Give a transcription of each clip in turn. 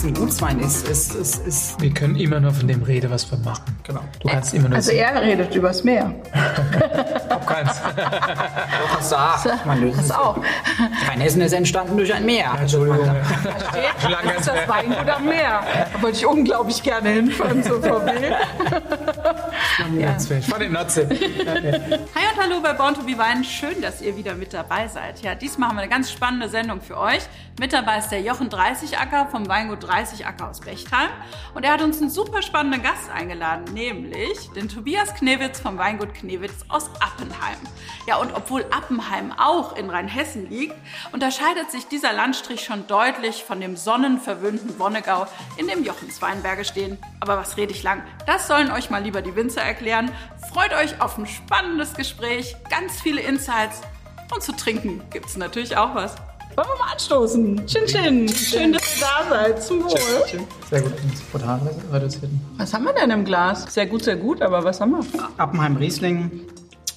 was ein Gutswein ist, ist, ist, ist Wir können immer nur von dem reden, was wir machen. genau. Du kannst immer nur Also er redet übers Meer. Auch keins. Doch, sag, man löst Das es. auch. Rheinhessen ist entstanden durch ein Meer. Entschuldigung. Steht, lange das ist das Weingut am Meer. Da wollte ich unglaublich gerne hinfahren zur VW. Wäre ich von den Notze. Hi und hallo bei Born to be Wine. Schön, dass ihr wieder mit dabei seid. Ja, diesmal haben wir eine ganz spannende Sendung für euch. Mit dabei ist der Jochen 30 Acker vom Weingut 30 Acker aus Bechtheim. Und er hat uns einen super spannenden Gast eingeladen, nämlich den Tobias Knewitz vom Weingut Knewitz aus Appenheim. Ja, und obwohl Appenheim auch in Rheinhessen liegt, unterscheidet sich dieser Landstrich schon deutlich von dem sonnenverwöhnten Wonnegau, in dem Jochens Weinberge stehen. Aber was rede ich lang? Das sollen euch mal lieber die Winzer erklären. Freut euch auf ein spannendes Gespräch, ganz viele Insights und zu trinken gibt's natürlich auch was. Wollen wir mal anstoßen? Chin Chin. Schön, dass ihr da seid. Zum Wohl. Sehr gut, ins Portal reduziert. Was haben wir denn im Glas? Sehr gut, sehr gut, aber was haben wir? Appenheim Riesling,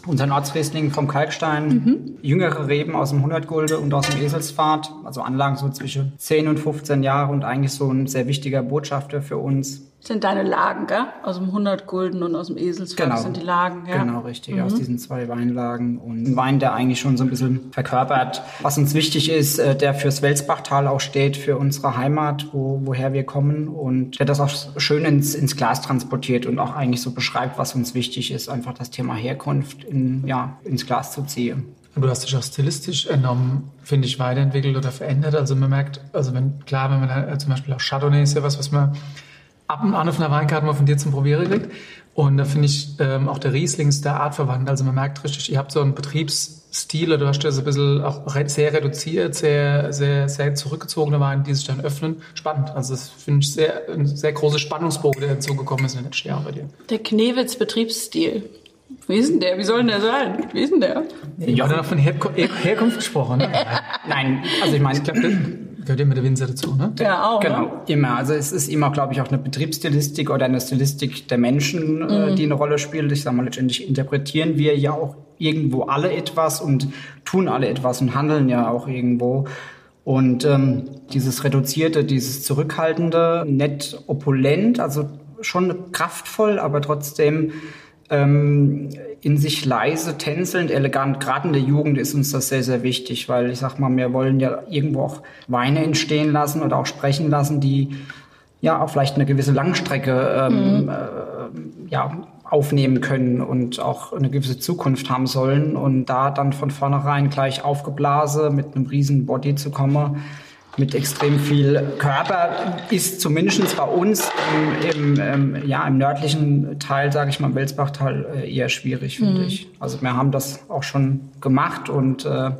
unser Ortsriesling vom Kalkstein, jüngere Reben aus dem 100 Gulde und aus dem Eselsfahrt, also Anlagen so zwischen 10 und 15 Jahre und eigentlich so ein sehr wichtiger Botschafter für uns. Das sind deine Lagen, gell? Aus dem 100 Gulden und aus dem Eselsfeld Genau. sind die Lagen, ja. Genau, richtig, aus diesen zwei Weinlagen. Und ein Wein, der eigentlich schon so ein bisschen verkörpert, was uns wichtig ist, äh, der fürs Welsbachtal auch steht, für unsere Heimat, wo, woher wir kommen und der das auch schön ins, ins Glas transportiert und auch eigentlich so beschreibt, was uns wichtig ist, einfach das Thema Herkunft in, ja, ins Glas zu ziehen. Und du hast dich auch stilistisch enorm, finde ich, weiterentwickelt oder verändert. Also man merkt, also wenn, klar, wenn man da, äh, zum Beispiel auch Chardonnay ist ja was, was man ab und an auf einer Weinkarte mal von dir zum Probieren kriegt. Und da finde ich ähm, auch der Riesling ist der Art verwandt. Also man merkt richtig, ihr habt so einen Betriebsstil oder du hast ja so ein bisschen auch sehr reduziert, sehr, sehr, sehr zurückgezogene Weine, die sich dann öffnen. Spannend. Also das finde ich sehr, ein sehr großer Spannungsbogen, der dazugekommen ist in den letzten Jahren bei dir. Der Knewitz Betriebsstil. Wie ist denn der? Wie soll denn der sein? Wie ist denn der? Ja, dann noch von Herkunft gesprochen, ne? Nein, also ich meine, Ich glaube, das gehört immer der Winzer dazu, ne? Ja, auch. Ne? Genau, immer. Also es ist immer, glaube ich, auch eine Betriebsstilistik oder eine Stilistik der Menschen, Mhm. äh, die eine Rolle spielt. Ich sage mal, letztendlich interpretieren wir ja auch irgendwo alle etwas und tun alle etwas und handeln ja auch irgendwo. Und ähm, dieses Reduzierte, dieses Zurückhaltende, nett opulent, also schon kraftvoll, aber trotzdem ähm, in sich leise, tänzelnd, elegant. Gerade in der Jugend ist uns das sehr, sehr wichtig, weil ich sag mal, wir wollen ja irgendwo auch Weine entstehen lassen oder auch sprechen lassen, die ja auch vielleicht eine gewisse Langstrecke ähm, äh, ja, aufnehmen können und auch eine gewisse Zukunft haben sollen. Und da dann von vornherein gleich aufgeblasen mit einem riesen Body zu kommen, mit extrem viel Körper, ist zumindest bei uns im, im, ähm, ja, im nördlichen Teil, sage ich mal, im Welsbachtal, äh, eher schwierig, finde ich. Also wir haben das auch schon gemacht und äh,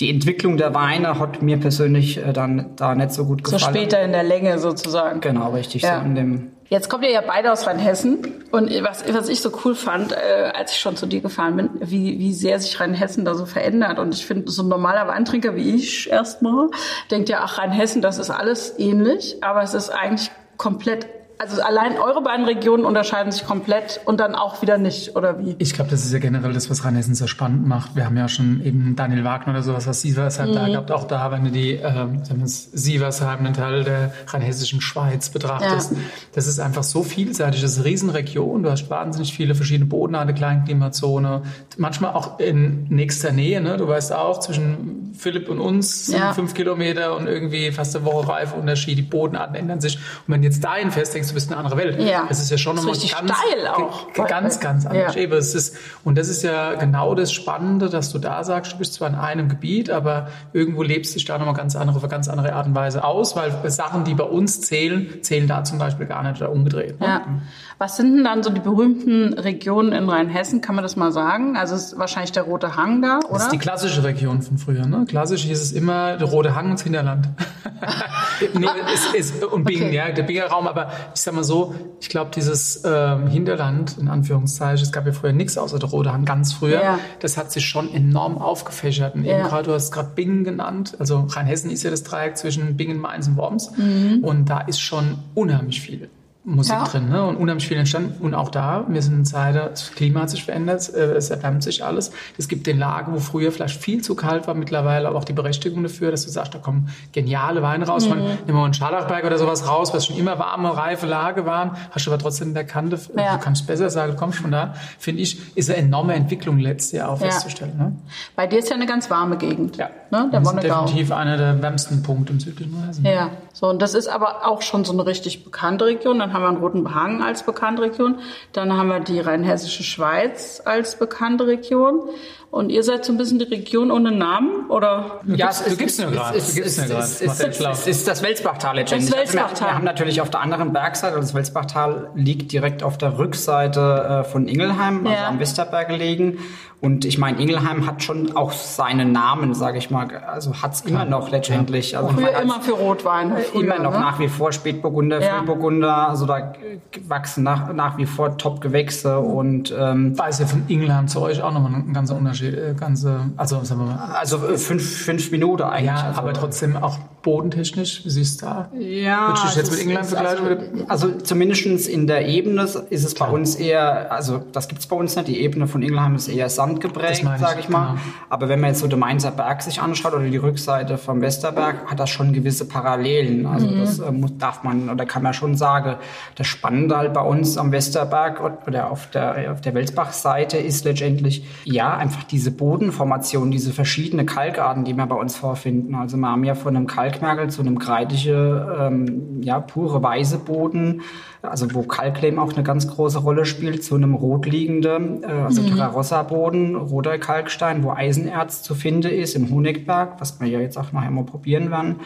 die Entwicklung der Weine hat mir persönlich äh, dann da nicht so gut So gefallen. später in der Länge sozusagen. Genau, richtig. Ja. So in dem Jetzt kommt ihr ja beide aus Rheinhessen. Und was, was ich so cool fand, äh, als ich schon zu dir gefahren bin, wie, wie sehr sich Rheinhessen da so verändert. Und ich finde, so ein normaler Weintrinker wie ich erstmal denkt ja, ach, Rheinhessen, das ist alles ähnlich. Aber es ist eigentlich komplett, also allein eure beiden Regionen unterscheiden sich komplett und dann auch wieder nicht, oder wie? Ich glaube, das ist ja generell das, was Rheinhessen so spannend macht. Wir haben ja schon eben Daniel Wagner oder sowas aus Sieversheim da gehabt. Auch da, wenn du die ähm, Sieversheim, einen Teil der rheinhessischen Schweiz betrachtest. Ja. Das ist einfach so vielseitig. Das ist eine Riesenregion. Du hast wahnsinnig viele verschiedene Bodenarten, Kleinklimazone. Manchmal auch in nächster Nähe. Ne? Du weißt auch, zwischen Philipp und uns sind Ja. fünf Kilometer und irgendwie fast eine Woche Reifeunterschied. Die Bodenarten ändern sich. Und wenn du jetzt dahin fest denkst, du bist in eine andere Welt. Ja. Das ist ja schon Das nochmal ist ganz, auch. ganz, ganz anders. Ja. Es ist, und das ist ja genau das Spannende, dass du da sagst, du bist zwar in einem Gebiet, aber irgendwo lebst dich da nochmal ganz andere, auf ganz andere Art und Weise aus, weil Sachen, die bei uns zählen, zählen da zum Beispiel gar nicht oder umgedreht. Ne? Ja. Was sind denn dann so die berühmten Regionen in Rheinhessen? Kann man das mal sagen? Also es ist wahrscheinlich der Rote Hang da, Das oder? ist die klassische Region von früher. Ne? Klassisch hieß es immer der Rote Hang und das Hinterland. nee, es ist, und Bingen, Okay. ja, der Binger Raum. Aber ich sag mal so, ich glaube, dieses ähm, Hinterland, in Anführungszeichen, es gab ja früher nichts außer der Rote Hang, ganz früher. Ja. Das hat sich schon enorm aufgefächert. Und eben Ja. gerade, du hast gerade Bingen genannt. Also Rheinhessen ist ja das Dreieck zwischen Bingen, Mainz und Worms. Mhm. Und da ist schon unheimlich viel. Musik Ja. drin ne? und unheimlich viel entstanden. Und auch da, wir sind in Zeit, das Klima hat sich verändert, äh, es erwärmt sich alles. Es gibt den Lagen, wo früher vielleicht viel zu kalt war, mittlerweile aber auch die Berechtigung dafür, dass du sagst, da kommen geniale Weine raus. Man, nehmen wir mal einen Scharlachberg oder sowas raus, was schon immer warme, reife Lage waren, hast du aber trotzdem in der Kante, Ja. du kannst besser sagen, du kommst von da, finde ich, ist eine enorme Entwicklung letztes Jahr auch Ja. festzustellen. Ne? Bei dir ist ja eine ganz warme Gegend. Ja, Ne? Der das ist definitiv einer der wärmsten Punkte im südlichen Hessen. Ja, so und das ist aber auch schon so eine richtig bekannte Region. Dann haben wir einen Roten Behang als bekannte Region. Dann haben wir die Rheinhessische Schweiz als bekannte Region. Und ihr seid so ein bisschen die Region ohne Namen, oder? Ja, gibst- du gibst nur gerade, Es du gibst nur gerade. es schlau. es ist das Welsbachtal letztendlich. Das Also wir- Welsbachtal. Wir haben natürlich auf der anderen Bergseite, also das Welsbachtal liegt direkt auf der Rückseite äh, von Ingelheim, also Ja. am Westerberg gelegen. Und ich meine, Ingelheim hat schon auch seinen Namen, sage ich mal. Also hat's immer noch letztendlich. Also Früher immer für Rotwein. Früher, immer noch ne? nach wie vor Spätburgunder, Ja. Frühburgunder. Also da wachsen nach, nach wie vor Top-Gewächse und ähm, Da ist ja von Ingelheim zu euch auch nochmal ein ganzer Unterschied, äh, ganze, also sagen wir mal, also äh, fünf, fünf Minuten eigentlich. Ja, also, aber trotzdem auch bodentechnisch, wie siehst du da? Ja, Würdest du dich jetzt es mit England es vergleichen? Also, also zumindest in der Ebene ist es bei uns eher, also das gibt's bei uns nicht, die Ebene von Ingelheim ist eher sandgeprägt, sage ich mal. genau. Aber wenn man jetzt so den Mainzer Berg sich anschaut oder die Rückseite vom Westerberg, hat das schon gewisse Parallelen. Also Mhm. das äh, muss, darf man oder kann man schon sagen. Das Spannende halt bei uns am Westerberg oder auf der, auf der Welsbach-Seite ist letztendlich, ja, einfach diese Bodenformation, diese verschiedene Kalkarten, die wir bei uns vorfinden. Also wir haben ja von einem Kalkmergel zu einem kreidige, ähm, ja, pure weiße Boden, also wo Kalklehm auch eine ganz große Rolle spielt, zu einem rotliegenden, äh, also Terrarossa-Boden, roter Kalkstein, wo Eisenerz zu finden ist im Honigberg, was wir ja jetzt auch nachher mal probieren werden,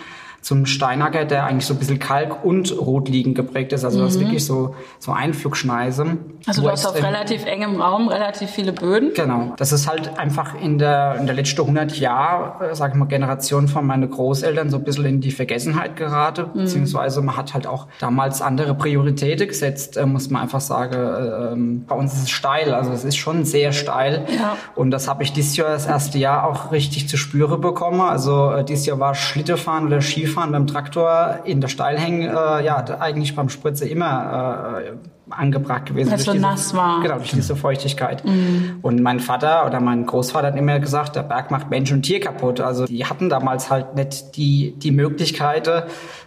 zum Steinacker, der eigentlich so ein bisschen Kalk- und Rotliegen geprägt ist. Also das ist wirklich so, so Einflugschneise. Also du hast auf relativ engem Raum relativ viele Böden. Genau. Das ist halt einfach in der, in der letzten 100 Jahre, äh, sag ich mal, Generation von meinen Großeltern so ein bisschen in die Vergessenheit geraten. Beziehungsweise man hat halt auch damals andere Prioritäten gesetzt, äh, muss man einfach sagen. Äh, ähm, bei uns ist es steil, also es ist schon sehr steil. Ja. Und das habe ich dieses Jahr, das erste Jahr auch richtig zu spüren bekommen. Also äh, dieses Jahr war Schlittefahren oder Skifahren beim Traktor in der Steilhänge, äh, ja, eigentlich beim Spritze immer äh, angebracht gewesen. Weil es durch so diese- nass war. Genau, durch diese Feuchtigkeit. Und mein Vater oder mein Großvater hat immer gesagt, der Berg macht Mensch und Tier kaputt. Also die hatten damals halt nicht die, die Möglichkeiten,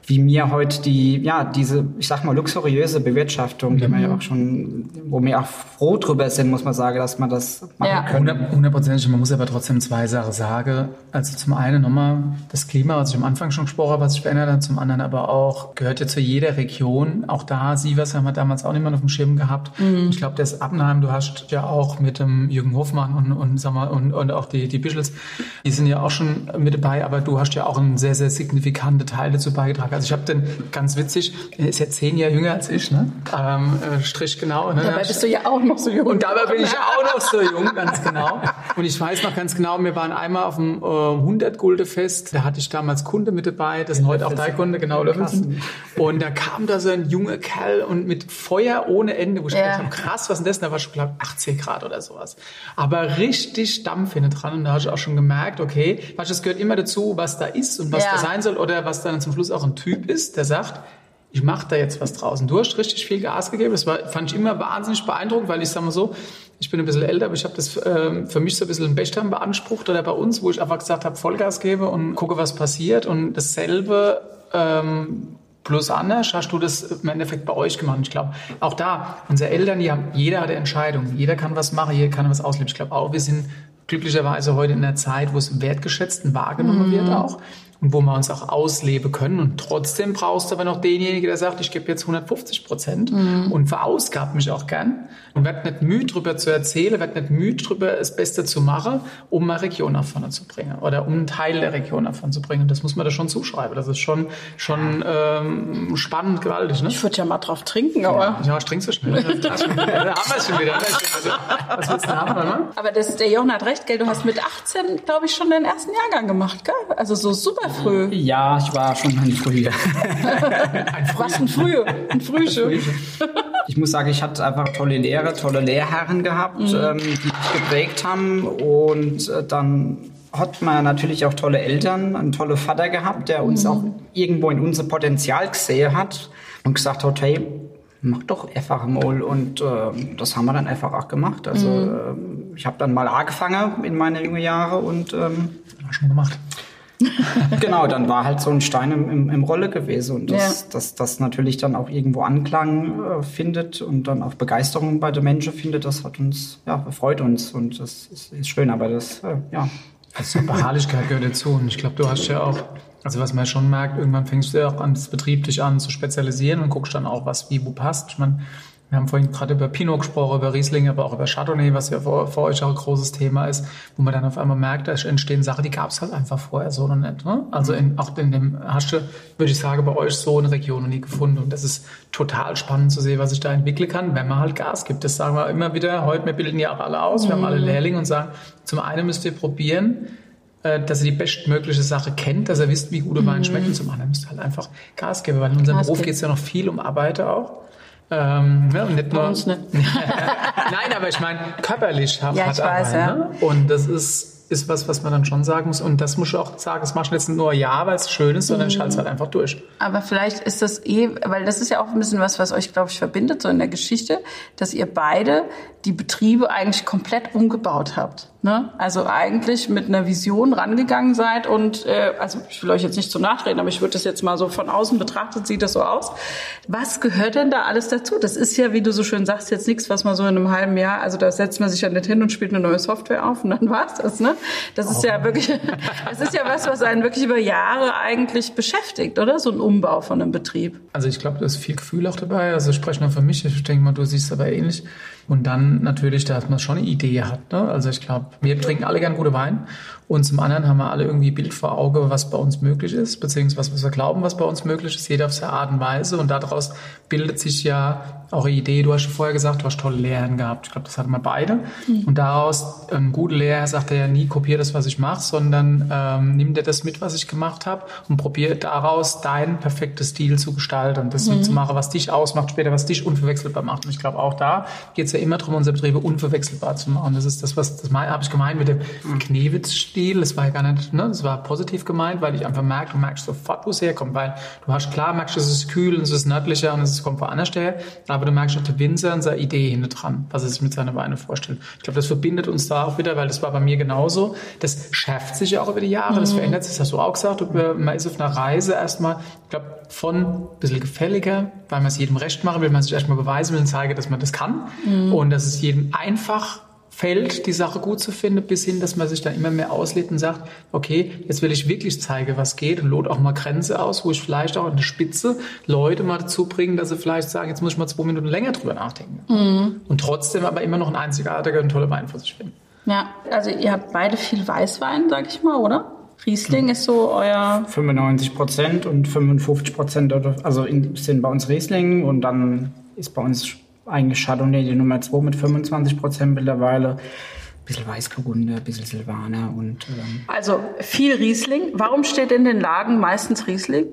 wie mir heute die, ja, diese, ich sag mal, luxuriöse Bewirtschaftung, die wir ja auch schon, wo wir auch froh drüber sind, muss man sagen, dass man das machen Ja. können. Hundert- Hundertprozentig, man muss aber trotzdem zwei Sachen sagen. Also zum einen nochmal das Klima, was ich am Anfang schon gesprochen habe, was sich verändert hat, zum anderen aber auch, gehört ja zu jeder Region. Auch da, Sievers haben wir damals auch niemand auf dem Schirm gehabt. Ich glaube, das Appenheim, du hast ja auch mit dem Jürgen Hofmann und, und, sag mal, und, und auch die, die Bischels, die sind ja auch schon mit dabei, aber du hast ja auch einen sehr, sehr signifikante Teil dazu beigetragen. Also ich habe den, ganz witzig, er ist ja zehn Jahre jünger als ich, ne? Ähm, äh, Strich genau. Ne? Dabei bist du ja auch noch so jung. Und dabei bin ich ja auch noch so jung, ganz genau. Und ich weiß noch ganz genau, wir waren einmal auf dem äh, 100-Gulde-Fest, da hatte ich damals Kunde mit dabei, das sind heute auch dein Kunde, genau, Löffelsen. Und da kam da so ein junger Kerl und mit Feuer ohne Ende, wo ich Ja. gedacht habe, krass, was ist denn das? Da war schon, glaube 18 Grad oder sowas. Aber richtig Dampf hinten dran und da habe ich auch schon gemerkt, okay, es gehört immer dazu, was da ist und was Ja. da sein soll oder was dann zum Schluss auch ein Typ ist, der sagt, ich mache da jetzt was draußen. Du hast richtig viel Gas gegeben. Das war, fand ich immer wahnsinnig beeindruckend, weil ich sag mal so, ich bin ein bisschen älter, aber ich habe das ähm, für mich so ein bisschen ein Bechstein beansprucht oder bei uns, wo ich einfach gesagt habe, Vollgas gebe und gucke, was passiert. Und dasselbe ähm, plus anders hast du das im Endeffekt bei euch gemacht. Ich glaube, auch da, unsere Eltern, die haben, jeder hat eine Entscheidung. Jeder kann was machen, jeder kann was ausleben. Ich glaube auch, wir sind glücklicherweise heute in einer Zeit, wo es wertgeschätzt und wahrgenommen wird auch und wo wir uns auch ausleben können. Und trotzdem brauchst du aber noch denjenigen, der sagt, ich gebe jetzt 150 Prozent und verausgabt mich auch gern und werd nicht müde drüber zu erzählen, werd nicht müde drüber, das Beste zu machen, um eine Region nach vorne zu bringen oder um einen Teil der Region nach vorne zu bringen. Das muss man da schon zuschreiben. Das ist schon, schon ähm, spannend, gewaltig. Ne? Ich würde ja mal drauf trinken, aber. Ja, ich trinke so schnell. Da haben wir es schon wieder. Also, was willst du haben, Mama? Aber das, der Jochen hat recht, gell? Du hast mit 18, glaube ich, schon den ersten Jahrgang gemacht, gell? Also so super früh. Ja, ich war schon ein früher. Was ein Früh? Ein Frühstück. Ich muss sagen, ich hatte einfach tolle Lehrer, tolle Lehrherren gehabt, ähm, die mich geprägt haben. Und äh, dann hat man natürlich auch tolle Eltern, einen tollen Vater gehabt, der uns auch irgendwo in unser Potenzial gesehen hat und gesagt hat, hey, mach doch einfach mal. Und äh, das haben wir dann einfach auch gemacht. Also mhm. äh, ich habe dann mal angefangen in meine jungen Jahre und ähm, schon gemacht. genau, dann war halt so ein Stein im, im, im Rolle gewesen und das, ja. das, das natürlich dann auch irgendwo Anklang äh, findet und dann auch Begeisterung bei den Menschen findet, das hat uns, ja, freut uns und das ist, ist schön, aber das, äh, ja. Also Beharrlichkeit gehört dazu und ich glaube, du hast ja auch also was man schon merkt, irgendwann fängst du ja auch an, das Betrieb dich an zu spezialisieren und guckst dann auch, was wie wo passt. Ich meine, wir haben vorhin gerade über Pinot gesprochen, über Riesling, aber auch über Chardonnay, was ja für, für, euch auch ein großes Thema ist, wo man dann auf einmal merkt, da entstehen Sachen, die gab es halt einfach vorher so noch nicht. Ne? Also in, auch in dem hast du, würde ich sagen, bei euch so eine Region noch nie gefunden. Und das ist total spannend zu sehen, was sich da entwickeln kann, wenn man halt Gas gibt. Das sagen wir immer wieder, heute, wir bilden ja auch alle aus, wir haben alle mhm. Lehrlinge und sagen, zum einen müsst ihr probieren, äh, dass er die bestmögliche Sache kennt, dass er wisst, wie gute Wein mhm. schmeckt. Und zum anderen müsst ihr halt einfach Gas geben, weil in unserem Gas Beruf geht es ja noch viel um Arbeiter auch. Ähm, ja, nicht nur, nicht. Nein, aber ich meine, körperlich hat, ja, ich hat weiß, ja. Ne? Und das ist ist was, was man dann schon sagen muss. Und das muss ich auch sagen, das machst du jetzt nur ja, weil es schön ist, sondern mhm. ich halte es halt einfach durch. Aber vielleicht ist das eh, weil das ist ja auch ein bisschen was, was euch, glaube ich, verbindet, so in der Geschichte, dass ihr beide die Betriebe eigentlich komplett umgebaut habt. Ne? Also eigentlich mit einer Vision rangegangen seid und, äh, also ich will euch jetzt nicht zu nachreden, aber ich würde das jetzt mal so von außen betrachtet, sieht das so aus. Was gehört denn da alles dazu? Das ist ja, wie du so schön sagst, jetzt nichts, was man so in einem halben Jahr, also da setzt man sich ja nicht hin und spielt eine neue Software auf und dann war's das, ne? Das ist ja wirklich, das ist ja was, was einen wirklich über Jahre eigentlich beschäftigt, oder? So ein Umbau von einem Betrieb. Also ich glaube, da ist viel Gefühl auch dabei. Also ich spreche nur für mich. Ich denke mal, du siehst aber ähnlich. Und dann natürlich, dass man schon eine Idee hat. Ne? Also ich glaube, wir trinken alle gern gute Wein. Und zum anderen haben wir alle irgendwie Bild vor Auge, was bei uns möglich ist, beziehungsweise was wir glauben, was bei uns möglich ist, jeder auf seine Art und Weise. Und daraus bildet sich ja auch eine Idee. Du hast schon vorher gesagt, du hast tolle Lehren gehabt. Ich glaube, das hatten wir beide. Mhm. Und daraus, ein guter Lehrer sagt er ja nie, kopier das, was ich mache, sondern ähm, nimm dir das mit, was ich gemacht habe und probier daraus dein perfektes Stil zu gestalten und das mhm. zu machen, was dich ausmacht, später, was dich unverwechselbar macht. Und ich glaube, auch da geht es ja immer darum, unsere Betriebe unverwechselbar zu machen. Das ist das, was das habe ich gemeint mit dem mhm. Knewitz-Stil. Das war ja gar nicht, ne, das war positiv gemeint, weil ich einfach merke, du merkst sofort, wo es herkommt, weil du hast klar, merkst, es ist kühl und es ist nördlicher und es kommt woanders her, aber du merkst auch der Winzer und seine Idee hinter dran, was er sich mit seiner Weine vorstellt. Ich glaube, das verbindet uns da auch wieder, weil das war bei mir genauso. Das schärft sich ja auch über die Jahre, mhm. das verändert sich, das hast du auch gesagt. Man ist auf einer Reise erstmal, ich glaube, von ein bisschen gefälliger, weil man es jedem recht machen will, man sich erstmal beweisen will und zeigen, dass man das kann. Mhm. Und dass es jedem einfach fällt, die Sache gut zu finden, bis hin, dass man sich dann immer mehr auslädt und sagt, okay, jetzt will ich wirklich zeigen, was geht und lot auch mal Grenze aus, wo ich vielleicht auch an der Spitze Leute mal dazu bringen, dass sie vielleicht sagen, jetzt muss ich mal zwei Minuten länger drüber nachdenken. Mhm. Und trotzdem aber immer noch ein einzigartiger und toller Wein für sich finden. Ja, also ihr habt beide viel Weißwein, sag ich mal, oder? Riesling ist so euer. 95 Prozent und 55 Prozent, also sind bei uns Riesling und dann ist bei uns eigentlich Chardonnay die Nummer 2 mit 25 Prozent mittlerweile. Ein bisschen Weißburgunder, ein bisschen Silvaner und. Ähm also viel Riesling. Warum steht in den Lagen meistens Riesling?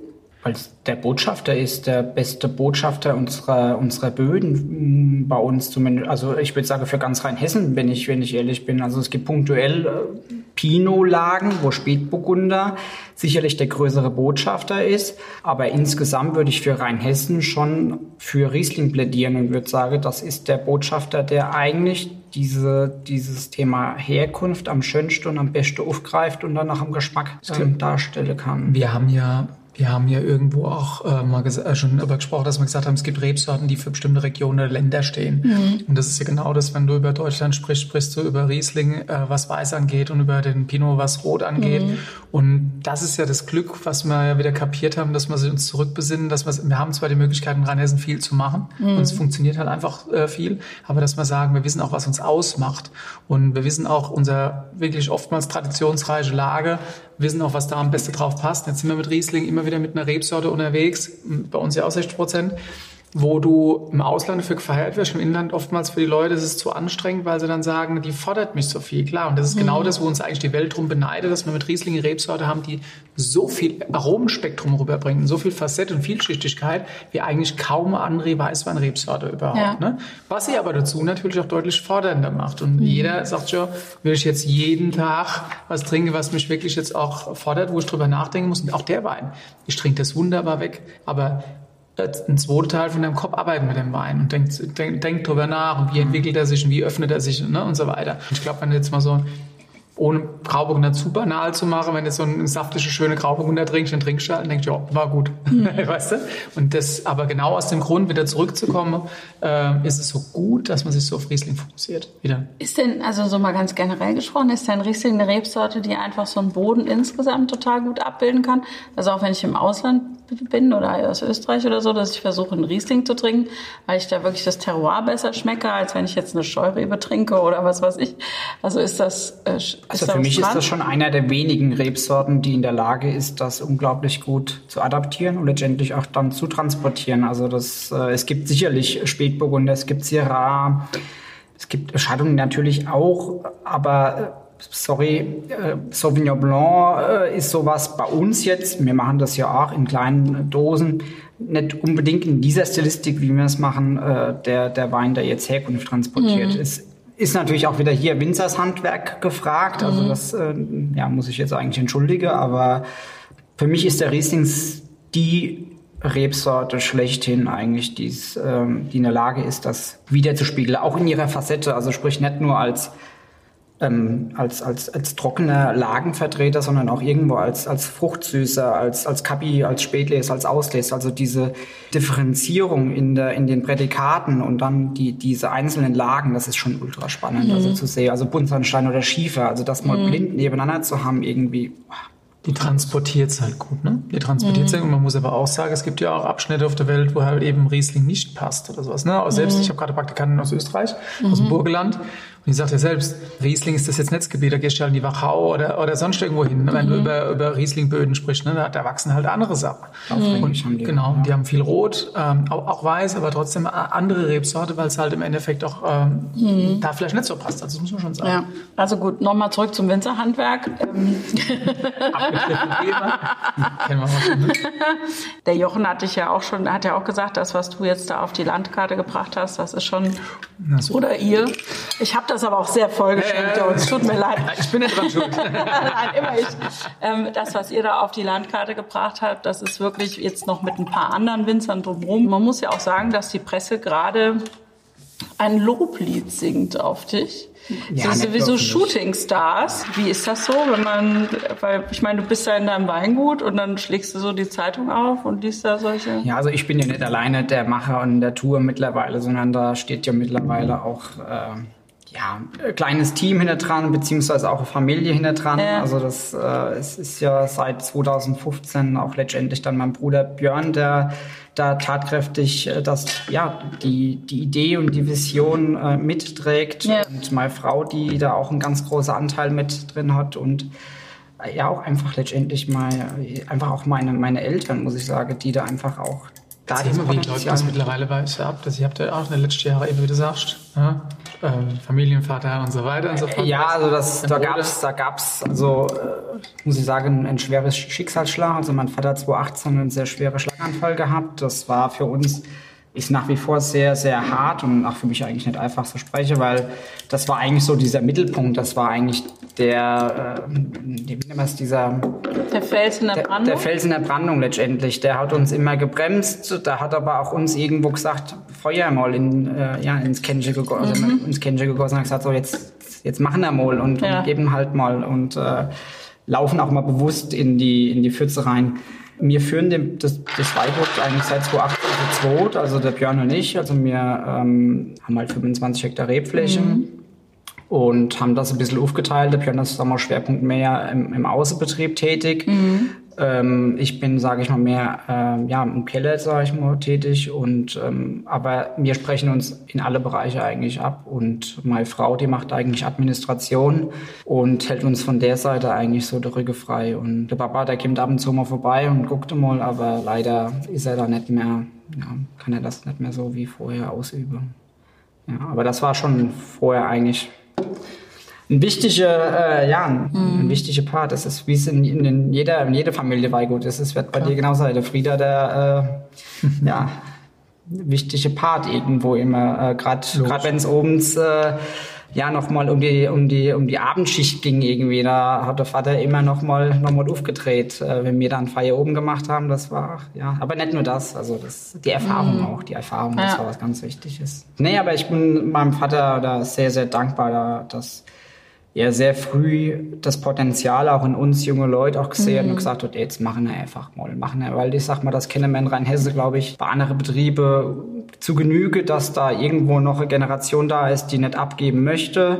Weil der Botschafter ist der beste Botschafter unserer, unserer Böden mm, bei uns zumindest. Also ich würde sagen für ganz Rheinhessen, wenn ich, wenn ich ehrlich bin. Also es gibt punktuell äh, Pinot-Lagen, wo Spätburgunder sicherlich der größere Botschafter ist. Aber insgesamt würde ich für Rheinhessen schon für Riesling plädieren und würde sagen, das ist der Botschafter, der eigentlich diese, dieses Thema Herkunft am schönsten und am besten aufgreift und dann nach dem Geschmack ähm, darstellen kann. Wir haben ja wir haben ja irgendwo auch äh, mal äh, schon darüber gesprochen, dass wir gesagt haben, es gibt Rebsorten, die für bestimmte Regionen oder Länder stehen. Mhm. Und das ist ja genau das, wenn du über Deutschland sprichst, sprichst du über Riesling, äh, was Weiß angeht und über den Pinot, was Rot angeht. Mhm. Und das ist ja das Glück, was wir ja wieder kapiert haben, dass wir uns zurückbesinnen, dass wir, wir haben zwar die Möglichkeit in Rheinhessen viel zu machen mhm. und es funktioniert halt einfach äh, viel, aber dass wir sagen, wir wissen auch, was uns ausmacht. Und wir wissen auch unser wirklich oftmals traditionsreiche Lage, wissen auch, was da am besten drauf passt. Jetzt sind wir mit Riesling immer wieder mit einer Rebsorte unterwegs, bei uns ja auch 60 Prozent wo du im Ausland für gefeiert wirst, im Inland oftmals für die Leute ist es zu anstrengend, weil sie dann sagen, die fordert mich so viel. Klar, und das ist genau mhm. genau das, wo uns eigentlich die Welt drum beneidet, dass wir mit Riesling Rebsorte haben, die so viel Aromenspektrum rüberbringt, so viel Facette und Vielschichtigkeit, wie eigentlich kaum andere Weißweinrebsorte überhaupt. Ja. Ne? Was sie aber dazu natürlich auch deutlich fordernder macht. Und mhm. jeder sagt schon, will ich jetzt jeden Tag was trinken, was mich wirklich jetzt auch fordert, wo ich drüber nachdenken muss. Und auch der Wein. Ich trinke das wunderbar weg, aber äh, ein zweiter Teil von deinem Kopf arbeiten mit dem Wein und denkt, denkt, denkt drüber nach und wie entwickelt er sich und wie öffnet er sich ne, und so weiter. Ich glaube, wenn du jetzt mal so ohne Grauburgunder zu banal zu machen, wenn du so eine saftige, schöne Grauburgunder trinkst, dann trinkst du halt und denkst, ja, war gut. Mhm. weißt du? Und das, aber genau aus dem Grund, wieder zurückzukommen, äh, ist es so gut, dass man sich so auf Riesling fokussiert. Wieder. Ist denn, also so mal ganz generell gesprochen, ist denn Riesling eine Rebsorte, die einfach so einen Boden insgesamt total gut abbilden kann? Also auch wenn ich im Ausland bin oder aus Österreich oder so, dass ich versuche, einen Riesling zu trinken, weil ich da wirklich das Terroir besser schmecke, als wenn ich jetzt eine Scheurebe trinke oder was weiß ich. Also ist das, äh, also für mich ist das schon einer der wenigen Rebsorten, die in der Lage ist, das unglaublich gut zu adaptieren und letztendlich auch dann zu transportieren. Also das, äh, es gibt sicherlich Spätburgunder, es gibt Syrah, es gibt Chardonnay natürlich auch, aber äh, sorry, äh, Sauvignon Blanc äh, ist sowas bei uns jetzt, wir machen das ja auch in kleinen Dosen, nicht unbedingt in dieser Stilistik, wie wir es machen, äh, der, der Wein, der jetzt Herkunft transportiert mhm. ist ist natürlich auch wieder hier Winzershandwerk gefragt. Also mhm. das äh, ja, muss ich jetzt eigentlich entschuldigen, aber für mich ist der Riesling die Rebsorte schlechthin eigentlich, die's, ähm, die in der Lage ist, das wiederzuspiegeln, auch in ihrer Facette. Also sprich nicht nur als ähm, als, als, als trockener Lagenvertreter, sondern auch irgendwo als, als Fruchtsüßer, als, als Kapi, als Spätlese, als Auslese. Also diese Differenzierung in, der, in den Prädikaten und dann die, diese einzelnen Lagen, das ist schon ultra spannend, also mhm. also zu sehen. Also Buntsandstein oder Schiefer, also das mal mhm. blind nebeneinander zu haben, irgendwie. Die transportiert es halt gut, ne? Die transportiert es mhm. und man muss aber auch sagen, es gibt ja auch Abschnitte auf der Welt, wo halt eben Riesling nicht passt oder sowas, ne? Auch selbst, mhm. ich habe gerade Praktikanten aus Österreich, aus dem mhm. Burgenland und ich sagte ja selbst, Riesling ist das jetzt Netzgebiet, da gehst du halt in die Wachau oder, oder sonst irgendwo hin. Mhm. Wenn du mhm. über, über Rieslingböden sprichst, ne, da, da wachsen halt andere Sachen. Mhm. Und, die, genau, ja. die haben viel Rot, ähm, auch, auch weiß, aber trotzdem andere Rebsorte, weil es halt im Endeffekt auch ähm, mhm. da vielleicht nicht so passt. Also das muss man schon sagen. Ja. Also gut, nochmal zurück zum Winzerhandwerk. Ähm. Ne? Der Jochen hatte ich ja auch schon, hat ja auch gesagt, das, was du jetzt da auf die Landkarte gebracht hast, das ist schon, so. oder ihr. Ich habe das das aber auch sehr vollgeschenkt, äh, Es tut mir leid. Ich bin nicht dran schuld. Nein, immer ich. Ähm, das, was ihr da auf die Landkarte gebracht habt, das ist wirklich jetzt noch mit ein paar anderen Winzern drumherum. Man muss ja auch sagen, dass die Presse gerade ein Loblied singt auf dich. Ja, so sowieso Shootingstars. Wie ist das so, wenn man, weil ich meine, du bist ja in deinem Weingut und dann schlägst du so die Zeitung auf und liest da solche. Ja, also ich bin ja nicht alleine der Macher und der Tour mittlerweile, sondern da steht ja mittlerweile auch äh, ja, kleines Team hinter dran, beziehungsweise auch eine Familie hinter dran. Ja. Also das äh, es ist ja seit 2015 auch letztendlich dann mein Bruder Björn, der da tatkräftig äh, das, ja, die, die Idee und die Vision äh, mitträgt. Ja. Und meine Frau, die da auch einen ganz großen Anteil mit drin hat und äh, ja auch einfach letztendlich mal, einfach auch meine, meine Eltern, muss ich sagen, die da einfach auch da immer, wie läuft das mittlerweile bei euch ab? Das, ihr habt ja auch in den letzten Jahren, eben wie du sagst, ja? ähm, Familienvater und so weiter und so fort. Ja, also das, da gab's, da gab's, also äh, muss ich sagen, ein schweres Schicksalsschlag. Also mein Vater hat 2018 einen sehr schweren Schlaganfall gehabt. Das war für uns ist nach wie vor sehr, sehr hart und auch für mich eigentlich nicht einfach zu sprechen, weil das war eigentlich so dieser Mittelpunkt, das war eigentlich der, äh, wie nennt man es, dieser... Der Fels in der Brandung? Der, Fels in der Brandung letztendlich, der hat uns immer gebremst, der hat aber auch uns irgendwo gesagt, Feuer mal in, äh, ja, ins Kännchen gegossen, also mhm. ins Kännchen gegossen und gesagt, so jetzt, jetzt machen wir mal und, ja. und geben halt mal und äh, laufen auch mal bewusst in die, in die Pfütze rein. Wir führen dem, das, das Weingut eigentlich seit 2018 zu zweit, also der Björn und ich. Also wir ähm, haben halt 25 Hektar Rebfläche. Mhm und haben das ein bisschen aufgeteilt. Der Björn ist sagen wir, Schwerpunkt mehr im, im Außenbetrieb tätig. Mhm. Ähm, ich bin, sage ich mal, mehr ähm, ja, im Keller, sage ich mal, tätig. Und ähm, aber wir sprechen uns in alle Bereiche eigentlich ab. Und meine Frau, die macht eigentlich Administration und hält uns von der Seite eigentlich so der Rücke frei. Und der Papa, der kommt ab und zu mal vorbei und guckt mal, aber leider ist er da nicht mehr, ja, kann er das nicht mehr so wie vorher ausüben. Ja, aber das war schon vorher eigentlich ein wichtiger, äh, ja, ein, mhm. ein wichtiger Part. Das ist, wie es in, in, jeder, in jeder Familie Weingut ist. Es wird bei Klar. dir genauso sein. Der Frieder, der, äh, ja, wichtige Part irgendwo immer. Äh, Gerade wenn es oben äh, ja nochmal um die, um die, um die Abendschicht ging irgendwie. Da hat der Vater immer nochmal noch mal aufgedreht, äh, wenn wir dann Feier oben gemacht haben. Das war, ja, aber nicht nur das, also das, die Erfahrung auch, die Erfahrung, das Ja. war was ganz Wichtiges. Nee, aber ich bin meinem Vater da sehr, sehr dankbar, da, dass er sehr früh das Potenzial auch in uns junge Leute auch gesehen hat und gesagt hat, jetzt machen wir einfach mal, machen wir, weil ich sag mal, das kennen wir in Rheinhesse, glaube ich, bei anderen Betrieben zu Genüge, dass da irgendwo noch eine Generation da ist, die nicht abgeben möchte,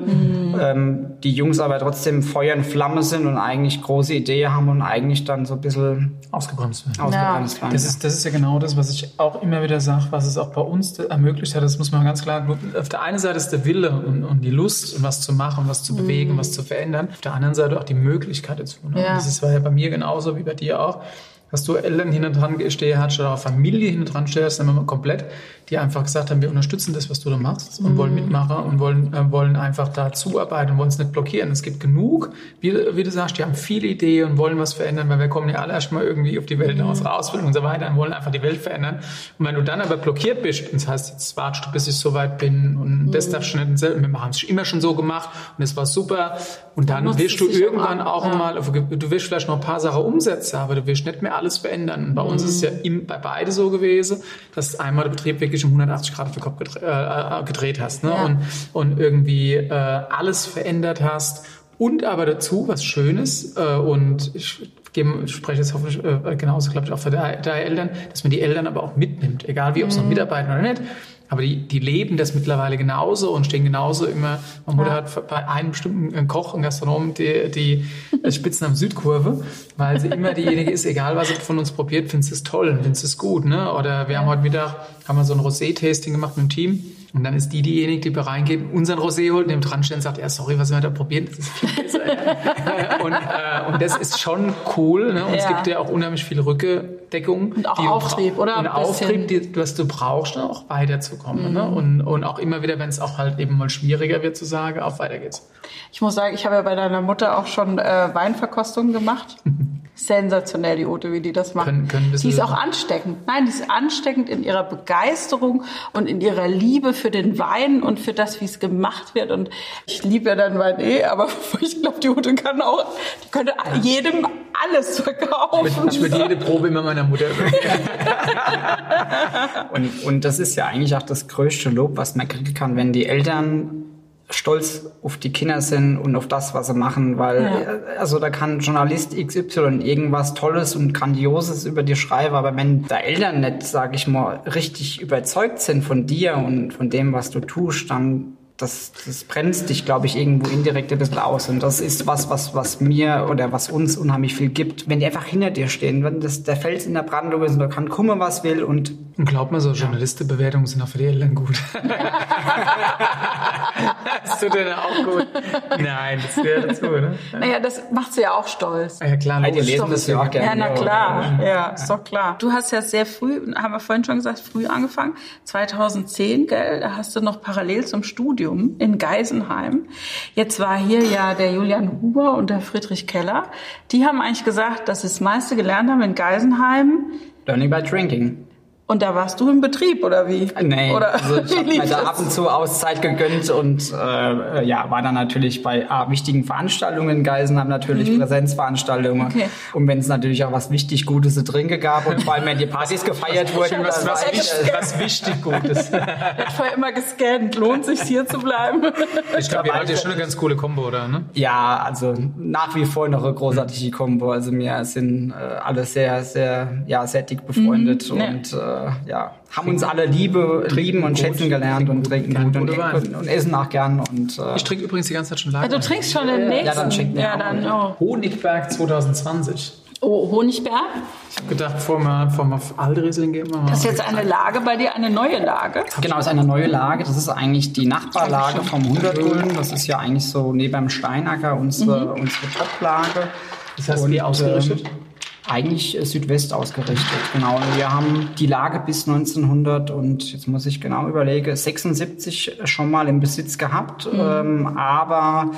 ähm, die Jungs aber trotzdem Feuer und Flamme sind und eigentlich große Ideen haben und eigentlich dann so ein bisschen Ausgebremst werden. ausgebremst werden. Das ist, das ist ja genau das, was ich auch immer wieder sage, was es auch bei uns ermöglicht hat. Das muss man ganz klar. Auf der einen Seite ist der Wille und, und die Lust, was zu machen, was zu bewegen, was zu verändern. Auf der anderen Seite auch die Möglichkeit dazu. Ne? Ja. Das ist, war ja bei mir genauso wie bei dir auch. Dass du Eltern hinten dran stehen hast oder auch Familie hinten dran stehst, dann komplett, die einfach gesagt haben, wir unterstützen das, was du da machst und wollen mitmachen und wollen, äh, wollen einfach da zuarbeiten und wollen es nicht blockieren. Es gibt genug, wie, wie du sagst, die haben viele Ideen und wollen was verändern, weil wir kommen ja alle erstmal irgendwie auf die Welt aus unserer Ausbildung und so weiter und wollen einfach die Welt verändern. Und wenn du dann aber blockiert bist, und das heißt, jetzt wartest du, bis ich so weit bin und das darfst du nicht selber, wir machen es immer schon so gemacht und es war super und dann nutzt wirst du auch irgendwann an. auch Ja. mal, du wirst vielleicht noch ein paar Sachen umsetzen, aber du wirst nicht mehr alles verändern. Und bei uns ist es ja im, bei beide so gewesen, dass einmal der Betrieb wirklich um 180 Grad auf den Kopf gedreht, äh, gedreht hast ne? Ja. und, und irgendwie äh, alles verändert hast. Und aber dazu was Schönes äh, und ich gebe- ich spreche jetzt hoffentlich äh, genauso, glaube ich, auch für deine deine Eltern, dass man die Eltern aber auch mitnimmt, egal wie, ob sie noch mitarbeiten oder nicht. Aber die, die leben das mittlerweile genauso und stehen genauso immer. Meine Mutter hat bei einem bestimmten äh, Koch, einen Gastronom, die, die äh, Spitznamen Südkurve, weil sie immer diejenige ist, egal was sie von uns probiert, findest es toll, findest es gut. Ne? Oder wir haben heute Mittag haben wir so ein Rosé-Tasting gemacht mit dem Team. Und dann ist die diejenige, die bei reingeht, unseren Rosé holt, neben dran steht und sagt, ja, sorry, was wir da probieren, das ist viel besser. und, äh, und das ist schon cool. Ne? Und es Ja. gibt ja auch unheimlich viel Rückendeckung. Und auch Auftrieb, oder? Und. Auftrieb, die, was du brauchst, ne, auch weiterzukommen. Ne? Und, und auch immer wieder, wenn es auch halt eben mal schwieriger wird zu sagen, auf weiter geht's. Ich muss sagen, ich habe ja bei deiner Mutter auch schon äh, Weinverkostungen gemacht. Sensationell, die Ute, wie die das macht. Können- können die ist auch ansteckend. Nein, die ist ansteckend in ihrer Begeisterung und in ihrer Liebe für den Wein und für das, wie es gemacht wird. Und ich liebe ja dann Wein eh, aber ich glaube, die Ute kann auch, die könnte jedem alles verkaufen. Ich würde jede Probe immer meiner Mutter Und, und das ist ja eigentlich auch das größte Lob, was man kriegen kann, wenn die Eltern stolz auf die Kinder sind und auf das, was sie machen, weil äh, also da kann Journalist XY irgendwas Tolles und Grandioses über dir schreiben, aber wenn da Eltern nicht, sag ich mal, richtig überzeugt sind von dir und von dem, was du tust, dann das, das bremst dich, glaube ich, irgendwo indirekt ein bisschen aus. Und das ist was, was, was mir oder was uns unheimlich viel gibt. Wenn die einfach hinter dir stehen, wenn das der Fels in der Brandung ist und da kann kommen, was will und Und glaub mir so, Journalistenbewertungen sind auch für die Eltern gut. das tut dir auch gut. Nein, das gehört dazu, ne? Naja, das macht sie ja auch stolz. Ja, klar, die logisch. lesen das ja auch gerne. Ja, na klar. Ja, ist doch klar. Du hast ja sehr früh, haben wir vorhin schon gesagt, früh angefangen. 2010, gell, da hast du noch parallel zum Studium in Geisenheim. Jetzt war hier ja der Julian Huber und der Friedrich Keller. Die haben eigentlich gesagt, dass sie das meiste gelernt haben in Geisenheim. Learning by Drinking. Und da warst du im Betrieb, oder wie? Nee, Oder also ich habe mir da ab und zu Auszeit gegönnt und äh, ja, war dann natürlich bei ah, wichtigen Veranstaltungen in Geisenheim natürlich Präsenzveranstaltungen. Mhm. Okay. Und wenn es natürlich auch was wichtig Gutes zu trinken gab und vor allem wenn die Partys gefeiert wurden, Was, war was, ich, wichtig, was wichtig Gutes. Ich vorher immer gescannt. Lohnt sich hier zu bleiben? Ich glaube, ihr habt ja schon eine ganz coole Kombo, oder? Ne? Ja, also nach wie vor noch eine großartige Kombo. Also wir sind äh, alle sehr, sehr, ja, sehr dick befreundet Mhm, ja. und äh, ja, haben uns alle Liebe, lieben und gut, schätzen gelernt und trinken gut und, und, und essen auch gern und äh, Ich trinke übrigens die ganze Zeit schon Ja, Lager. du trinkst schon den nächsten. Ja, dann schenk mir Ja, dann, oh. Honigberg 2020. oh, Honigberg. Ich habe gedacht, vor mal, vor mal gehen wir mal. Das ist jetzt eine Lage bei dir, eine neue Lage. Genau, ist eine neue Lage. Das ist eigentlich die Nachbarlage vom 100 Gulden. Das ist ja eigentlich so neben dem Steinacker unsere, unsere Top-Lage. Das heißt, wie Und, ausgerichtet? Eigentlich äh, Südwest ausgerichtet, genau. Wir haben die Lage bis 1900 und jetzt muss ich genau überlegen, 76 schon mal im Besitz gehabt, ähm, aber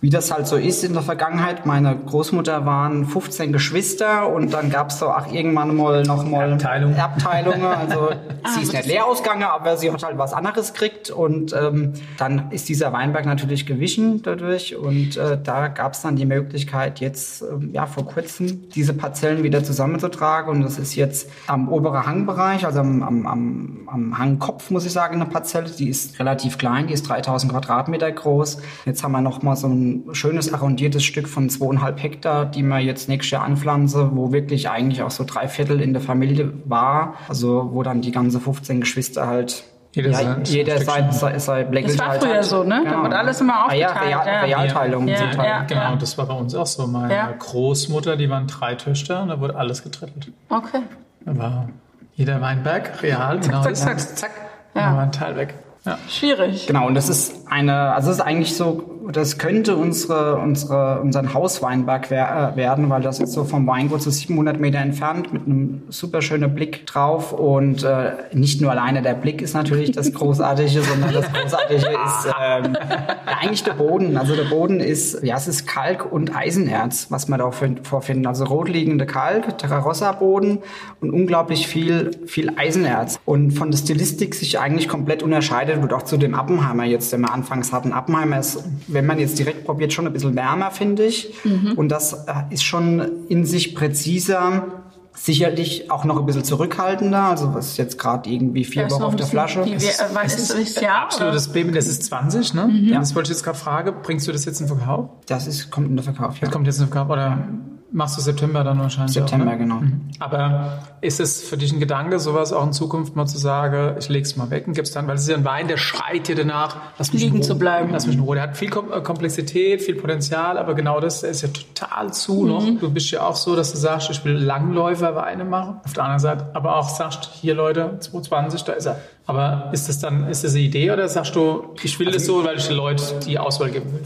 wie das halt so ist in der Vergangenheit. Meine Großmutter waren 15 Geschwister und dann gab es so ach irgendwann mal noch mal Abteilung. Abteilungen. Also sie ist nicht leer ausgegangen, aber sie hat halt was anderes gekriegt und ähm, dann ist dieser Weinberg natürlich gewichen dadurch und äh, da gab es dann die Möglichkeit jetzt ähm, ja vor kurzem diese Parzellen wieder zusammenzutragen und das ist jetzt am oberen Hangbereich, also am, am, am, am Hangkopf muss ich sagen, eine Parzelle, die ist relativ klein, die ist 3000 Quadratmeter groß. Jetzt haben wir noch mal so ein schönes arrondiertes Stück von zweieinhalb Hektar, die man jetzt nächstes Jahr anpflanze, wo wirklich eigentlich auch so drei Viertel in der Familie war. Also wo dann die ganze 15 Geschwister halt Jeder ja, sein jeder sein, sein, sein Das war halt früher hat. so, ne? Da wurde alles immer Ah ja, aufgeteilt, Real, ja. Realteilung. Ja, ja. Genau, das war bei uns auch so. Meine Ja. Großmutter, die waren drei Töchter und da wurde alles getrittelt. Okay. Da war jeder Weinberg real, genau. zack, das. zack. zack. Ja. Da war ein Teil weg. Ja. Schwierig. Genau, und das ist eine, also das ist eigentlich so, das könnte unsere, unsere, unseren Hausweinberg äh, werden, weil das ist so vom Weingut so 700 Meter entfernt mit einem super schönen Blick drauf und äh, nicht nur alleine der Blick ist natürlich das Großartige, sondern das Großartige ist ähm, ja, eigentlich der Boden. Also der Boden ist, ja, es ist Kalk und Eisenerz, was wir da find- vorfinden. Also rotliegende Kalk, Terrarossa-Boden und unglaublich viel, viel Eisenerz. Und von der Stilistik sich eigentlich komplett unterscheidet und auch zu dem Appenheimer jetzt, den wir anfangs hatten. Appenheimer ist, wenn man jetzt direkt probiert, schon ein bisschen wärmer, finde ich. Und das äh, ist schon in sich präziser. Sicherlich auch noch ein bisschen zurückhaltender, also was jetzt gerade irgendwie vier Ja, Wochen auf der Flasche. Wie, wie, äh, wann ist das Jahr? Absolutes Baby, das ist 20, ne? Ja. Das wollte ich jetzt gerade fragen. Bringst du das jetzt in Verkauf? Das ist, kommt in der Verkauf, ja. Das kommt jetzt in Verkauf oder machst du September dann wahrscheinlich? September, auch, ne? genau. Aber ist es für dich ein Gedanke, sowas auch in Zukunft mal zu sagen, ich leg's mal weg und gib's dann, weil es ist ja ein Wein, der schreit dir danach, lass mich Liegen zu bleiben. Lass mich in Ruhe. Der hat viel äh, Komplexität, viel Potenzial, aber genau das, der ist ja total zu Mhm. noch. Du bist ja auch so, dass du sagst, ich will Langläufer-Weine machen. Auf der anderen Seite aber auch sagst, hier Leute, 220, da ist er. Aber ist das dann, ist das eine Idee oder sagst du, ich will das so, weil ich den Leuten die Auswahl geben will?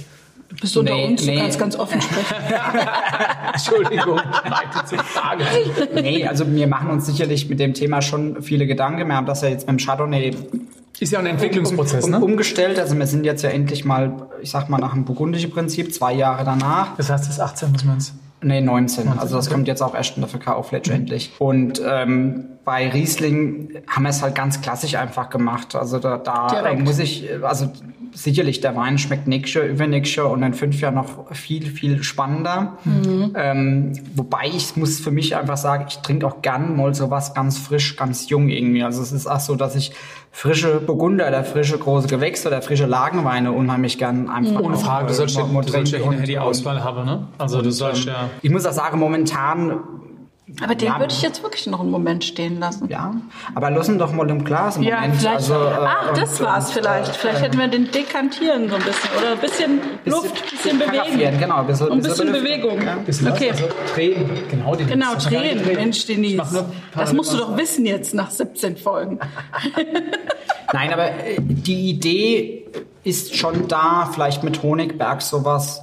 Du bist unter Nee, uns, du nee. kannst ganz offen sprechen. Entschuldigung, zur Frage. Nee, also wir machen uns sicherlich mit dem Thema schon viele Gedanken. Wir haben das ja jetzt beim Chardonnay Ist ja ein Entwicklungsprozess, um, ne? umgestellt. Also wir sind jetzt ja endlich mal, ich sag mal, nach dem burgundischen Prinzip, zwei Jahre danach. Das heißt, das ist 18, muss man es. Nee, 19. 19, Also das okay. kommt jetzt auch erst in der Verkauf letztendlich. Und ähm, bei Riesling haben wir es halt ganz klassisch einfach gemacht. Also da, da muss ich, also sicherlich der Wein schmeckt nächstes Jahr, übernächstes Jahr und in fünf Jahren noch viel, viel spannender. Ähm, wobei ich muss für mich einfach sagen, ich trinke auch gern mal sowas ganz frisch, ganz jung irgendwie. Also es ist auch so, dass ich frische Burgunder oder frische große Gewächse oder frische Lagenweine unheimlich gern einfach Ohne auch, Frage, du sollst ja, die Auswahl haben, ne? Also du sollst ja. ich muss auch sagen, momentan, Aber den Ja. würde ich jetzt wirklich noch einen Moment stehen lassen. ja, aber lassen doch mal im Glas einen Ja, Moment. vielleicht. Also, äh, Ach, das und, war's vielleicht. Vielleicht hätten wir den dekantieren so ein bisschen. Oder ein bisschen Luft, ein bisschen bewegen. Genau, ein bisschen, ein bisschen. Bewegung. Ja. Bisschen Okay. also drehen. Genau, die Genau, drehen, Mensch, Denise. Das musst du doch wissen jetzt nach 17 Folgen. Nein, aber äh, die Idee ist schon da, vielleicht mit Honigberg sowas.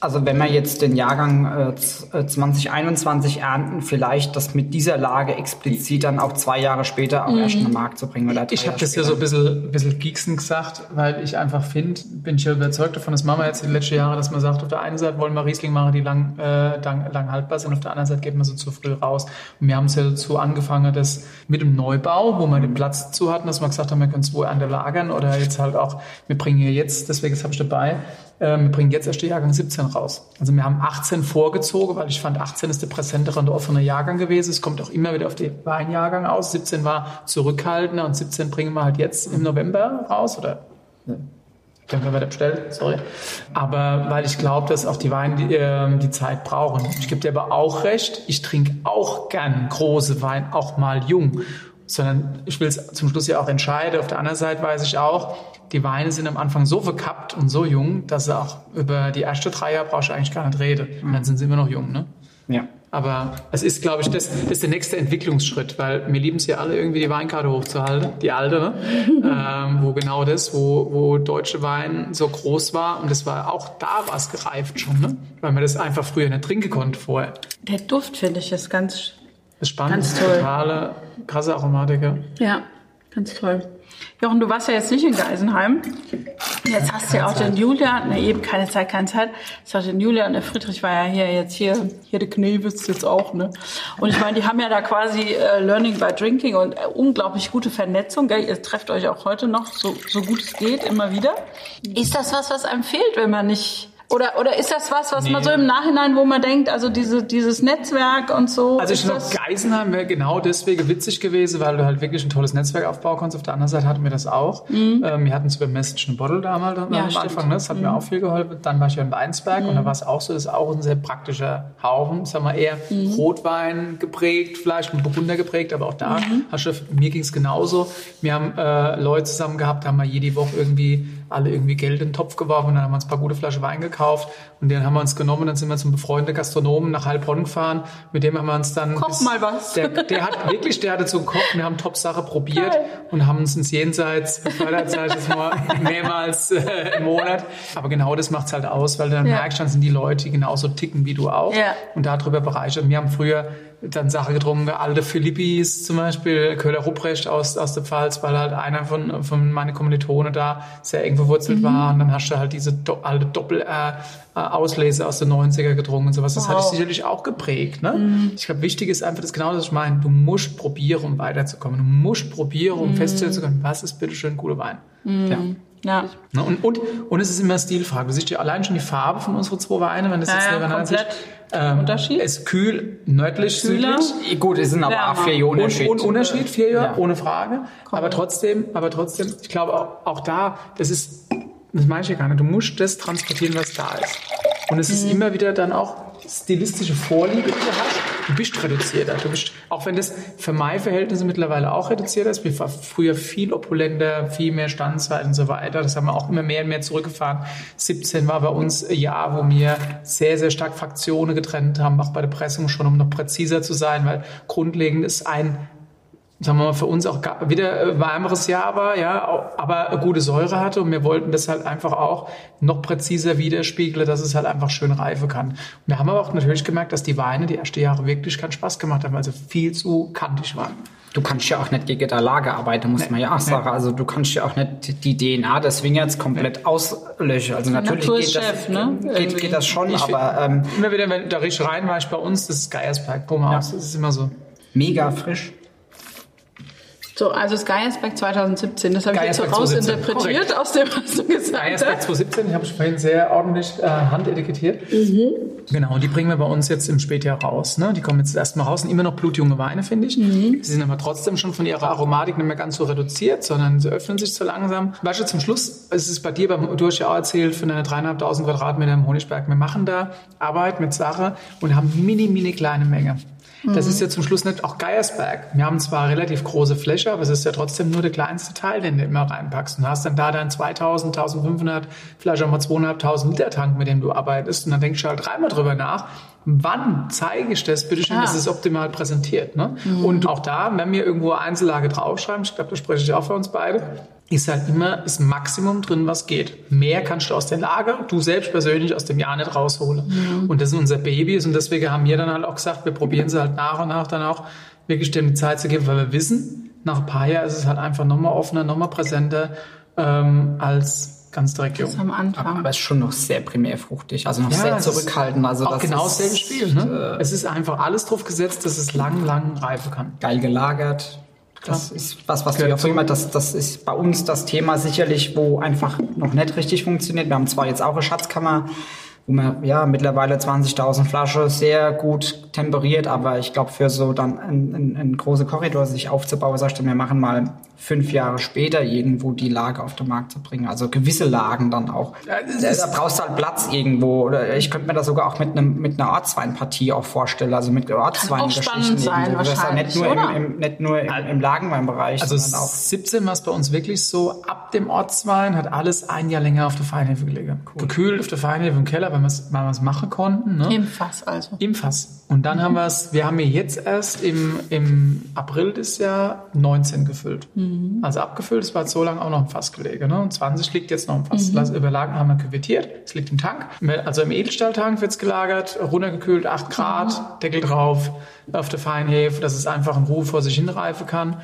Also wenn wir jetzt den Jahrgang äh, z- äh, 2021 ernten, vielleicht das mit dieser Lage explizit dann auch zwei Jahre später auch erst in den Markt zu bringen. Oder Ich habe Jahre das ja so ein bisschen, ein bisschen Gieksen gesagt, weil ich einfach finde, bin ich ja überzeugt davon, das machen wir jetzt in den letzten Jahren, dass man sagt, auf der einen Seite wollen wir Riesling machen, die lang, äh, lang, lang haltbar sind, auf der anderen Seite geht man so zu früh raus. Und wir haben es ja dazu angefangen, dass mit dem Neubau, wo wir den Platz dazu hatten, dass wir gesagt haben, wir können es wohl an der lagern oder jetzt halt auch, wir bringen hier jetzt, deswegen das habe ich dabei, wir bringen jetzt erst den Jahrgang 17 raus. Also wir haben 18 vorgezogen, weil ich fand, 18 ist der präsentere und offene Jahrgang gewesen. Es kommt auch immer wieder auf den Weinjahrgang aus. 17 war zurückhaltender und 17 bringen wir halt jetzt im November raus oder können wir das bestellt, sorry. Aber weil ich glaube, dass auch die Weine die, ähm, die Zeit brauchen. Ich gebe dir aber auch recht, ich trinke auch gern große Wein, auch mal jung. Sondern ich will es zum Schluss ja auch entscheiden. Auf der anderen Seite weiß ich auch, die Weine sind am Anfang so verkappt und so jung, dass sie auch über die erste drei Jahre brauchst du eigentlich gar nicht reden. Und dann sind sie immer noch jung, ne? Ja. Aber es ist, glaube ich, das, das ist der nächste Entwicklungsschritt, weil wir lieben es ja alle irgendwie die Weinkarte hochzuhalten, die alte, ne? ähm, wo genau das, wo, wo deutsche Wein so groß war und das war auch da war es gereift schon, ne? weil man das einfach früher nicht trinken konnte vorher. Der Duft, finde ich, ist ganz, ist spannend, Ganz toll. totale, krasse Aromatiker. ja, ganz toll. Jochen, du warst ja jetzt nicht in Geisenheim. Jetzt hast du ja auch den Julian, ne, eben keine Zeit, keine Zeit. Jetzt hast du den Julian, der Friedrich war ja hier, jetzt hier, hier der Knebels jetzt auch, ne? Und ich meine, die haben ja da quasi äh, Learning by Drinking und äh, unglaublich gute Vernetzung, gell? Ihr trefft euch auch heute noch, so, so gut es geht, immer wieder. Ist das was, was einem fehlt, wenn man nicht oder, oder ist das was, was Nee. man so im Nachhinein, wo man denkt, also diese, dieses Netzwerk und so? Also ich glaube, Geisenheim wäre genau deswegen witzig gewesen, weil du halt wirklich ein tolles Netzwerk aufbauen konntest. Auf der anderen Seite hatten wir das auch. Ähm, wir hatten es über Message and Bottle damals am Ja, Anfang. stimmt. Ne? Das hat mir auch viel geholfen. Dann war ich ja in Weinsberg und da war es auch so, das ist auch ein sehr praktischer Haufen. Sagen wir eher Rotwein geprägt, vielleicht ein Burgunder geprägt, aber auch da hast du, mir ging es genauso. Wir haben äh, Leute zusammen gehabt, haben wir jede Woche irgendwie alle irgendwie Geld in den Topf geworfen und dann haben wir uns ein paar gute Flaschen Wein gekauft und den haben wir uns genommen, dann sind wir zum befreundeten Gastronomen nach Heilbronn gefahren, mit dem haben wir uns dann Koch mal was. Der, der hat wirklich, der hatte so gekocht, wir haben Top-Sache probiert Geil. und haben uns ins Jenseits befördert, sag ich jetzt mal, mehrmals äh, im Monat. Aber genau das macht's halt aus, weil du dann Ja. merkst, dann sind die Leute, die genauso ticken wie du auch Ja. und darüber bereichert. Wir haben früher dann Sache getrunken, alte Philippis zum Beispiel, Köhler Rupprecht aus, aus der Pfalz, weil halt einer von, von meinen Kommilitonen da sehr eng verwurzelt war und dann hast du halt diese do, alte Doppel äh, Auslese aus den 90er getrunken und sowas. Das hat dich Wow. sicherlich auch geprägt. Ne? Ich glaube, wichtig ist einfach das genau das, was ich meine. Du musst probieren, um weiterzukommen. Du musst probieren, um festzustellen zu können, was ist bitteschön guter Wein. Ja. ja. Ne? Und, und, und es ist immer Stilfrage. Du siehst ja allein schon die Farbe von unseren zwei Weinen, wenn das Ja, jetzt ja, nebeneinander sitzt. Ähm, Unterschied? Es ist kühl, nördlich, Kühler. südlich. Gut, es sind aber auch vier Jahre Unterschied. und Unterschied, vier Jahre, Ja. ohne Frage. Aber trotzdem, aber trotzdem, ich glaube auch, auch da, das ist, das meine ich ja gar nicht, du musst das transportieren, was da ist. Und es Mhm. ist immer wieder dann auch stilistische Vorliebe, die du hast. Du bist reduzierter. Du bist, auch wenn das für meine Verhältnisse mittlerweile auch reduzierter ist, wir war früher viel opulenter, viel mehr Standzeit und so weiter. Das haben wir auch immer mehr und mehr zurückgefahren. 17 war bei uns ein Jahr, wo wir sehr, sehr stark Fraktionen getrennt haben, auch bei der Pressung schon, um noch präziser zu sein, weil grundlegend ist ein sagen wir mal, für uns auch wieder äh, warmeres Jahr war, ja, aber eine gute Säure hatte und wir wollten das halt einfach auch noch präziser widerspiegeln, dass es halt einfach schön reifen kann. Und wir haben aber auch natürlich gemerkt, dass die Weine die ersten Jahre wirklich keinen Spaß gemacht haben, weil sie viel zu kantig waren. Du kannst ja auch nicht gegen der Lage arbeiten, muss man ja auch sagen. Also du kannst ja auch nicht die DNA des Vineyards komplett auslöschen. Also natürlich geht das, Chef, ne? geht, geht das schon, Ich aber ähm, Immer wieder, wenn da riech rein war ich bei uns, das ist Geiersberg, Punkt aus. Das ist immer so. mega frisch. So, also das Geiersberg 2017, das habe ich jetzt so Geiersberg 2017, rausinterpretiert aus dem, was du gesagt hast. 2017, die habe ich vorhin sehr ordentlich äh, handetikettiert. Genau, und die bringen wir bei uns jetzt im Spätjahr raus. Ne? Die kommen jetzt erstmal raus, sind immer noch blutjunge Weine, finde ich. Sie sind aber trotzdem schon von ihrer Aromatik nicht mehr ganz so reduziert, sondern sie öffnen sich so langsam. Weißt du, zum Schluss, es ist bei dir, beim, du hast ja auch erzählt, von deiner dreieinhalbtausend Quadratmeter im Honigberg. Wir machen da Arbeit mit Sache und haben mini, mini kleine Menge. Das ist ja zum Schluss nicht auch Geiersberg. Wir haben zwar relativ große Fläche, aber es ist ja trotzdem nur der kleinste Teil, den du immer reinpackst. Und hast dann da deinen 2000, 1500, vielleicht auch mal 2500 Liter Tank, mit dem du arbeitest. Und dann denkst du halt dreimal drüber nach, wann zeige ich das, bitte schön, Ja. dass es optimal präsentiert. Ne? Und auch da, wenn wir irgendwo Einzellage draufschreiben, ich glaube, da spreche ich auch für uns beide, ist halt immer das Maximum drin, was geht. Mehr kannst du aus der Lage, du selbst persönlich aus dem Jahr nicht rausholen. Und das ist unser Baby und deswegen haben wir dann halt auch gesagt, wir probieren sie halt nach und nach dann auch wirklich dem die Zeit zu geben, weil wir wissen, nach ein paar Jahren ist es halt einfach nochmal offener, nochmal präsenter ähm, als ganz direkt jung. Am Anfang. Aber es ist schon noch sehr primärfruchtig, also noch Ja, sehr zurückhaltend. Also auch das genau ist, dasselbe Spiel. Ne? Es ist einfach alles drauf gesetzt, dass es lang, lang reifen kann. geil gelagert. Das ist was, was du Gehört ja vorhin das, das ist bei uns das Thema sicherlich, wo einfach noch nicht richtig funktioniert. Wir haben zwar jetzt auch eine Schatzkammer, wo man ja mittlerweile 20.000 Flaschen sehr gut temperiert, aber ich glaube für so dann ein, ein, großer Korridor sich aufzubauen, sagst du, wir machen mal fünf Jahre später irgendwo die Lage auf den Markt zu bringen. Also gewisse Lagen dann auch. Da, brauchst du halt Platz irgendwo. Oder ich könnte mir das sogar auch mit einem mit einer Ortsweinpartie auch vorstellen. Also mit Ortsweingeschichten. spannend sein, irgendwo. Das ist dann nicht nur, oder? im, im, nicht nur im, im Lagenweinbereich, Also sondern auch 17 war es bei uns wirklich so, ab dem Ortswein hat alles ein Jahr länger auf der Feinhefe gelegen. Gekühlt auf der Feinhefe im Keller, weil wir es machen konnten. Ne? Im Fass also. Im Fass. Und dann haben wir es, wir haben hier jetzt erst im, im April des Jahr 19 gefüllt. Also abgefüllt, es war so lange auch noch im Fass gelegen. Ne? Und 20 liegt jetzt noch im Fass. Lass überlagen haben wir küvettiert. Es liegt im Tank. Also im Edelstahltank wird es gelagert, runtergekühlt, 8 Grad, Deckel drauf, auf der Feinhefe, dass es einfach in Ruhe vor sich hinreifen kann.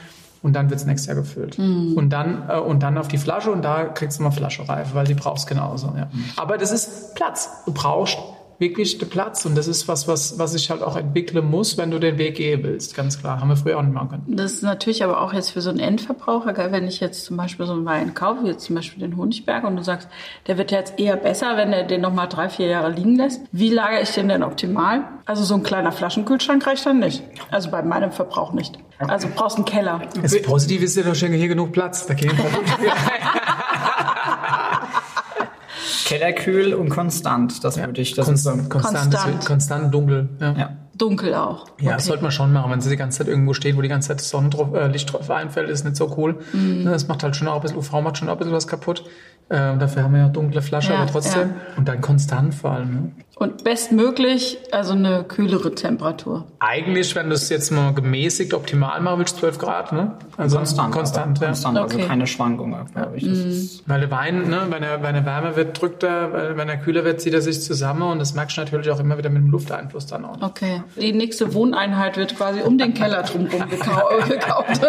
Und dann wird's nächstes Jahr gefüllt. Und dann äh, und dann auf die Flasche und da kriegst du mal Flaschereife, weil die brauchst genauso. Ja. Aber das ist Platz. Du brauchst wirklich den Platz und das ist was, was, was ich halt auch entwickeln muss, wenn du den Weg gehen willst. Ganz klar. Haben wir früher auch nicht machen können. Das ist natürlich aber auch jetzt für so einen Endverbraucher, wenn ich jetzt zum Beispiel so einen Wein kaufe, wie jetzt zum Beispiel den Honigberg, und du sagst, der wird jetzt eher besser, wenn er den nochmal drei, vier Jahre liegen lässt. Wie lagere ich den denn optimal? Also so ein kleiner Flaschenkühlschrank reicht dann nicht. Also bei meinem Verbrauch nicht. Also brauchst einen Keller. Das Positive ist ja doch schon hier genug Platz. Da gehen Kellerkühl und konstant, das würde ich, das konstant, ist konstant, Konstant. konstant dunkel. Ja. ja. Dunkel auch. Ja, das sollte man schon machen. Wenn sie die ganze Zeit irgendwo steht, wo die ganze Zeit Sonnenlicht äh, Licht drauf einfällt, ist nicht so cool. Mhm. Das macht halt schon auch ein bisschen, UV macht schon auch ein bisschen was kaputt. Äh, dafür haben wir ja dunkle Flasche, Ja, aber trotzdem. Und dann konstant vor allem. Ne? Und bestmöglich, also eine kühlere Temperatur. Eigentlich, wenn du es jetzt mal gemäßigt optimal machen willst, 12 Grad, ne? Also konstant. Konstant, aber ja. konstant also Okay. keine Schwankungen, glaube ich. Ist, Weil der Wein, ne, wenn er, wenn er wärmer wird, drückt er, weil wenn er kühler wird, zieht er sich zusammen und das merkst du natürlich auch immer wieder mit dem Lufteinfluss dann auch. Okay. Die nächste Wohneinheit wird quasi um den Keller drumherum gekau- gekauft.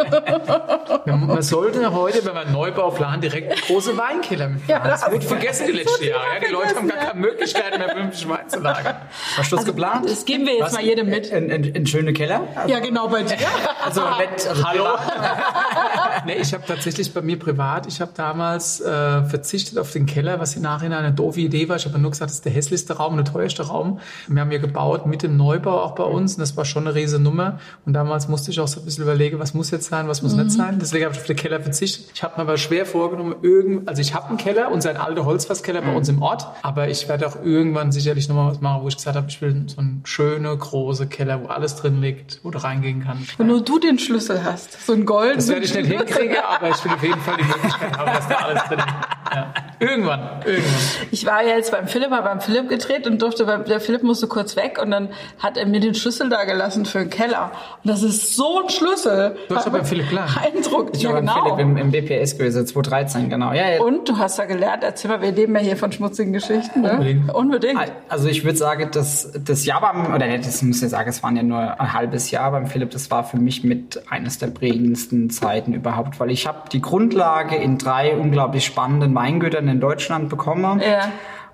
Man sollte heute, wenn man Neubau plant, direkt große Weinkeller mitmachen. Ja, das wurde vergessen die letzten Jahre. Ja, die Leute haben gar keine Möglichkeit mehr, vernünftig Wein zu lagern. hast du das geplant? Das geben wir jetzt Was? mal jedem mit. In, in, in schöne Keller? Ja, genau bei dir. Also, nicht, also Hallo? nee, ich habe tatsächlich bei mir privat, ich habe damals äh, verzichtet auf den Keller, was im Nachhinein eine doofe Idee war. Ich habe nur gesagt, das ist der hässlichste Raum und der teuerste Raum. Wir haben hier gebaut mit dem Neubau auch bei uns und das war schon eine riesige Nummer. Und damals musste ich auch so ein bisschen überlegen, was muss jetzt sein, was muss nicht sein. Deswegen habe ich auf den Keller verzichtet. Ich habe mir aber schwer vorgenommen, irgend, also ich habe einen Keller, unseren alten Holzfasskeller bei uns im Ort, aber ich werde auch irgendwann sicherlich nochmal was machen, wo ich gesagt habe, ich will so einen schönen, großen Keller, wo alles drin liegt, wo du reingehen kannst. Wo nur du den Schlüssel hast. So ein Gold. Das werde ich nicht hinkriegen, aber ich will auf jeden Fall die Möglichkeit haben, dass da alles drin ist. Ja. Irgendwann, irgendwann. Ich war ja jetzt beim Philipp, habe beim Philipp gedreht und durfte, beim- der Philipp musste kurz weg und dann hat er mir den Schlüssel da gelassen für den Keller. Und das ist so ein Schlüssel. Du hast doch beim Philipp klar. Eindruck. Ich Ja, war beim genau. Philipp im, im BPS gewesen, 2013, genau. Ja, ja. Und du hast da gelernt, erzähl mal, wir leben ja hier von schmutzigen Geschichten. Ne? Unbedingt. Unbedingt. Also ich würde sagen, dass das Jahr beim, oder das muss ich sagen, es waren ja nur ein halbes Jahr beim Philipp, das war für mich mit eines der prägendsten Zeiten überhaupt, weil ich habe die Grundlage in drei unglaublich spannenden Weingütern in Deutschland bekommen. Ja.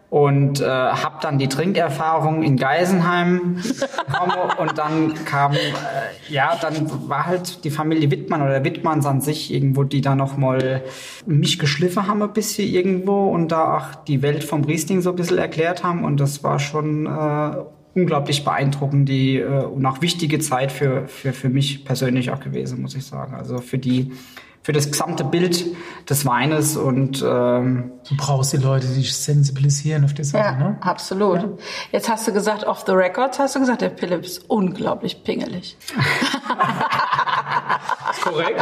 Und äh, habe dann die Trinkerfahrung in Geisenheim bekommen und dann kam, äh, ja, dann war halt die Familie Wittmann oder Wittmanns an sich irgendwo, die da nochmal mich geschliffen haben ein bisschen irgendwo und da auch die Welt vom Riesling so ein bisschen erklärt haben und das war schon äh, unglaublich beeindruckend die äh, und auch wichtige Zeit für, für, für mich persönlich auch gewesen, muss ich sagen. Also für die für das gesamte Bild des Weines und ähm, Du brauchst die Leute, die dich sensibilisieren auf die Sache, Ja, ne? absolut. Jetzt hast du gesagt, off the records hast du gesagt, der Philipp ist unglaublich pingelig. Korrekt.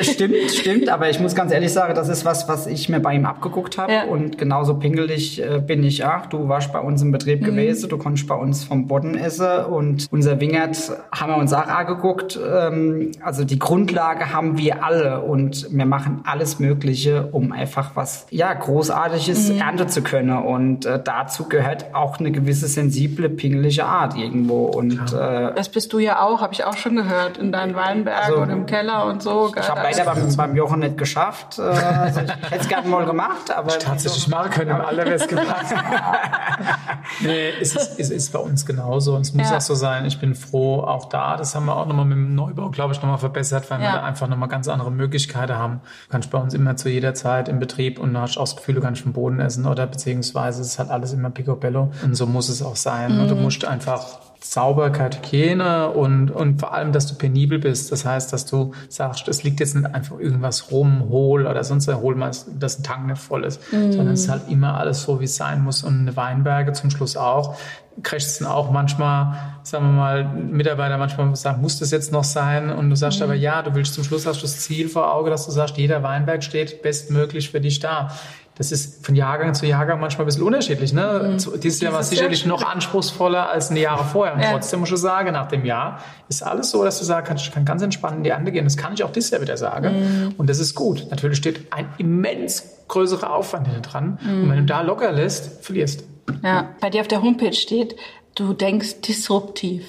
Stimmt, stimmt, aber ich muss ganz ehrlich sagen, das ist was, was ich mir bei ihm abgeguckt habe. Ja. Und genauso pingelig äh, bin ich auch. Du warst bei uns im Betrieb Mhm. gewesen, du konntest bei uns vom Boden essen und unser Wingert haben wir uns auch angeguckt. Ähm, also die Grundlage haben wir alle und wir machen alles Mögliche, um einfach was, ja, Großartiges Mhm. ernten zu können. Und äh, dazu gehört auch eine gewisse sensible, pingelige Art irgendwo. Und äh, Das bist du ja auch, habe ich auch schon gehört, in deinen Weinbergen Also, und im Keller und so. ich habe leider beim, beim Jochen nicht geschafft. Äh, also ich hätte es gerne mal gemacht, aber Tatsächlich machen können, Alter wäre es gepasst. nee, es ist, es ist bei uns genauso und es muss Ja. auch so sein. Ich bin froh, auch da, das haben wir auch nochmal mit dem Neubau, glaube ich, nochmal verbessert, weil wir Ja. da einfach nochmal ganz andere Möglichkeiten haben. Du kannst bei uns immer zu jeder Zeit im Betrieb und hast auch das Gefühl, du kannst vom Boden essen oder beziehungsweise es ist halt alles immer picobello und so muss es auch sein. Und du musst einfach Sauberkeit, Hygiene und, und vor allem, dass du penibel bist. Das heißt, dass du sagst, es liegt jetzt nicht einfach irgendwas rum, hohl oder sonst hol mal, dass ein Tank nicht voll ist, sondern es ist halt immer alles so, wie es sein muss. Und eine Weinberge zum Schluss auch. Du auch manchmal, sagen wir mal, Mitarbeiter manchmal sagen, muss das jetzt noch sein? Und du sagst aber, ja, du willst zum Schluss hast du das Ziel vor Auge, dass du sagst, jeder Weinberg steht bestmöglich für dich da. Das ist von Jahrgang zu Jahrgang manchmal ein bisschen unterschiedlich. Ne? Zu- Dieses Jahr war es Jahr sicherlich noch anspruchsvoller als in die Jahre vorher. Und Ja. trotzdem muss ich sagen, nach dem Jahr ist alles so, dass du sagst, kann, ich kann ganz entspannt in die Ernte gehen. Das kann ich auch dieses Jahr wieder sagen. Und das ist gut. Natürlich steht ein immens größerer Aufwand hinter dran. Und wenn du da locker lässt, verlierst. Ja, bei dir auf der Homepage steht, du denkst disruptiv.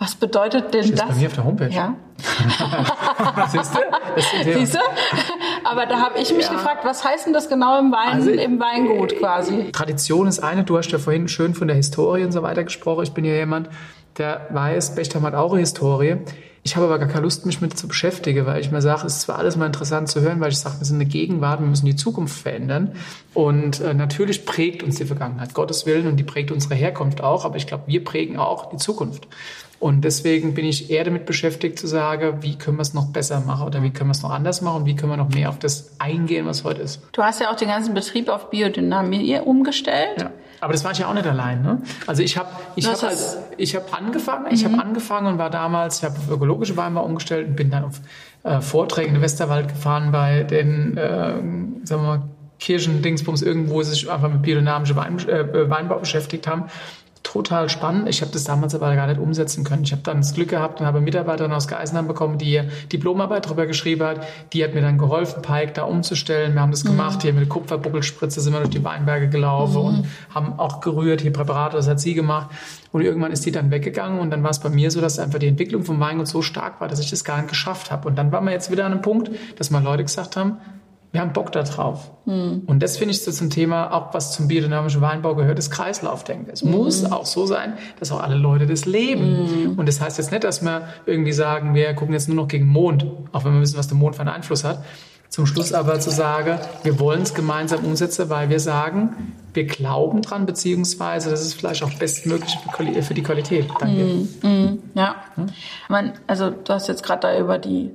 Was bedeutet denn Steht's das? bei mir auf der Homepage? Ja. Siehst du? Das ist ein. Siehst du? Aber da habe ich mich gefragt, was heißt denn das genau im Wein, Also, im Weingut quasi? Tradition ist eine, du hast ja vorhin schön von der Historie und so weiter gesprochen. Ich bin ja jemand, der weiß, Bechtheim hat auch eine Historie. Ich habe aber gar keine Lust, mich mit zu beschäftigen, weil ich mir sage, es ist zwar alles mal interessant zu hören, weil ich sage, wir sind eine Gegenwart, wir müssen die Zukunft verändern. Und äh, natürlich prägt uns die Vergangenheit, Gottes Willen, und die prägt unsere Herkunft auch, aber ich glaube, wir prägen auch die Zukunft. Und deswegen bin ich eher damit beschäftigt zu sagen, wie können wir es noch besser machen oder wie können wir es noch anders machen und wie können wir noch mehr auf das eingehen, was heute ist. Du hast ja auch den ganzen Betrieb auf Biodynamie umgestellt. Ja. Aber das war ich ja auch nicht allein. Ne? Also ich habe ich hab hast als, das- ich hab angefangen, ich habe angefangen und war damals, ich habe auf ökologische Weinbau umgestellt und bin dann auf äh, Vorträge in den Westerwald gefahren bei den, äh, sagen wir mal, Kirchen, Dingsbums, irgendwo, die sich einfach mit biodynamischem Wein, äh, Weinbau beschäftigt haben. Total spannend. Ich habe das damals aber gar nicht umsetzen können. Ich habe dann das Glück gehabt und habe eine Mitarbeiterin aus Geisenheim bekommen, die ihr Diplomarbeit darüber geschrieben hat. Die hat mir dann geholfen, Pike da umzustellen. Wir haben das gemacht. Hier mit Kupferbuckelspritze sind wir durch die Weinberge gelaufen und haben auch gerührt. Hier Präparate, das hat sie gemacht. Und irgendwann ist die dann weggegangen und dann war es bei mir so, dass einfach die Entwicklung vom Weingut so stark war, dass ich das gar nicht geschafft habe. Und dann waren wir jetzt wieder an einem Punkt, dass mal Leute gesagt haben, wir haben Bock da drauf. Und das finde ich so zum Thema, auch was zum biodynamischen Weinbau gehört, ist Kreislaufdenken. Es muss auch so sein, dass auch alle Leute das leben. Und das heißt jetzt nicht, dass wir irgendwie sagen, wir gucken jetzt nur noch gegen Mond, auch wenn wir wissen, was der Mond für einen Einfluss hat. Zum Schluss aber zu sagen, wir wollen es gemeinsam umsetzen, weil wir sagen, wir glauben dran, beziehungsweise das ist vielleicht auch bestmöglich für die Qualität. Danke. Ja. Man, also du hast jetzt gerade da über die,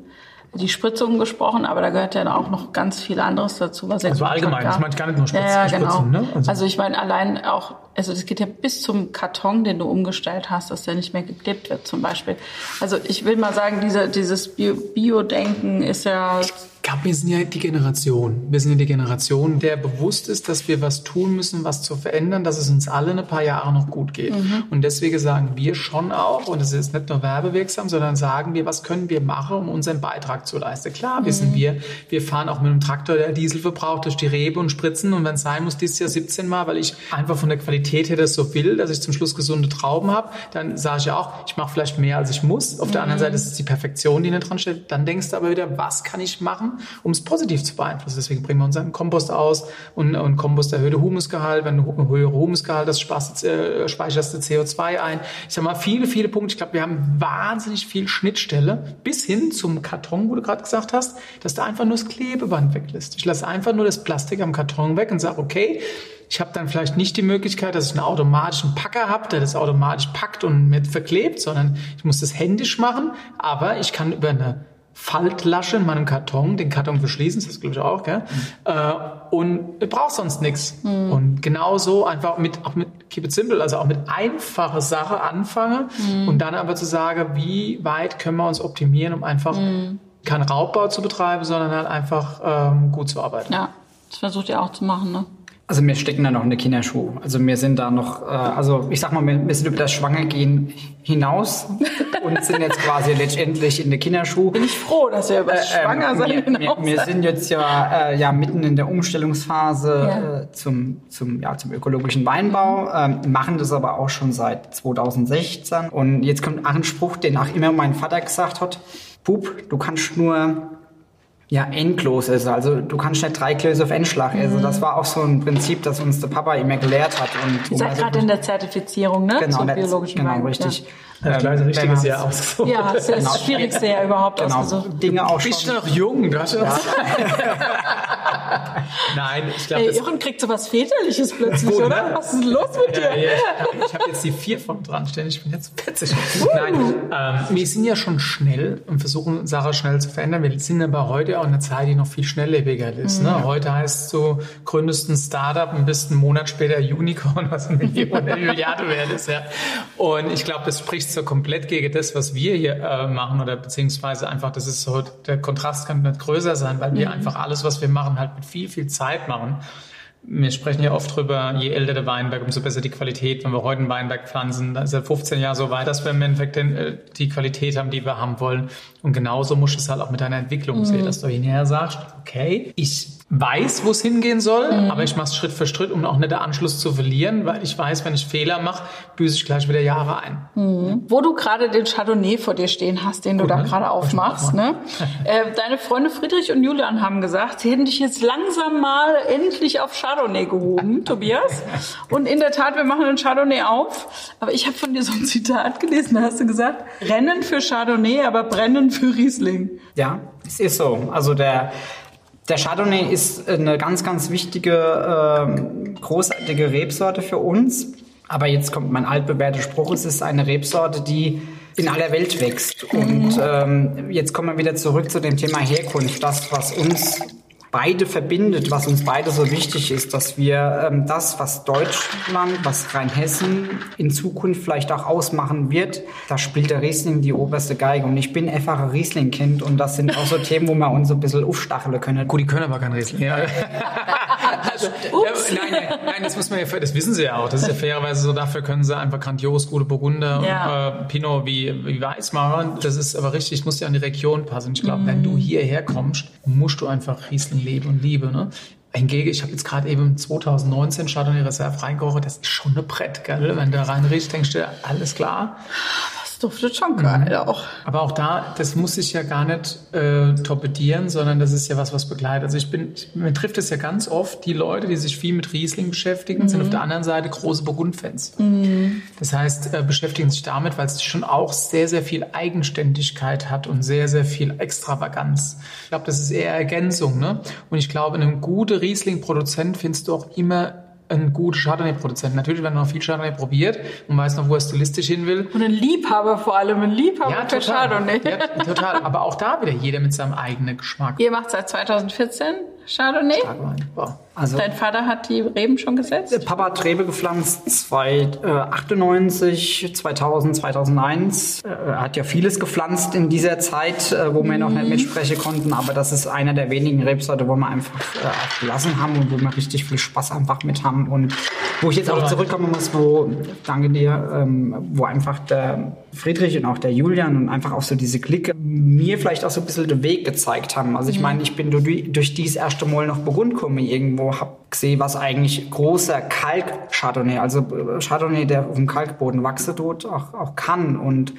die Spritzungen gesprochen, aber da gehört ja auch noch ganz viel anderes dazu. Was Also allgemein, das meine ich gar nicht nur Spritz- ja, ja, genau. Spritzen, ne? Also, Also- ich meine allein auch, also das geht ja bis zum Karton, den du umgestellt hast, dass der nicht mehr geklebt wird zum Beispiel. Also ich will mal sagen, diese, dieses Bio- Bio-Denken ist ja glaube, wir sind ja die Generation. Wir sind ja die Generation, der bewusst ist, dass wir was tun müssen, was zu verändern, dass es uns alle ein paar Jahre noch gut geht. Und deswegen sagen wir schon auch, und es ist nicht nur werbewirksam, sondern sagen wir, was können wir machen, um unseren Beitrag zu leisten. Klar wissen wir, wir fahren auch mit einem Traktor, der Diesel verbraucht, durch die Rebe und spritzen. Und wenn es sein muss, dieses Jahr 17 Mal, weil ich einfach von der Qualität her das so will, dass ich zum Schluss gesunde Trauben habe, dann sage ich auch, ich mache vielleicht mehr, als ich muss. Auf der anderen Seite ist es die Perfektion, die nicht dran steht. Dann denkst du aber wieder, was kann ich machen, um es positiv zu beeinflussen. Deswegen bringen wir unseren Kompost aus und, und Kompost erhöht Humusgehalt. Wenn du einen höheren Humusgehalt hast, äh, speicherst du CO2 ein. Ich sag mal, viele, viele Punkte. Ich glaube, wir haben wahnsinnig viel Schnittstelle bis hin zum Karton, wo du gerade gesagt hast, dass du einfach nur das Klebeband weglässt. Ich lasse einfach nur das Plastik am Karton weg und sage, okay, ich habe dann vielleicht nicht die Möglichkeit, dass ich einen automatischen Packer habe, der das automatisch packt und mit verklebt, sondern ich muss das händisch machen. Aber ich kann über eine Faltlasche in meinem Karton den Karton verschließen, das glaube ich auch, gell? Äh, und ich brauche sonst nichts. Und genauso einfach mit, auch mit Keep it simple, also auch mit einfache Sache anfangen und dann aber zu sagen, wie weit können wir uns optimieren, um einfach keinen Raubbau zu betreiben, sondern halt einfach ähm, gut zu arbeiten. ja, das versucht ihr auch zu machen, ne? Also wir stecken da noch in der Kinderschuh. Also wir sind da noch, äh, also ich sag mal, wir, wir sind über das Schwangergehen hinaus und sind jetzt quasi letztendlich in der Kinderschuh. Bin ich froh, dass ihr über das Ähm, Schwangersein wir, wir, wir sind jetzt ja, äh, ja mitten in der Umstellungsphase Ja. äh, zum, zum, ja, zum ökologischen Weinbau, ähm, machen das aber auch schon seit 2016. Und jetzt kommt auch ein Spruch, den auch immer mein Vater gesagt hat. Bub, du kannst nur ja, endlos essen. Also du kannst nicht drei Klöße auf Endschlag essen. Das war auch so ein Prinzip, das uns der Papa immer gelehrt hat. Und Ihr seid gerade in der Zertifizierung, ne? genau, Zum biologischen genau, Wein. richtig. Das Ähm, richtige wenn man- Jahr ausgesucht. Ja, ja das ist Genau. das schwierigste ja überhaupt Genau, ausgesucht. Dinge auch Bist du schon. noch jung? Du hast ja. Nein, ich glaube, das Jochen kriegt so was Väterliches plötzlich, Gut, oder? ne? Was ist denn los mit dir? Ja, ja, ich habe ich hab jetzt die vier von dran stehen. Ich bin jetzt 40. Nein, ähm, wir sind ja schon schnell und versuchen Sachen schnell zu verändern. Wir sind aber heute auch in einer Zeit, die noch viel schnelllebiger ist. Mhm. Ne? Heute heißt es, du gründest ein Startup und bist einen Monat später Unicorn, was Million, eine Milliarde wert ist. Ja. Und ich glaube, das spricht so komplett gegen das, was wir hier äh, machen oder beziehungsweise einfach, das ist so, der Kontrast kann nicht größer sein, weil wir einfach alles, was wir machen, halt mit viel, viel Zeit machen. Wir sprechen ja oft drüber, je älter der Weinberg, umso besser die Qualität. Wenn wir heute einen Weinberg pflanzen, da ist er 15 Jahre so weit, dass wir im Endeffekt den, äh, die Qualität haben, die wir haben wollen. Und genauso musst du es halt auch mit deiner Entwicklung sehen, dass du hinterher sagst, okay, ich weiß, wo es hingehen soll, mhm. aber ich mache es Schritt für Schritt, um auch nicht den Anschluss zu verlieren, weil ich weiß, wenn ich Fehler mache, büße ich gleich wieder Jahre ein. Mhm. Wo du gerade den Chardonnay vor dir stehen hast, den Gut, du da ne? gerade aufmachst. Ne? äh, deine Freunde Friedrich und Julian haben gesagt, sie hätten dich jetzt langsam mal endlich auf Chardonnay gehoben, Tobias. Und in der Tat, wir machen den Chardonnay auf. Aber ich habe von dir so ein Zitat gelesen, da hast du gesagt, Rennen für Chardonnay, aber brennen für Riesling. Ja, es ist so. Also der der Chardonnay ist eine ganz, ganz wichtige, äh, großartige Rebsorte für uns. Aber jetzt kommt mein altbewährter Spruch, es ist eine Rebsorte, die in aller Welt wächst. Und ähm, jetzt kommen wir wieder zurück zu dem Thema Herkunft. Das, was uns beide verbindet, was uns beide so wichtig ist, dass wir ähm, das, was Deutschland, was Rheinhessen in Zukunft vielleicht auch ausmachen wird, da spielt der Riesling die oberste Geige. Und ich bin einfach ein Riesling-Kind und das sind auch so Themen, wo wir uns so ein bisschen aufstacheln können. Gut, die können aber kein Riesling. Ja. also, ja, nein, nein, das muss man ja, das wissen sie ja auch. Das ist ja fairerweise so, dafür können sie einfach grandios gute Burgunder ja. und äh, Pinot wie, wie Weiß machen. Das ist aber richtig, muss ja an die Region passen. Ich glaube, mm. wenn du hierher kommst, musst du einfach Riesling Leben und Liebe. Ne? Hingegen, ich habe jetzt gerade eben 2019 Chardonnay Reserve reingekocht, das ist schon eine Brett, gell? Wenn du da reinriechst, denkst du, alles klar duftet schon geil mhm. auch. Aber auch da, das muss ich ja gar nicht äh, torpedieren, sondern das ist ja was, was begleitet. Also ich bin, mir trifft es ja ganz oft, die Leute, die sich viel mit Riesling beschäftigen, mhm. sind auf der anderen Seite große Burgundfans. Mhm. Das heißt, äh, beschäftigen sich damit, weil es schon auch sehr, sehr viel Eigenständigkeit hat und sehr, sehr viel Extravaganz. Ich glaube, das ist eher Ergänzung. Ne? Und ich glaube, einen guten Riesling-Produzent findest du auch immer ein guter Chardonnay-Produzent. Natürlich, wenn man noch viel Chardonnay probiert und weiß noch, wo er stilistisch hin will. Und ein Liebhaber vor allem, ein Liebhaber ja, für Chardonnay. Ja, total. Aber auch da wieder jeder mit seinem eigenen Geschmack. Ihr macht seit 2014 Chardonnay? Starkwein. Wow. Also, Dein Vater hat die Reben schon gesetzt? Papa hat Rebe gepflanzt 1998, 2000, 2001. Er hat ja vieles gepflanzt in dieser Zeit, äh, wo wir mhm. noch nicht mhm. mitsprechen konnten, aber das ist einer der wenigen Rebsorte, wo wir einfach äh, auch gelassen haben und wo wir richtig viel Spaß einfach mit haben und wo ich jetzt auch zurückkommen muss, wo, danke dir, ähm, wo einfach der Friedrich und auch der Julian und einfach auch so diese Clique mir vielleicht auch so ein bisschen den Weg gezeigt haben. Also ich mhm. meine, ich bin durch, durch dies erste Mal noch Burgund gekommen irgendwo, habe gesehen, was eigentlich großer Kalk-Chardonnay, also äh, Chardonnay, der auf dem Kalkboden wachsen tut, auch, auch kann und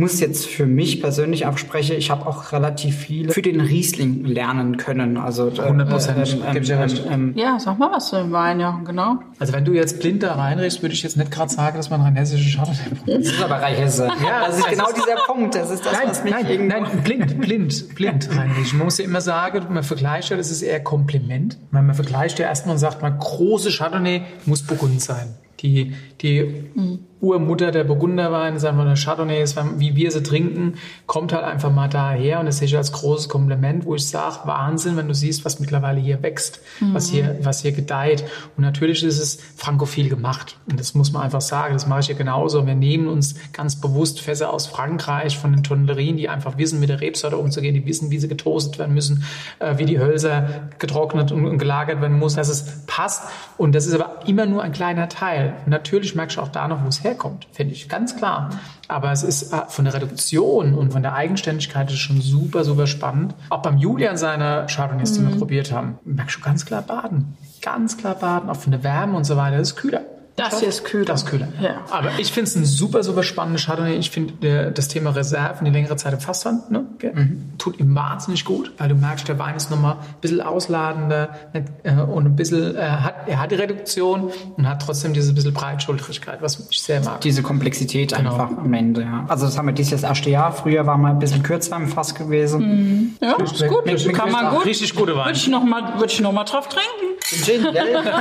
muss jetzt für mich persönlich auch sprechen, ich habe auch relativ viel für den Riesling lernen können. Also 100 äh, Prozent, äh, ähm, ähm, ähm, ja, sag mal was zu dem Wein, ja, genau. Also wenn du jetzt blind da reinriechst, würde ich jetzt nicht gerade sagen, dass man rheinhessische Chardonnay Das ist aber Rheinhesse. Ja, das ist genau dieser Punkt. Das ist das, nein, was mich nein, nein, blind, blind, blind reinriechen. Man muss ja immer sagen, man vergleicht ja, das ist eher Kompliment. Man vergleicht ja erstmal und sagt, man große Chardonnay muss Burgund sein. Die, die mhm. Urmutter der Burgunderweine, sagen wir der Chardonnay, wie wir sie trinken, kommt halt einfach mal daher und das sehe ich als großes Kompliment, wo ich sage, Wahnsinn, wenn du siehst, was mittlerweile hier wächst, mhm. was hier, was hier gedeiht. Und natürlich ist es frankophil gemacht. Und das muss man einfach sagen, das mache ich hier genauso. Wir nehmen uns ganz bewusst Fässer aus Frankreich von den Tonnellerien, die einfach wissen, mit der Rebsorte umzugehen, die wissen, wie sie getoastet werden müssen, äh, wie die Hölzer getrocknet und, und gelagert werden muss, dass es passt. Und das ist aber immer nur ein kleiner Teil. Und natürlich merkst du auch da noch, wo es herkommt, finde ich ganz klar. Aber es ist äh, von der Reduktion und von der Eigenständigkeit ist schon super, super spannend. Auch beim Julian seiner Chardonnays, die wir mhm. probiert haben, merkst du ganz klar Baden. Ganz klar Baden, auch von der Wärme und so weiter, ist kühler. Das hier ist kühler. Das ist kühler. Ja. Aber ich finde es ein super, super spannendes Chardonnay. Ich finde das Thema Reserven die längere Zeit im Fassstand ne, mhm. tut ihm wahnsinnig gut, weil du merkst, der Wein ist nochmal ein bisschen ausladender äh, und ein bisschen, äh, hat, er hat die Reduktion und hat trotzdem diese bisschen Breitschultrigkeit, was ich sehr mag. Diese Komplexität genau. einfach am Ende, ja. Also das haben wir dieses Jahr das erste Jahr. Früher war man ein bisschen kürzer im Fass gewesen. Mhm. Ja, ist gut. Mit, mit Kann man gut. Richtig gute Wein. Würde ich nochmal noch drauf trinken. Gin, gell?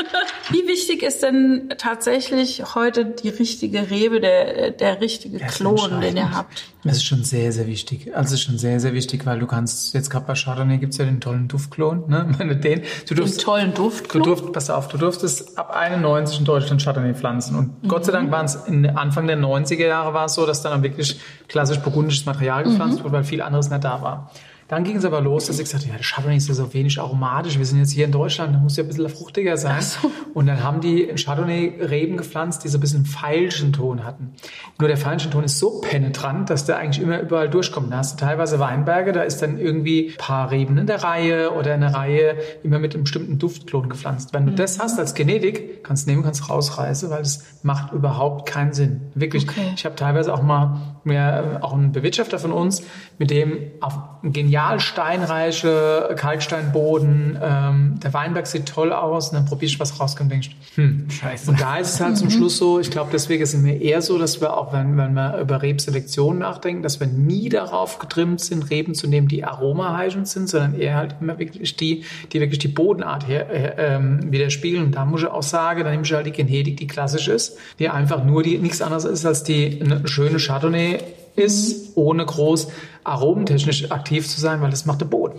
Wie wichtig ist denn tatsächlich heute die richtige Rebe, der, der richtige Klon, den ihr habt? Das ist schon sehr, sehr wichtig. Also ist schon sehr, sehr wichtig, weil du kannst, jetzt gerade bei Chardonnay gibt's ja den tollen Duftklon, ne? Den, du durfst, den tollen Duftklon? Du durft, pass auf, du durftest ab 91 in Deutschland Chardonnay pflanzen. Und mhm. Gott sei Dank waren es in Anfang der 90er Jahre war es so, dass dann wirklich klassisch burgundisches Material gepflanzt mhm. wurde, weil viel anderes nicht da war. Dann ging es aber los, dass ich gesagt habe, ja, der Chardonnay ist ja so wenig aromatisch. Wir sind jetzt hier in Deutschland, da muss ja ein bisschen fruchtiger sein. So. Und dann haben die Chardonnay-Reben gepflanzt, die so ein bisschen feilschen Ton hatten. Nur der feilschen Ton ist so penetrant, dass der eigentlich immer überall durchkommt. Da hast du teilweise Weinberge, da ist dann irgendwie ein paar Reben in der Reihe oder in der Reihe immer mit einem bestimmten Duftklon gepflanzt. Wenn du mhm. das hast als Genetik, kannst du nehmen, kannst rausreißen, weil das macht überhaupt keinen Sinn. Wirklich. Okay. Ich habe teilweise auch mal mehr, auch einen Bewirtschafter von uns, mit dem auf genial steinreiche Kalksteinboden, ähm, der Weinberg sieht toll aus und dann probierst du was rauskommt und denkst, hm, scheiße. Und da ist es halt zum mhm. Schluss so, ich glaube, deswegen sind wir eher so, dass wir auch, wenn, wenn wir über Rebselektion nachdenken, dass wir nie darauf getrimmt sind, Reben zu nehmen, die aromaheischend sind, sondern eher halt immer wirklich die, die wirklich die Bodenart her, äh, ähm, widerspiegeln. Und da muss ich auch sagen, dann nehme ich halt die Genetik, die klassisch ist, die einfach nur die nichts anderes ist als die eine schöne Chardonnay ist, ohne groß aromentechnisch aktiv zu sein, weil das macht der Boden.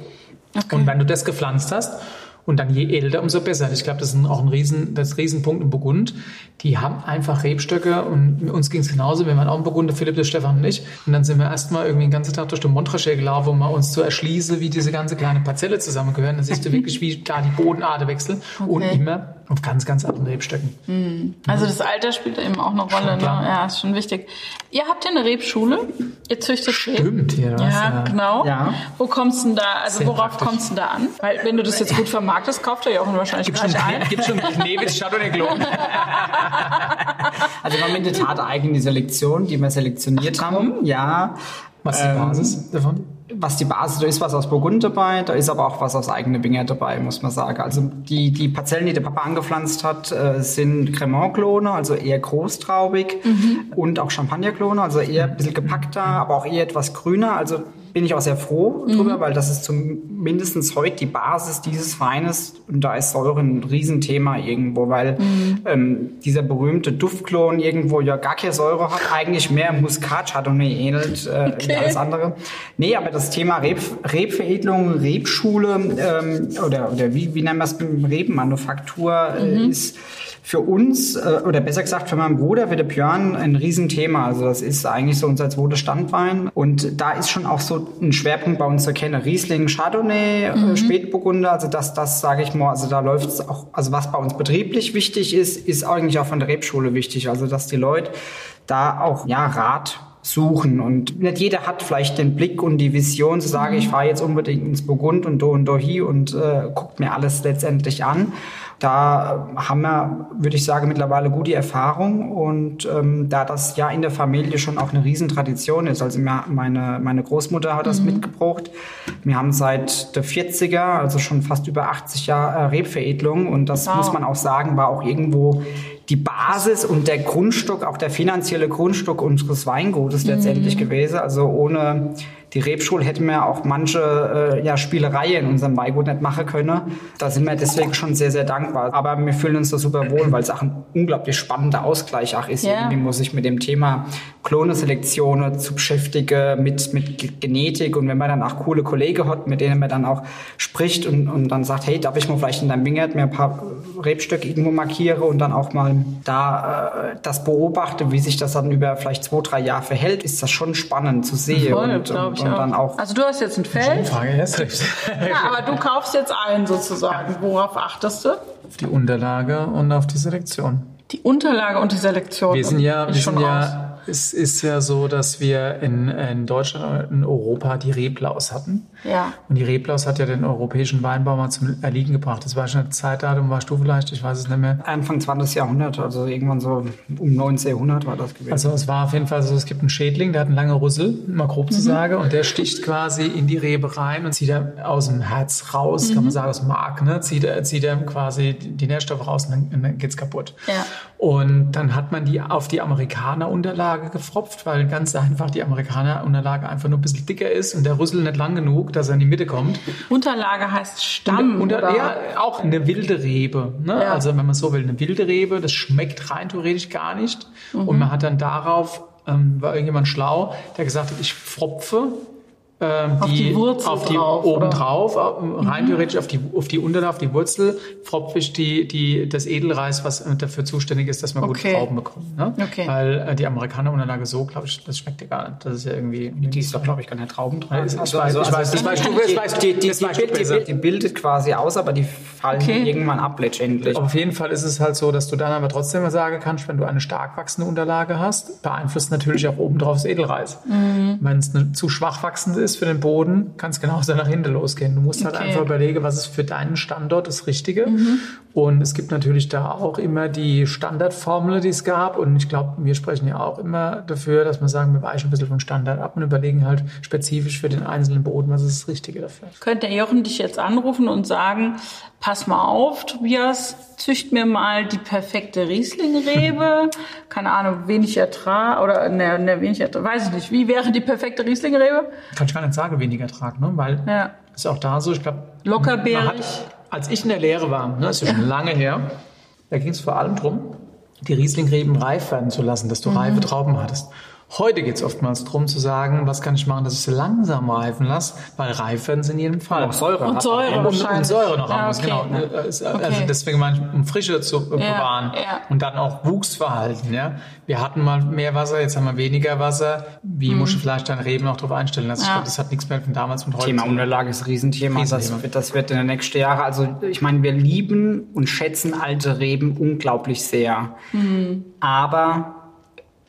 Okay. Und wenn du das gepflanzt hast und dann je älter, umso besser. Ich glaube, das ist auch ein Riesen, das Riesenpunkt im Burgund. Die haben einfach Rebstöcke und uns ging es genauso. Wir waren auch im Burgund, Philipp, der Stefan und ich. Und dann sind wir erstmal irgendwie den ganzen Tag durch den Montrachet gelaufen, um mal uns zu erschließen, wie diese ganze kleine Parzelle zusammengehören. Dann siehst du wirklich, wie da die Bodenarte wechseln okay. und immer auf ganz, ganz anderen Rebstöcken. Mhm. Also das Alter spielt eben auch eine Rolle. Ne? Ja, ist schon wichtig. Ihr habt ja eine Rebschule. Ihr züchtet Stimmt, hier ja, ja, genau. Ja. Wo kommst du denn da, also Sehr worauf kommst du denn da an? Weil wenn du das jetzt gut vermarktest, kauft ihr ja auch wahrscheinlich gibt gleich schon, ein. Gibt schon Knebels Chardonnay Clone. also wir haben in der Tat eigene Selektion, die wir selektioniert Ach, haben. Ja. Was ist die Basis ähm, davon? was die Basis, da ist was aus Burgund dabei, da ist aber auch was aus eigene Winger dabei, muss man sagen. Also die, die Parzellen, die der Papa angepflanzt hat, äh, sind Cremant-Klone, also eher großtraubig mhm. und auch Champagner-Klone, also eher ein bisschen gepackter, aber auch eher etwas grüner. Also bin ich auch sehr froh mhm. drüber, weil das ist zumindest heute die Basis dieses Weines und da ist Säure ein Riesenthema irgendwo, weil mhm. ähm, dieser berühmte Duftklon irgendwo ja gar keine Säure hat, eigentlich mehr Muskat Chardonnay ähnelt äh, okay. wie alles andere. Nee, aber das Thema Reb, Rebveredelung, Rebschule ähm, oder, oder wie, wie nennen wir es, Rebenmanufaktur äh, mhm. ist für uns, äh, oder besser gesagt für meinen Bruder, den Björn, ein Riesenthema. Also das ist eigentlich so unser zweiter Standwein. Und da ist schon auch so ein Schwerpunkt bei uns zu erkennen. Riesling, Chardonnay, äh, mhm. Spätburgunder. Also das, das sage ich mal, also da läuft es auch, also was bei uns betrieblich wichtig ist, ist eigentlich auch von der Rebschule wichtig. Also dass die Leute da auch, ja, Rat suchen. Und nicht jeder hat vielleicht den Blick und die Vision zu sagen, mhm. ich fahre jetzt unbedingt ins Burgund und do und do hier und äh, guckt mir alles letztendlich an. Da haben wir, würde ich sagen, mittlerweile gute Erfahrung und ähm, da das ja in der Familie schon auch eine Riesentradition ist. Also meine, meine Großmutter hat das mhm. mitgebracht. Wir haben seit der 40er, also schon fast über 80 Jahre Rebveredelung und das wow. muss man auch sagen, war auch irgendwo die Basis und der Grundstock, auch der finanzielle Grundstock unseres Weingutes letztendlich mhm. gewesen. Also ohne die Rebschule hätten wir auch manche äh, ja, Spielereien in unserem Weingut nicht machen können. Da sind wir deswegen schon sehr, sehr dankbar. Aber wir fühlen uns da super wohl, weil es auch ein unglaublich spannender Ausgleich auch ist. Yeah. Irgendwie muss ich mit dem Thema Kloneselektion zu beschäftigen, mit, mit Genetik. Und wenn man dann auch coole Kollegen hat, mit denen man dann auch spricht und, und dann sagt, hey, darf ich mal vielleicht in deinem Wingert mir ein paar Rebstöcke irgendwo markiere und dann auch mal da äh, das beobachte, wie sich das dann über vielleicht zwei, drei Jahre verhält, ist das schon spannend zu sehen. Voll, und, und, und dann auch. Also du hast jetzt ein Feld. Frage, jetzt recht. ja, aber du kaufst jetzt ein sozusagen. Worauf achtest du? Auf die Unterlage und auf die Selektion. Die Unterlage und die Selektion. Wir sind ja, wir sind ja es ist ja so, dass wir in, in Deutschland und in Europa die Reblaus hatten. Ja. Und die Reblaus hat ja den europäischen Weinbau mal zum Erliegen gebracht. Das war schon eine Zeitdatum, warst du vielleicht, ich weiß es nicht mehr. Anfang 20. Jahrhundert, also irgendwann so um 1900 war das gewesen. Also es war auf jeden Fall so, es gibt einen Schädling, der hat einen langen Rüssel, mal grob mhm. zu sagen, und der sticht quasi in die Rebe rein und zieht er aus dem Herz raus, mhm. kann man sagen, aus dem Mark, ne? zieht, er, zieht er quasi die Nährstoffe raus und dann, dann geht's kaputt. Ja. Und dann hat man die auf die Amerikaner-Unterlage gefropft, weil ganz einfach die Amerikaner-Unterlage einfach nur ein bisschen dicker ist und der Rüssel nicht lang genug, dass er in die Mitte kommt. Unterlage heißt Stamm. Unter, oder? Ja, auch eine wilde Rebe. Ne? Ja. Also wenn man so will, eine wilde Rebe, das schmeckt rein theoretisch gar nicht. Mhm. Und man hat dann darauf, ähm, war irgendjemand schlau, der gesagt hat, ich fropfe ähm, Auf die Wurzel auf die drauf, oben oder? drauf, äh, rein theoretisch auf die auf die Unterlage, auf die Wurzel tropfe ich die die das Edelreis, was äh, dafür zuständig ist, dass man Okay. gute Trauben bekommt. Ne? Okay. Weil äh, die Amerikaner Unterlage so, glaube ich, das schmeckt ja gar nicht. Das ist ja irgendwie Die ist doch, glaube ich, gar nicht Trauben dran. Ja, ich weiß, ich weiß, das weißt du, das weißt du die, besser. die, die, Das weißt du die, die, besser. die bildet quasi aus, aber die fallen Okay. irgendwann ab letztendlich. Auf jeden Fall ist es halt so, dass du dann aber trotzdem mal sagen kannst, wenn du eine stark wachsende Unterlage hast, beeinflusst natürlich auch obendrauf das Edelreis. Mhm. Wenn es eine zu schwach wachsend ist für den Boden, kann es genauso nach hinten losgehen. Du musst halt Okay. einfach überlegen, was ist für deinen Standort das Richtige. Mhm. Und es gibt natürlich da auch immer die Standardformel, die es gab. Und ich glaube, wir sprechen ja auch immer dafür, dass wir sagen, wir weichen ein bisschen vom Standard ab und überlegen halt spezifisch für den einzelnen Boden, was ist das Richtige dafür. Könnte der Jochen dich jetzt anrufen und sagen, pass mal auf, Tobias, zücht mir mal die perfekte Rieslingrebe. Keine Ahnung, wenig Ertrag oder ne, ne, wenig Ertrag, weiß ich nicht. Wie wäre die perfekte Rieslingrebe? Kann ich gar nicht sagen, weniger Ertrag, ne? weil Ja. ist auch da so, ich glaube, Lockerbeerig. Als ich in der Lehre war, ne, ist ja schon lange her, da ging es vor allem drum, die Rieslingreben reif werden zu lassen, dass du reife Trauben hattest. Heute geht es oftmals drum zu sagen, was kann ich machen, dass ich sie langsam reifen lasse, weil reif werden sie in jedem Fall. Auch Säure Und Säure. Und, und. Säure noch Ja, haben muss, okay. genau. Ne, Also Okay. deswegen meine ich, um Frische zu äh, Ja, bewahren. ja. Und dann auch Wuchsverhalten. Ja? Wir hatten mal mehr Wasser, jetzt haben wir weniger Wasser. Wie musst du vielleicht deine Reben auch darauf einstellen? Also ich Mhm. Ja. glaube, das hat nichts mehr von damals und heute Thema. Unterlage ist ein Riesenthema. Riesenthema. Das, wird, das wird in den nächsten Jahren, also ich meine, wir lieben und schätzen alte Reben unglaublich sehr. Aber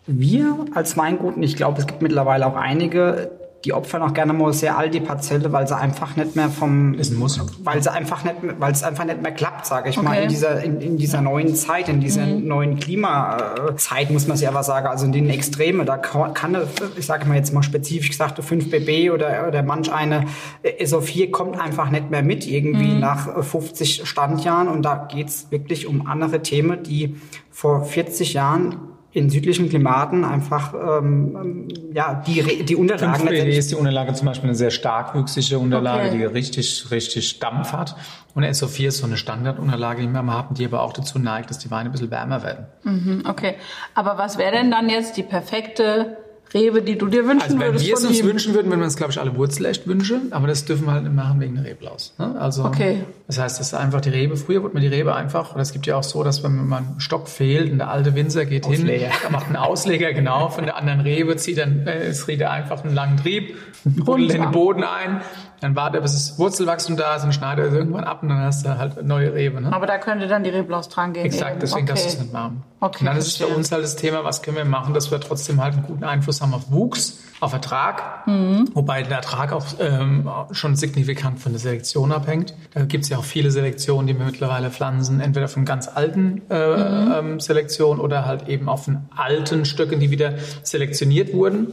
wir als Weingut, und ich glaube, es gibt mittlerweile auch einige, die opfern auch gerne mal sehr all die Parzelle, weil sie einfach nicht mehr vom, Ist ein Muss. weil sie einfach nicht, mehr- weil es einfach nicht mehr klappt, sage ich mal, Okay. in dieser, in, in dieser neuen Zeit, in dieser neuen Klimazeit, muss man sich aber sagen, also in den Extreme, da kann, ich sage mal jetzt mal spezifisch gesagt, eine 5 BB oder, oder manch eine äh, SO4 kommt einfach nicht mehr mit irgendwie nach äh, 50 Standjahren. Und da geht's wirklich um andere Themen, die vor 40 Jahren in südlichen Klimaten einfach ähm, ähm, ja die die Unterlagen 5 BW letztendlich- ist die Unterlage zum Beispiel eine sehr stark wüchsige Unterlage, Okay. die richtig, richtig Dampf hat. Und SO4 ist so eine Standardunterlage, die wir mal haben, die aber auch dazu neigt, dass die Weine ein bisschen wärmer werden. Mhm, Okay. Aber was wäre denn dann jetzt die perfekte Rebe, die du dir wünschen Also wenn würdest wir es uns ihm? wünschen würden, würden wir uns, glaube ich, alle Wurzel echt wünschen, aber das dürfen wir halt nicht machen wegen der Reblaus. Ne? Also, Okay. Das heißt, das ist einfach die Rebe. Früher wurde man die Rebe einfach, oder es gibt ja auch so, dass wenn man ein Stock fehlt und der alte Winzer geht Ausleger. hin, macht einen Ausleger genau von der anderen Rebe, zieht dann, äh, es riecht er einfach einen langen Trieb, buddelt in den Boden ein, dann wartet bis das Wurzelwachstum da ist und schneidet es irgendwann ab und dann hast du halt neue Rebe. Ne? Aber da könnte dann die Reblaus dran gehen. eben. Exakt, deswegen okay. darfst du es nicht machen. Okay, und dann ist es für uns halt das Thema, was können wir machen, dass wir trotzdem halt einen guten Einfluss haben auf Wuchs, auf Ertrag, Mhm. wobei der Ertrag auch ähm, schon signifikant von der Selektion abhängt. Da gibt es ja auch viele Selektionen, die wir mittlerweile pflanzen, entweder von ganz alten äh, Mhm. ähm, Selektionen oder halt eben auch von alten Stücken, die wieder selektioniert wurden.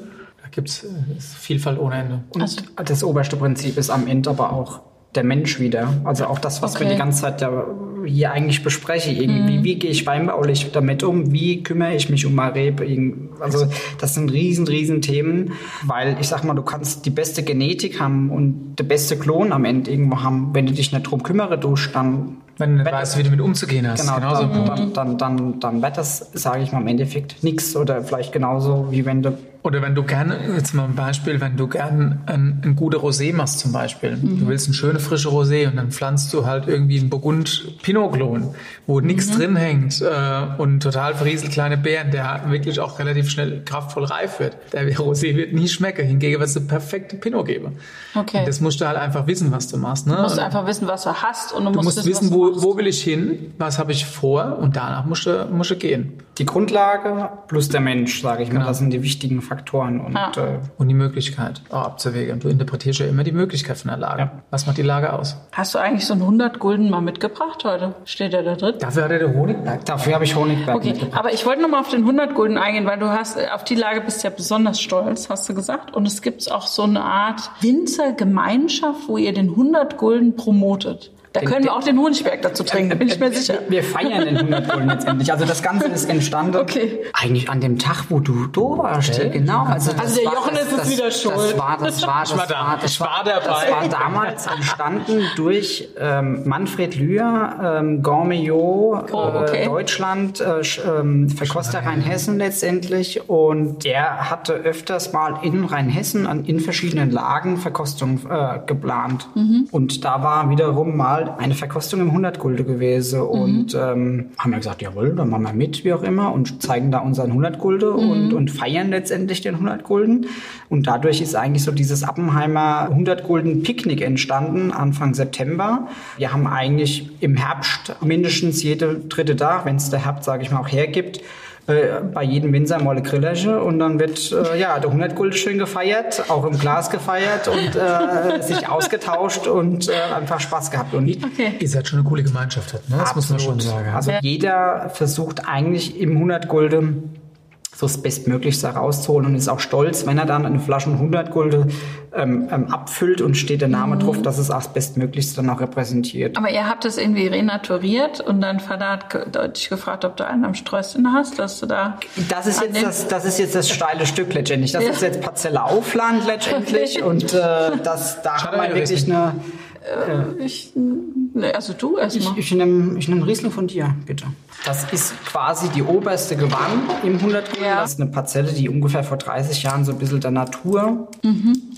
Da gibt es Vielfalt ohne Ende. Und Also- das oberste Prinzip ist am Ende aber auch der Mensch wieder. Also auch das, was wir Okay. die ganze Zeit ja hier eigentlich besprechen. Irgendwie, wie gehe ich weinbaulich damit um? Wie kümmere ich mich um? Irgend- Also das sind riesen, riesen Themen, weil ich sag mal, du kannst die beste Genetik haben und der beste Klon am Ende irgendwo haben. Wenn du dich nicht drum kümmere, du dann Wenn du nicht weißt, wie du mit umzugehen hast. Genau, Genauso dann, dann, dann, dann, dann wird das, sage ich mal, im Endeffekt nichts oder vielleicht genauso wie wenn du Oder wenn du gerne, jetzt mal ein Beispiel, wenn du gerne ein, ein gute Rosé machst zum Beispiel. Du willst eine schöne frische Rosé und dann pflanzt du halt irgendwie einen Burgund Pinot-Klon, wo nichts drin hängt äh, und total verrieselt kleine Beeren, der wirklich auch relativ schnell kraftvoll reif wird. Der Rosé wird nie schmecken. Hingegen wird es eine perfekte Pinot geben. Okay. Und das musst du halt einfach wissen, was du machst. Ne? Du musst Und einfach wissen, was du hast und du, du musst wissen, was du wo, wo will ich hin, was habe ich vor und danach musst du, musst du gehen. die Grundlage plus der Mensch, sage ich mal, Genau. das sind die wichtigen Faktoren. Und Ah. äh, Und die Möglichkeit auch abzuwägen. Du interpretierst ja immer die Möglichkeit von der Lage. Ja. Was macht die Lage aus? Hast du eigentlich so einen 100 Gulden mal mitgebracht heute? Steht der da drin? Dafür hat er der Honigberg. dafür habe ich Honigberg Okay, mitgebracht. aber ich wollte noch mal auf den 100 Gulden eingehen, weil du hast auf die Lage bist ja besonders stolz, hast du gesagt. Und es gibt auch so eine Art Winzergemeinschaft, wo ihr den 100 Gulden promotet. Da können wir auch den Honigberg dazu trinken, da bin ich mir sicher. Wir feiern den 100 Gulden letztendlich. Also das Ganze ist entstanden. Okay. Eigentlich an dem Tag, wo du da warst. Okay. Genau. Also, das Also der war- Jochen ist jetzt wieder Das schuld. war, das war, das war da. war, das war das war damals entstanden durch ähm, Manfred Lühr, ähm, Gourmillot, Oh, okay. äh, Deutschland, äh, ähm, Verkoster Rheinhessen letztendlich. Und der hatte öfters mal in Rheinhessen an, in verschiedenen Lagen Verkostung äh, geplant. Mhm. Und da war wiederum mal eine Verkostung im 100 Gulde gewesen. Mhm. Und ähm, haben wir gesagt, jawohl, dann machen wir mit, wie auch immer, und zeigen da unseren 100 Gulde Mhm. und, und feiern letztendlich den 100 Gulden. Und dadurch ist eigentlich so dieses Appenheimer 100 Gulden Picknick entstanden, Anfang September. Wir haben eigentlich im Herbst mindestens jede dritte Tag, wenn es der Herbst, sage ich mal, auch hergibt, äh, bei jedem Winzer mal eine Grillerche und dann wird äh, ja der 100 Gulden schön gefeiert, auch im Glas gefeiert und äh, sich ausgetauscht und äh, einfach Spaß gehabt. Und Okay. Ihr seid schon eine coole Gemeinschaft, ne? das muss man schon sagen. also jeder versucht eigentlich im 100 Gulden das Bestmöglichste rauszuholen und ist auch stolz, wenn er dann eine Flasche 100 Gulden ähm, ähm, abfüllt und steht der Name drauf, dass es auch das Bestmöglichste dann auch repräsentiert. Aber ihr habt es irgendwie renaturiert und dein Vater hat dich gefragt, ob du einen am Sträußchen hast, dass du da. Das ist jetzt das, das ist jetzt das steile Stück letztendlich. Das Ja. ist jetzt Parzelle Aufland letztendlich und äh, das, da Schade, haben wir wirklich Riesling. Eine. Ich, ne, also du Ich, erstmal. ich nehme ich nehm Riesling von dir, bitte. Das ist quasi die oberste Gewand im 100 Gulden. Ja. Das ist eine Parzelle, die ungefähr vor 30 Jahren so ein bisschen der Natur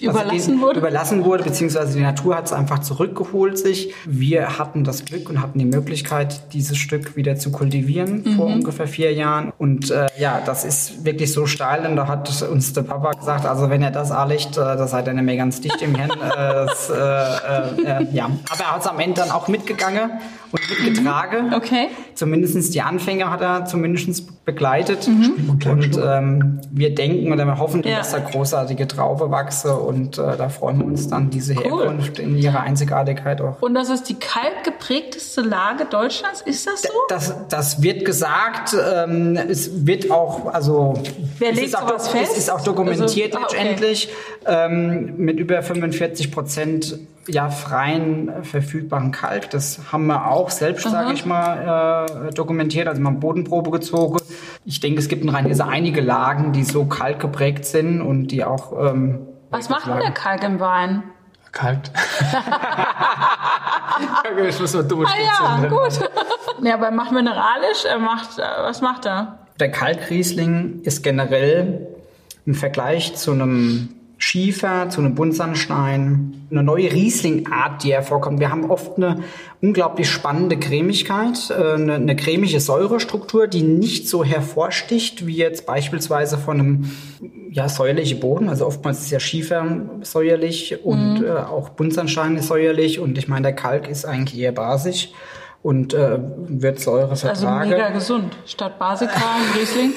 Überlassen also wurde? Überlassen wurde, beziehungsweise die Natur hat es einfach zurückgeholt sich. Wir hatten das Glück und hatten die Möglichkeit, dieses Stück wieder zu kultivieren vor Mhm. ungefähr vier Jahren. Und äh, ja, das ist wirklich so steil. Und da hat uns der Papa gesagt, also wenn er das anlegt, äh, da seid ihr nicht mehr ganz dicht im Hirn. äh, das, äh, äh, äh, ja. Aber er hat es am Ende dann auch mitgegangen und mitgetragen. Okay. Zumindest die Anfänger hat er zumindest begleitet. Mhm. Und ähm, wir denken oder wir hoffen, Ja. dass da großartige Traube wachse und äh, da freuen wir uns dann, diese Herkunft in ihrer Einzigartigkeit auch. Und das ist die kaltgeprägteste Lage Deutschlands, ist das so? Das, das wird gesagt, ähm, es wird auch, also Wer es, legt ist auch, sowas es fest? ist auch dokumentiert Also, ah, okay. letztendlich ähm, mit über 45 Prozent ja, freien äh, verfügbaren Kalk. Das haben wir auch selbst, sage ich mal, äh, dokumentiert, also mal Bodenprobe gezogen. Ich denke, es gibt in Rheinhesse einige Lagen, die so kalkgeprägt sind und die auch ähm, Was macht denn der Kalk im Wein? Kalt. ich muss mal dumme Ah ja, gut. ja, aber macht mineralisch, er macht, äh, was macht er? Der Kalkriesling ist generell im Vergleich zu einem Schiefer, zu einem Buntsandstein, eine neue Rieslingart, die hervorkommt. Wir haben oft eine unglaublich spannende Cremigkeit, äh, eine, eine cremige Säurestruktur, die nicht so hervorsticht wie jetzt beispielsweise von einem ja, säuerlichen Boden. Also oftmals ist ja Schiefer säuerlich und äh, auch Buntsandstein ist säuerlich und ich meine, der Kalk ist eigentlich eher basisch und äh, wird Säure Also vertragen. mega gesund. Statt Basika und Riesling.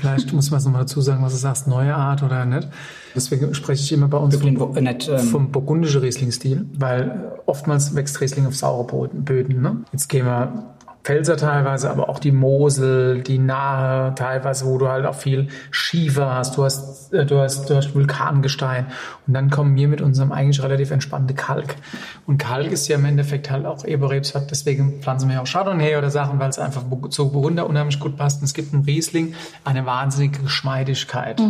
Vielleicht muss man es nochmal dazu sagen, was du sagst, neue Art oder nicht. Deswegen spreche ich immer bei uns Den vom, wo- nicht, ähm, vom burgundischen Riesling-Stil, weil oftmals wächst Riesling auf saure Böden. Ne? Jetzt gehen wir Pfälzer teilweise, aber auch die Mosel, die Nahe teilweise, wo du halt auch viel Schiefer hast, du hast, äh, du hast, du hast Vulkangestein und dann kommen wir mit unserem eigentlich relativ entspannten Kalk. Und Kalk ist ja im Endeffekt halt auch Eberrebsort, deswegen pflanzen wir ja auch Chardonnay oder Sachen, weil es einfach zu Burgunder unheimlich gut passt. Und es gibt im Riesling eine wahnsinnige Geschmeidigkeit,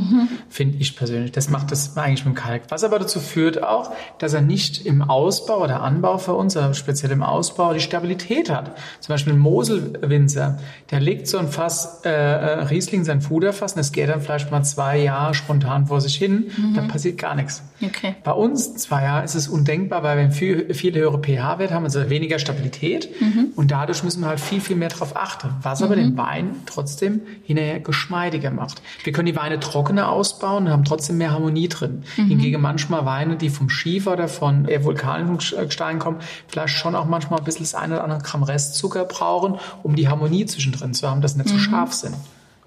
finde ich persönlich. Das macht das eigentlich mit dem Kalk. Was aber dazu führt auch, dass er nicht im Ausbau oder Anbau für uns, aber speziell im Ausbau, die Stabilität hat. Zum Beispiel Moselwinzer, der legt so ein Fass äh, äh, Riesling, sein Fuderfass, und es geht dann vielleicht mal zwei Jahre spontan vor sich hin, dann passiert gar nichts. Okay. Bei uns zwei Jahre ist es undenkbar, weil wir viel, viel höhere pH-Werte haben, also weniger Stabilität. Und dadurch müssen wir halt viel, viel mehr darauf achten. Was aber den Wein trotzdem hinterher geschmeidiger macht. Wir können die Weine trockener ausbauen und haben trotzdem mehr Harmonie drin. Hingegen manchmal Weine, die vom Schiefer oder von eher Vulkangestein kommen, vielleicht schon auch manchmal ein bisschen das eine oder andere Gramm Restzucker brauchen, um die Harmonie zwischendrin zu haben, dass sie nicht so scharf sind.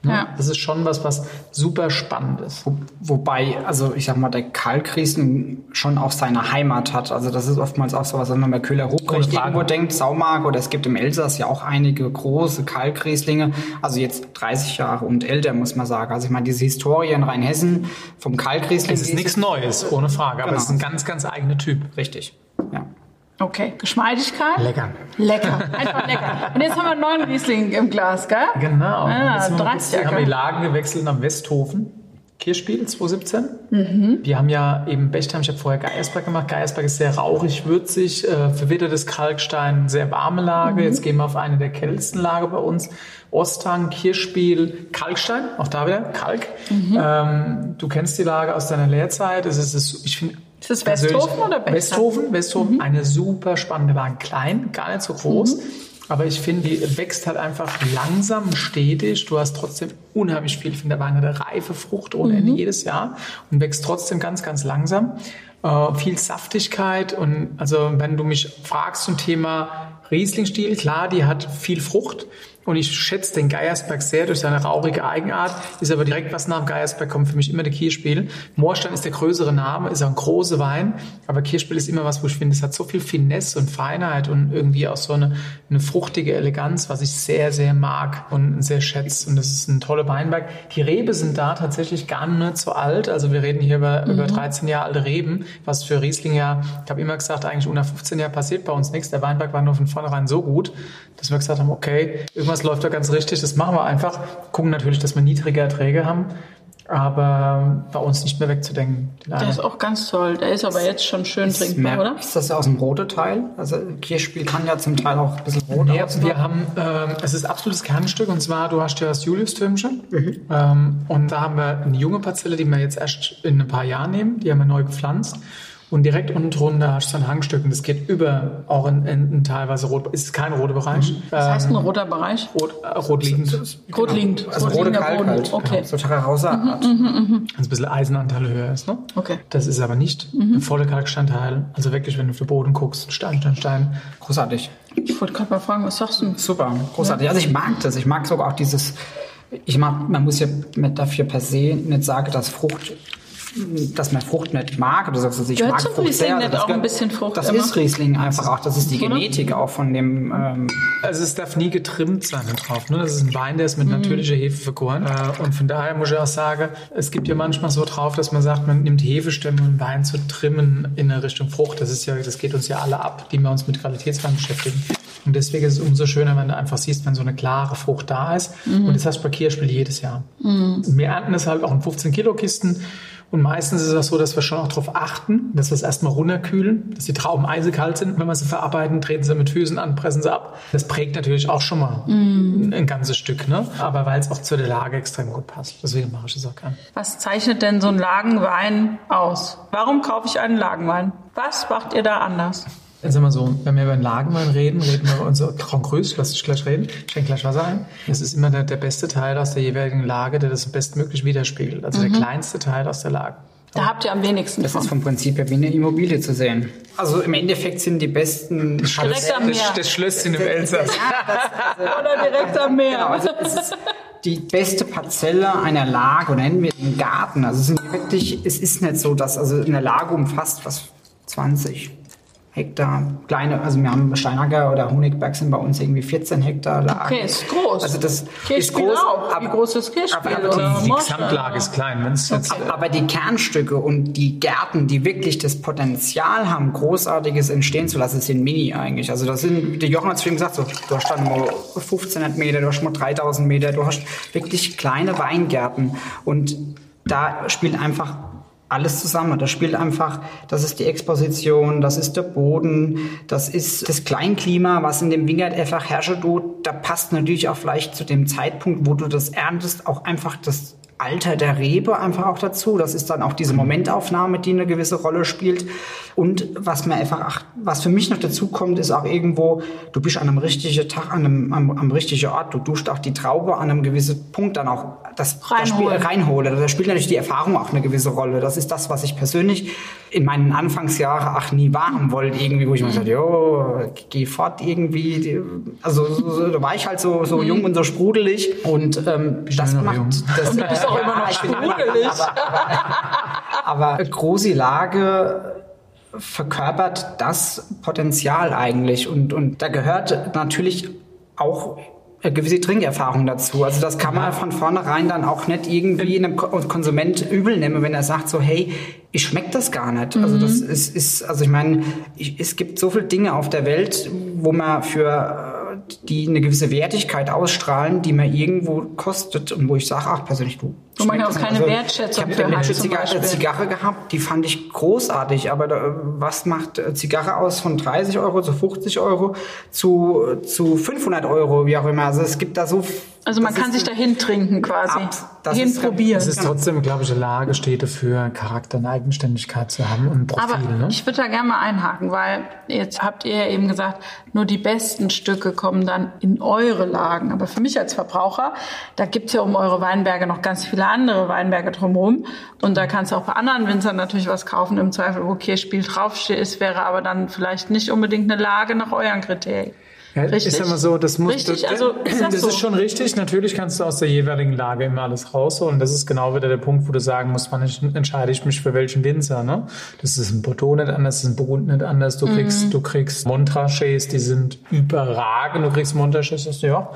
Ne? Ja. Das ist schon was, was super spannend ist. Wo, wobei, also ich sag mal, der Kalkriesen schon auch seine Heimat hat. Also das ist oftmals auch so was, wenn man bei Köhler Ruprecht irgendwo denkt, Saumark oder es gibt im Elsass ja auch einige große Kalkrieslinge. Also jetzt 30 Jahre und älter, muss man sagen. Also ich meine, diese Historie in Rheinhessen vom Kalkriesling. Es ist nichts Neues, ohne Frage, aber Genau. es ist ein ganz, ganz eigener Typ. Richtig, ja. Okay, Geschmeidigkeit? Lecker. Lecker, einfach lecker. Und jetzt haben wir einen neuen Riesling im Glas, gell? Genau. Ah, haben wir, kurz- 30 haben wir die Lagen gewechselt nach Westhofen. Kirchspiel 2017. Wir haben ja eben Bechtheim, ich habe vorher Geiersberg gemacht. Geiersberg ist sehr rauchig, würzig, äh, verwittertes Kalkstein, sehr warme Lage. Jetzt gehen wir auf eine der kältesten Lage bei uns. Osthang, Kirchspiel, Kalkstein, auch da wieder Kalk. Ähm, du kennst die Lage aus deiner Lehrzeit. Es ist, ich finde, Ist das Westhofen oder Bechstein? Westhofen, Westhofen, eine super spannende Lage. Klein, gar nicht so groß. Aber ich finde, die wächst halt einfach langsam, stetig. Du hast trotzdem unheimlich viel. Finde, da war eine reife Frucht ohne Ende jedes Jahr und wächst trotzdem ganz, ganz langsam. Äh, viel Saftigkeit und also wenn du mich fragst zum Thema Rieslingstil, klar, die hat viel Frucht. Und ich schätze den Geiersberg sehr durch seine rauchige Eigenart. Ist aber direkt, was nach dem Geiersberg kommt, für mich immer der Kirchspiel. Moorstein ist der größere Name, ist auch ein großer Wein. Aber Kirchspiel ist immer was, wo ich finde, es hat so viel Finesse und Feinheit und irgendwie auch so eine, eine fruchtige Eleganz, was ich sehr, sehr mag und sehr schätze. Und das ist ein toller Weinberg. Die Rebe sind da tatsächlich gar nicht so alt. Also wir reden hier über, über 13 Jahre alte Reben, was für Riesling ja, ich habe immer gesagt, eigentlich unter 15 Jahren passiert bei uns nichts. Der Weinberg war nur von vornherein so gut, dass wir gesagt haben, okay, irgendwas läuft da ganz richtig, das machen wir einfach. Gucken natürlich, dass wir niedrige Erträge haben, aber bei uns nicht mehr wegzudenken. Der ist auch ganz toll. Der ist aber jetzt schon schön trinkbar, oder? Ist das aus dem roten Teil? Also Kirschspiel kann ja zum Teil auch ein bisschen rot Nee, aussehen. wir haben, ähm, es ist absolutes Kernstück und zwar, du hast ja das Julius-Türmchen ähm, und da haben wir eine junge Parzelle, die wir jetzt erst in ein paar Jahren nehmen, die haben wir neu gepflanzt und direkt unten drunter hast du ein Hangstück und das geht über auch in, in, in teilweise rot, ist kein roter Bereich, Das heißt ein ähm, roter Bereich? rot, äh, rot liegend, Rot liegend. Also Rot rote Kalk Boden. halt. Okay. So Terrarosa-Art. ein bisschen Eisenanteil höher ist, ne? Okay. Das ist aber nicht ein voller Kalksteinteil, also wirklich, wenn du auf den Boden guckst, Stein, Stein, Stein, Großartig. Ich wollte gerade mal fragen, was sagst du? Super, großartig. Also ich mag das. Ich mag sogar auch dieses, ich mag, man muss ja mit dafür per se nicht sagen, dass Frucht, dass man Frucht nicht mag. Du sagst, also ich Gehört mag zum Frucht Riesling sehr. nicht Das auch ein bisschen Frucht Das immer? ist Riesling einfach auch. Das ist die Oder? Genetik auch von dem, ähm, Also es darf nie getrimmt sein drauf. Ne? Das ist ein Wein, der ist mit natürlicher Hefe vergoren. Äh, und von daher muss ich auch sagen, es gibt ja manchmal so drauf, dass man sagt, man nimmt Hefestämme, um Wein zu trimmen in eine Richtung Frucht. Das ist ja, das geht uns ja alle ab, die wir uns mit Qualitätswein beschäftigen. Und deswegen ist es umso schöner, wenn du einfach siehst, wenn so eine klare Frucht da ist. Und das hast du bei Kirschspiel jedes Jahr. Wir ernten es halt auch in 15 Kilo Kisten. Und meistens ist es auch so, dass wir schon auch darauf achten, dass wir es erstmal runterkühlen, dass die Trauben eisekalt sind. Wenn wir sie verarbeiten, treten sie mit Füßen an, pressen sie ab. Das prägt natürlich auch schon mal ein ganzes Stück, ne? Aber weil es auch zu der Lage extrem gut passt. Deswegen mache ich es auch gern. Was zeichnet denn so ein Lagenwein aus? Warum kaufe ich einen Lagenwein? Was macht ihr da anders? Jetzt sagen wir so, wenn wir über den Lagenwein reden, reden wir über unser Grand Cru, lass dich gleich reden, ich schenke gleich Wasser ein. Das ist immer der, der beste Teil aus der jeweiligen Lage, der das bestmöglich widerspiegelt. Also der kleinste Teil aus der Lage. Da habt ihr am wenigsten das ist von. vom Prinzip her wie eine Immobilie zu sehen. Also im Endeffekt sind die besten Direkt am Meer. Das, das Schlösschen im Elsass. Oder direkt am Meer. Genau, also es ist die beste Parzelle einer Lage, oder nennen wir den Garten. Also es sind wirklich, es ist nicht so, dass also eine Lage umfasst was 20 Hektar kleine, also wir haben Steinacker oder Honigberg sind bei uns irgendwie 14 Hektar Lage. Okay, ist groß. Also das ist groß, auch. Wie aber- groß ist Kirchspiel? aber- aber Die Moorstein? Gesamtlage ist klein. Wenn es jetzt, Aber die Kernstücke und die Gärten, die wirklich das Potenzial haben, Großartiges entstehen zu lassen, sind mini eigentlich. Also das sind, der Jochen hat es schon gesagt, so, du hast dann mal 1500 Meter, du hast mal 3000 Meter, du hast wirklich kleine Weingärten und da spielt einfach alles zusammen. Da spielt einfach, das ist die Exposition, das ist der Boden, das ist das Kleinklima, was in dem Wingert einfach herrscht. Da passt natürlich auch vielleicht zu dem Zeitpunkt, wo du das erntest, auch einfach das Alter der Rebe einfach auch dazu. Das ist dann auch diese Momentaufnahme, die eine gewisse Rolle spielt. Und was mir einfach, ach, was für mich noch dazu kommt, ist auch irgendwo, du bist an einem richtigen Tag, an einem, am, am richtigen Ort. Du duscht auch die Traube an einem gewissen Punkt dann auch das das Spiel, reinhole. Da spielt natürlich die Erfahrung auch eine gewisse Rolle. Das ist das, was ich persönlich in meinen Anfangsjahren ach nie wahren wollte irgendwie, wo ich mir gesagt, jo, geh fort irgendwie. Also so, so, da war ich halt so, so jung und so sprudelig und ähm, das macht das Du bist auch immer noch sprudelig. aber große Lage verkörpert das Potenzial eigentlich und, und da gehört natürlich auch eine gewisse Trinkerfahrung dazu. Also das kann man von vornherein dann auch nicht irgendwie einem Ko- Konsument übel nehmen, wenn er sagt so, hey, ich schmeckt das gar nicht. Also das ist, ist also ich meine, ich, es gibt so viele Dinge auf der Welt, wo man für die eine gewisse Wertigkeit ausstrahlen, die man irgendwo kostet und wo ich sage, ach persönlich du. Wo man schmeckt auch keine nicht. Wertschätzung ich für habe eine hat, zum Zigarre, Beispiel. Zigarre gehabt, die fand ich großartig, aber da, was macht äh, Zigarre aus von 30 Euro zu 50 Euro zu, zu 500 Euro, wie auch immer. Also es gibt da so... Also man das kann ist- sich dahin trinken quasi. Ab- das ist- Hinprobieren. Es ist trotzdem, glaube ich, eine Lage steht dafür, Charakter und Eigenständigkeit zu haben und Profil. Aber ne? ich würde da gerne mal einhaken, weil jetzt habt ihr ja eben gesagt, nur die besten Stücke kommen dann in eure Lagen. Aber für mich als Verbraucher, da gibt's ja um eure Weinberge noch ganz viele andere Weinberge drumherum. Und da kannst du auch bei anderen Winzern natürlich was kaufen, im Zweifel, wo Kirschspiel draufsteht. Es wäre aber dann vielleicht nicht unbedingt eine Lage nach euren Kriterien. Ja, Richtig? Ist immer so, das muss, Richtig, das, also ist das das so? ist schon richtig. Natürlich kannst du aus der jeweiligen Lage immer alles rausholen. Das ist genau wieder der Punkt, wo du sagen musst, wann ich- entscheide ich mich für welchen Winzer. Ne? Das ist ein Bordeaux nicht anders, das ist ein Burgund nicht anders. Du Mhm. kriegst, du kriegst Montrachets, die sind überragend. Du kriegst Montrachets, du, ja,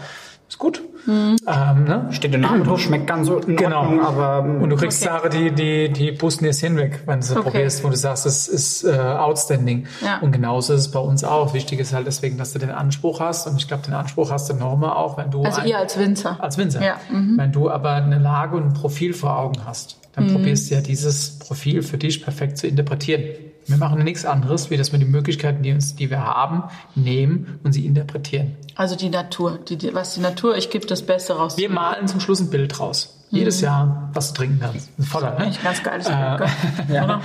ist gut. Mhm. Ähm, ne? Steht der Name drauf, schmeckt ganz so in Genau. Ordnung, aber ähm, Und du kriegst Okay. Sachen, die, die, die pusten jetzt hinweg, wenn du sie Okay. probierst, wo du sagst, das ist äh, outstanding. Ja. Und genauso ist es bei uns auch. Wichtig ist halt deswegen, dass du den Anspruch hast. Und ich glaube, den Anspruch hast du nochmal auch, wenn du Also ein- ihr als Winzer. als Winzer. Ja, mhm. Wenn du aber eine Lage und ein Profil vor Augen hast, dann Mhm. probierst du ja dieses Profil für dich perfekt zu interpretieren. Wir machen nichts anderes, wie dass wir die Möglichkeiten, die, uns, die wir haben, nehmen und sie interpretieren. Also die Natur. Die, die, was die Natur, ich gebe das Beste raus. Wir malen zum Schluss ein Bild draus. Jedes Jahr, was du trinken kannst. Voller, ne? Eigentlich ein ganz geiles Äh? Oder?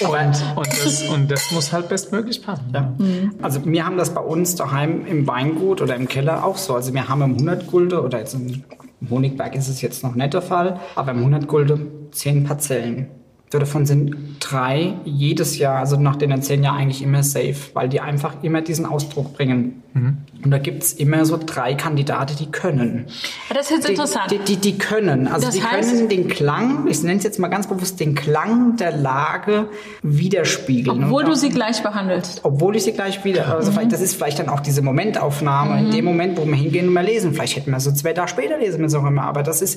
Und, und, das, und das muss halt bestmöglich passen. Ja. Also wir haben das bei uns daheim im Weingut oder im Keller auch so. Also wir haben im 100 Gulde oder jetzt im Honigberg ist es jetzt noch nicht der Fall, aber im 100 Gulde zehn Parzellen. Davon sind drei jedes Jahr, also nach den zehn Jahren eigentlich immer safe, weil die einfach immer diesen Ausdruck bringen. Und da gibt's immer so drei Kandidaten, die können. Ja, das ist jetzt Die, interessant. Die, die, die können. Also Das die heißt- können den Klang, ich nenne es jetzt mal ganz bewusst, den Klang der Lage widerspiegeln. Obwohl du auch- sie gleich behandelst. obwohl ich sie gleich wieder, also vielleicht, das ist vielleicht dann auch diese Momentaufnahme, in dem Moment, wo wir hingehen und mal lesen. Vielleicht hätten wir so zwei Tage später lesen es auch immer, aber das ist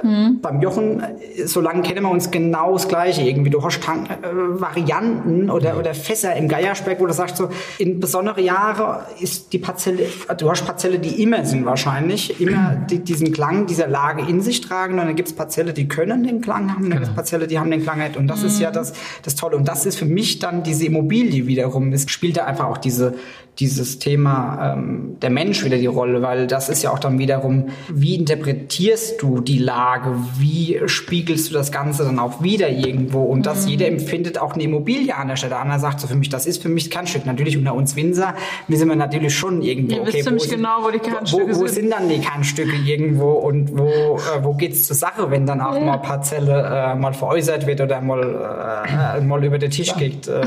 beim Jochen, so lange kennen wir uns genau das Gleiche irgendwie. Du hast Tan- äh, Varianten oder, oder Fässer im Geierspeck, wo du sagst so, in besondere Jahre ist die Parzelle, du hast Parzelle, die immer sind wahrscheinlich, immer die, diesen Klang dieser Lage in sich tragen. Und dann gibt's Parzelle, die können den Klang haben, dann gibt's Parzelle, die haben den Klang nicht und das ist ja das, das Tolle. Und das ist für mich dann diese Immobilie wiederum, es spielt da einfach auch diese dieses Thema ähm, der Mensch wieder die Rolle, weil das ist ja auch dann wiederum, wie interpretierst du die Lage, wie spiegelst du das Ganze dann auch wieder irgendwo und das jeder empfindet auch eine Immobilie an der Stelle. Einer sagt so für mich, das ist für mich das Kernstück. Natürlich unter uns Winzer wissen wir natürlich schon irgendwo, Ihr wisst ziemlich sind, genau, wo die Kernstücke wo, wo sind. sind dann die Kernstücke irgendwo und wo, äh, wo geht's zur Sache, wenn dann auch mal Parzelle äh, mal veräußert wird oder mal, äh, mal über den Tisch geht. Äh,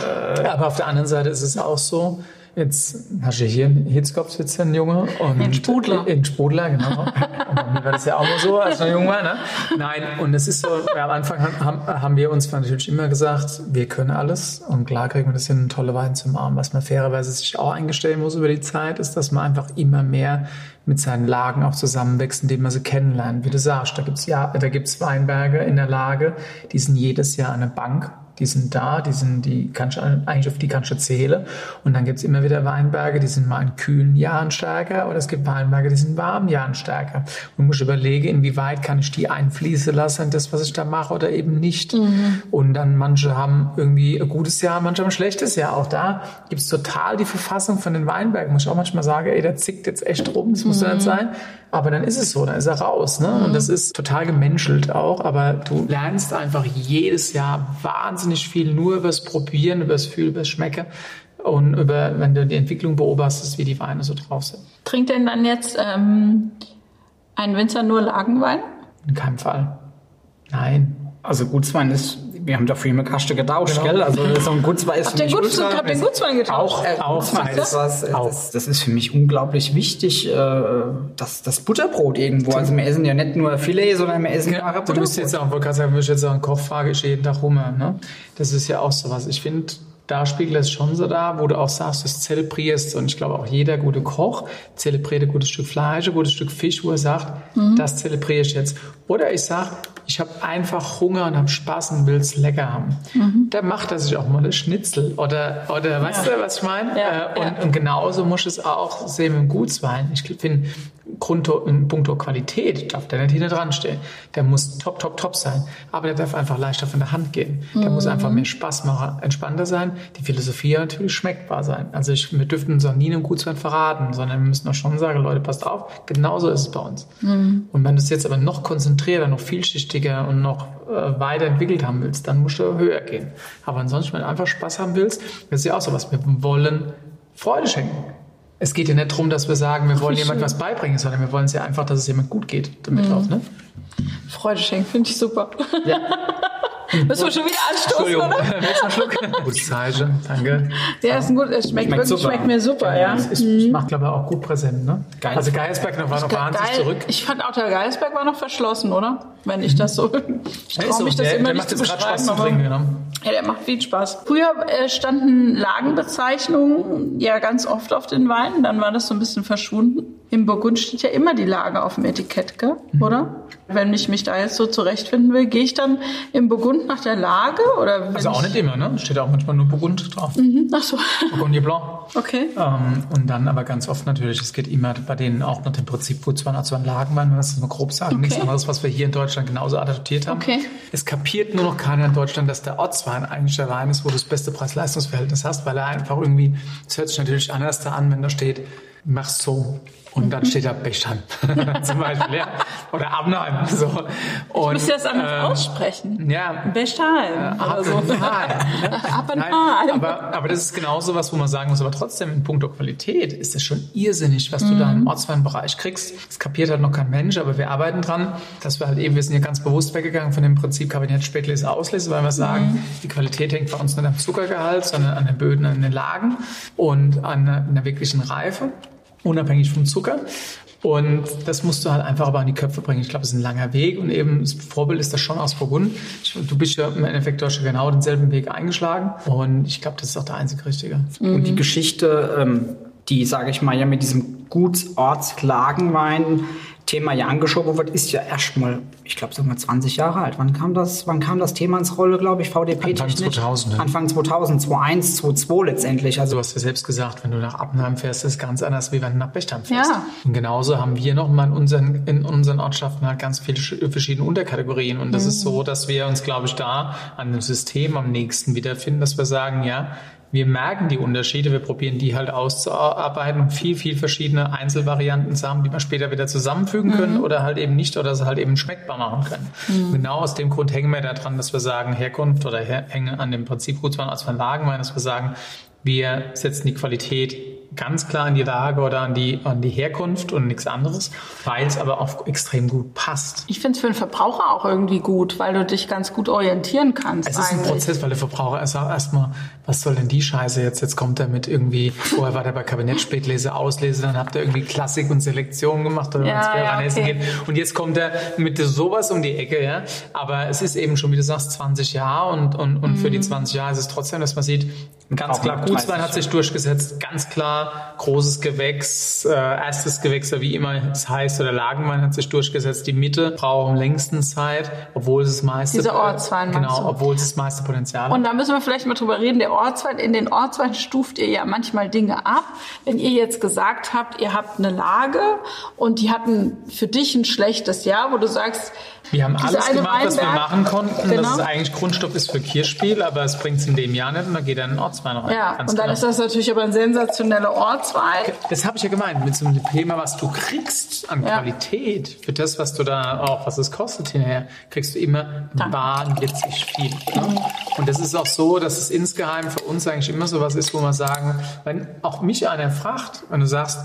Aber auf der anderen Seite ist es auch so, jetzt hast du hier einen Hitzkopf sitzen, ein Junge. Und Ein Sprudler. In Sprudler, genau. Und bei mir war das ja auch mal so, als ich noch jung war. Ne? Nein, und es ist so, ja, am Anfang haben, haben wir uns natürlich immer gesagt, wir können alles. Und klar kriegen wir das hin, tolle Wein zum Arm. Was man fairerweise sich auch eingestellen muss über die Zeit, ist, dass man einfach immer mehr mit seinen Lagen auch zusammenwächst, indem man sie kennenlernt. Wie du sagst, da gibt's ja, da gibt's Weinberge in der Lage, die sind jedes Jahr eine Bank. Die sind da, die sind, die kannst du eigentlich auf die kannst du zählen. Und dann gibt's immer wieder Weinberge, die sind mal in kühlen Jahren stärker, oder es gibt Weinberge, die sind in warmen Jahren stärker. Und du musst überlegen, inwieweit kann ich die einfließen lassen, in das, was ich da mache, oder eben nicht. Und dann manche haben irgendwie ein gutes Jahr, manche haben ein schlechtes Jahr. Auch da gibt's total die Verfassung von den Weinbergen. Muss ich auch manchmal sagen, ey, der zickt jetzt echt rum, das muss ja nicht sein. Aber dann ist es so, dann ist er raus. Ne? Und das ist total gemenschelt auch. Aber du lernst einfach jedes Jahr wahnsinnig viel nur übers Probieren, übers Fühlen, übers Schmecken. Und über, wenn du die Entwicklung beobachtest, wie die Weine so drauf sind. Trinkt denn dann jetzt ähm, ein Winzer nur Lagenwein? In keinem Fall. Nein. Also Gutswein ist, wir haben dafür immer Kaste getauscht, Genau. gell? Also so ein Gutswein ist Habt für mich Guts, ultra- habt ihr Gutswein getauscht? Auch, Äh, auch. Gutswein ist was, Auch. das, das ist für mich unglaublich wichtig, äh, das, das Butterbrot irgendwo. Also wir essen ja nicht nur Filet, sondern wir essen ja, auch Du Butterbrot. bist jetzt auch, wollte gerade sagen, du bist jetzt auch ein Koch, frage ich jeden Tag rum. Ne? Das ist ja auch sowas. Ich finde, da spiegelt es schon so da, wo du auch sagst, das zelebrierst. Und ich glaube auch jeder gute Koch zelebriert ein gutes Stück Fleisch, ein gutes Stück Fisch, wo er sagt, das zelebriere ich jetzt. Oder ich sage, ich habe einfach Hunger und habe Spaß und will es lecker haben. Da macht er sich auch mal eine Schnitzel. Oder, oder weißt du, was ich meine? Ja, äh, und, ja. und genauso muss es auch sehen mit dem Gutswein. Ich finde, Grund in puncto Qualität darf der nicht hinten dran stehen. Der muss top, top, top sein. Aber der darf einfach leichter von der Hand gehen. Der muss einfach mehr Spaß machen, entspannter sein. Die Philosophie natürlich schmeckbar sein. Also ich, wir dürften uns auch nie einem Gutswein verraten, sondern wir müssen auch schon sagen, Leute, passt auf, genauso ist es bei uns. Und wenn du es jetzt aber noch konzentrierter, noch vielschichtiger und noch äh, weiterentwickelt haben willst, dann musst du höher gehen. Aber ansonsten, wenn du einfach Spaß haben willst, das ist ja auch so was. Wir wollen Freude schenken. Es geht ja nicht darum, dass wir sagen, wir wollen jemand was beibringen, sondern wir wollen es ja einfach, dass es jemand gut geht damit auch. Ne? Freude schenken, finde ich super. Ja. Müssen wir schon wieder anstoßen, Entschuldigung, oder? willst du einen Schluck? Zeichen, danke. Ja, ist ein gut, es schmeckt, Schmeckt wirklich, super. schmeckt mir super, ja. Es ist, ich macht, glaube ich, auch gut präsent. Ne? Geil. Also Geiersberg noch, war noch wahnsinnig Geil. zurück. Ich fand auch der Geisberg war noch verschlossen, oder? Wenn ich das so. Ich Ja, traue so. mich das der, immer der nicht zu Spaß beschreiben, zu aber. trinken. Genau. Ja, der macht viel Spaß. Früher äh, standen Lagenbezeichnungen ja ganz oft auf den Weinen, dann war das so ein bisschen verschwunden. Im Burgund steht ja immer die Lage auf dem Etikett, gell? Mhm. oder? Wenn ich mich da jetzt so zurechtfinden will, gehe ich dann im Burgund nach der Lage oder Also auch ich, nicht immer, ne? Steht auch manchmal nur Burgund drauf. Mhm, Ach so, Burgundier Blanc. okay. Ähm, und dann aber ganz oft natürlich, es geht immer bei denen auch nach dem Prinzip Gutswein, also ein Lagenwein, wenn wir das mal grob sagen. Nichts Okay. anderes, was wir hier in Deutschland genauso adaptiert haben. Okay. Es kapiert nur noch keiner in Deutschland, dass der Ortswein eigentlich der Wein ist, wo du das beste Preis-Leistungs-Verhältnis hast, weil er einfach irgendwie, es hört sich natürlich anders da an, wenn da steht, mach so. Und dann steht da Bechheim zum Beispiel, ja. Oder Abnheim. So. Und, Müsst ihr das anders ähm, aussprechen? Ja, Bestheim oder so. Nein, aber, aber das ist genauso was, wo man sagen muss, aber trotzdem in puncto Qualität ist das schon irrsinnig, was du da im Ortsweinbereich kriegst. Das kapiert halt noch kein Mensch, aber wir arbeiten dran, dass wir halt eben, wir sind ja ganz bewusst weggegangen von dem Prinzip Kabinett Spätlese Auslese, weil wir sagen, die Qualität hängt bei uns nicht am Zuckergehalt, sondern an den Böden, an den Lagen und an einer wirklichen Reife, unabhängig vom Zucker. Und das musst du halt einfach aber an die Köpfe bringen. Ich glaube, es ist ein langer Weg und eben das Vorbild ist das schon aus Burgund. Du bist ja im Endeffekt ja genau denselben Weg eingeschlagen und ich glaube, das ist auch der einzig Richtige. Und die Geschichte, ähm, die, sage ich mal, ja mit diesem Gutsortslagenwein Thema ja angeschoben wird, ist ja erstmal, ich glaube, sagen wir 20 Jahre alt. Wann kam das, wann kam das Thema ins Rolle, glaube ich, VDP? Anfang technisch? 2000, ja. Anfang 2000, 2001, 2002 letztendlich. Also Du hast ja selbst gesagt, wenn du nach Abnheim fährst, ist es ganz anders, wie wenn du nach Bechtheim fährst. Ja. Und genauso haben wir nochmal in unseren, in unseren Ortschaften halt ganz viele sch- verschiedene Unterkategorien. Und das ist so, dass wir uns, glaube ich, da an dem System am nächsten wiederfinden, dass wir sagen, ja, wir merken die Unterschiede, wir probieren die halt auszuarbeiten und viel, viel verschiedene Einzelvarianten zu haben, die wir später wieder zusammenfügen können oder halt eben nicht oder sie halt eben schmeckbar machen können. Genau aus dem Grund hängen wir daran, dass wir sagen Herkunft oder hängen an dem Prinzip Gutswein als von Lagenwein, dass wir sagen, wir setzen die Qualität ganz klar an die Lage oder an die, an die Herkunft und nichts anderes, weil es aber auch extrem gut passt. Ich finde es für den Verbraucher auch irgendwie gut, weil du dich ganz gut orientieren kannst. Es ist ein eigentlich. Prozess, weil der Verbraucher erstmal, was soll denn die Scheiße jetzt? Jetzt kommt er mit irgendwie, vorher war der bei Kabinettspätlese, Auslese, dann habt ihr irgendwie Klassik und Selektion gemacht, oder Ja, für ja, okay. geht. Und jetzt kommt er mit sowas um die Ecke, ja. Aber es ist eben schon, wie du sagst, 20 Jahre und, und, und für die Mhm. 20 Jahre ist es trotzdem, dass man sieht, ganz Auch klar, Gutswein 30 hat sich durchgesetzt, ganz klar, großes Gewächs, äh, erstes Gewächs, oder wie immer es heißt, oder Lagenwein hat sich durchgesetzt. Die Mitte braucht am längsten Zeit, obwohl es das meiste, Dieser Ortswein, genau, obwohl es das meiste Potenzial hat. Und da müssen wir vielleicht mal drüber reden. Der Ortswein, in den Ortswein stuft ihr ja manchmal Dinge ab. Wenn ihr jetzt gesagt habt, ihr habt eine Lage und die hatten für dich ein schlechtes Jahr, wo du sagst, Wir haben alles gemacht, was wir Weinberg- machen konnten. Genau. Das ist eigentlich Grundstoff ist für Kirschspiel, aber es bringt es in dem Jahr nicht und dann geht er in den Ortswein rein. Ja, und dann klar. ist das natürlich aber ein sensationeller Ortswein. Das habe ich ja gemeint, mit so einem Thema, was du kriegst an Ja. Qualität, für das, was du da auch, was es kostet hinterher, kriegst du immer Danke. wahnwitzig viel. Ne? Und das ist auch so, dass es insgeheim für uns eigentlich immer so was ist, wo wir sagen, wenn auch mich einer fragt, wenn du sagst,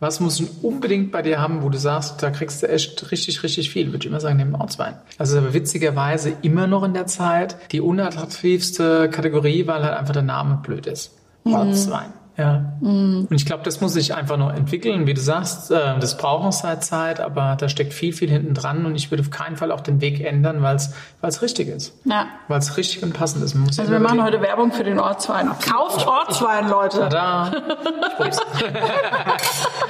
was muss ich unbedingt bei dir haben, wo du sagst, da kriegst du echt richtig, richtig viel, würde ich immer sagen, neben Ortswein. Das ist aber witzigerweise immer noch in der Zeit die unattraktivste Kategorie, weil halt einfach der Name blöd ist. Ortswein. Ja. Und ich glaube, das muss sich einfach noch entwickeln, wie du sagst. äh, Das braucht noch seit Zeit, aber da steckt viel, viel hinten dran und ich würde auf keinen Fall auch den Weg ändern, weil es richtig ist. Ja. Weil es richtig und passend ist. Also wir machen heute Werbung für den Ortswein. Kauft Ortswein, Leute. Da.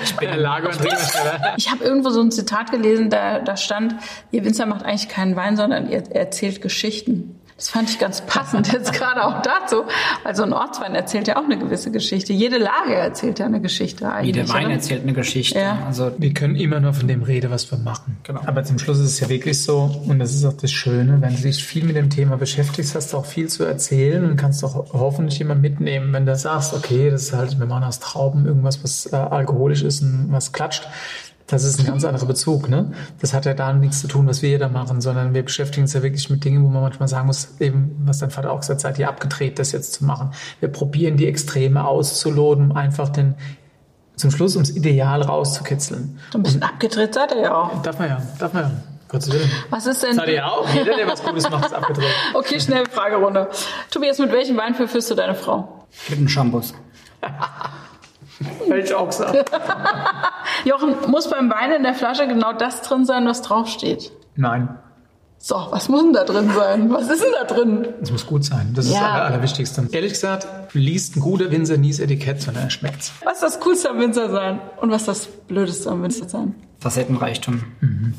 ich bin der Lager- und Trinkhersteller. Ich habe irgendwo so ein Zitat gelesen, da, da stand, ihr Winzer macht eigentlich keinen Wein, sondern ihr erzählt Geschichten. Das fand ich ganz passend jetzt gerade auch dazu. Also ein Ortswein erzählt ja auch eine gewisse Geschichte. Jede Lage erzählt ja eine Geschichte eigentlich. Jeder Wein oder? erzählt eine Geschichte. Ja. Also Wir können immer nur von dem reden, was wir machen. Genau. Aber zum Schluss ist es ja wirklich so, und das ist auch das Schöne, wenn du dich viel mit dem Thema beschäftigst, hast du auch viel zu erzählen und kannst auch hoffentlich immer mitnehmen, wenn du sagst, okay, das ist halt, wir machen aus Trauben irgendwas, was äh, alkoholisch ist und was klatscht. Das ist ein ganz anderer Bezug, ne? Das hat ja da nichts zu tun, was wir hier da machen, sondern wir beschäftigen uns ja wirklich mit Dingen, wo man manchmal sagen muss, eben, was dein Vater auch gesagt hat, seid ihr abgedreht, das jetzt zu machen. Wir probieren die Extreme auszuloten, um einfach den, zum Schluss ums Ideal rauszukitzeln. So ein bisschen abgedreht seid ihr ja auch. Darf man ja, darf man ja. Gottes Willen. Was ist denn... Seid ihr ja auch? Jeder, der was Gutes macht, ist abgedreht. Okay, schnell Fragerunde. Tobias, mit welchem Wein verführst du deine Frau? mit dem Shampoos. Hätte ich auch gesagt. Jochen, muss beim Wein in der Flasche genau das drin sein, was draufsteht? Nein, So, was muss denn da drin sein? Was ist denn da drin? es muss gut sein. Das ist Ja. das Aller, Allerwichtigste. Ehrlich gesagt, liest ein guter Winzer nie das Etikett, sondern er schmeckt's. Was ist das Coolste am Winzer sein? Und was ist das Blödeste am Winzer sein? Facettenreichtum.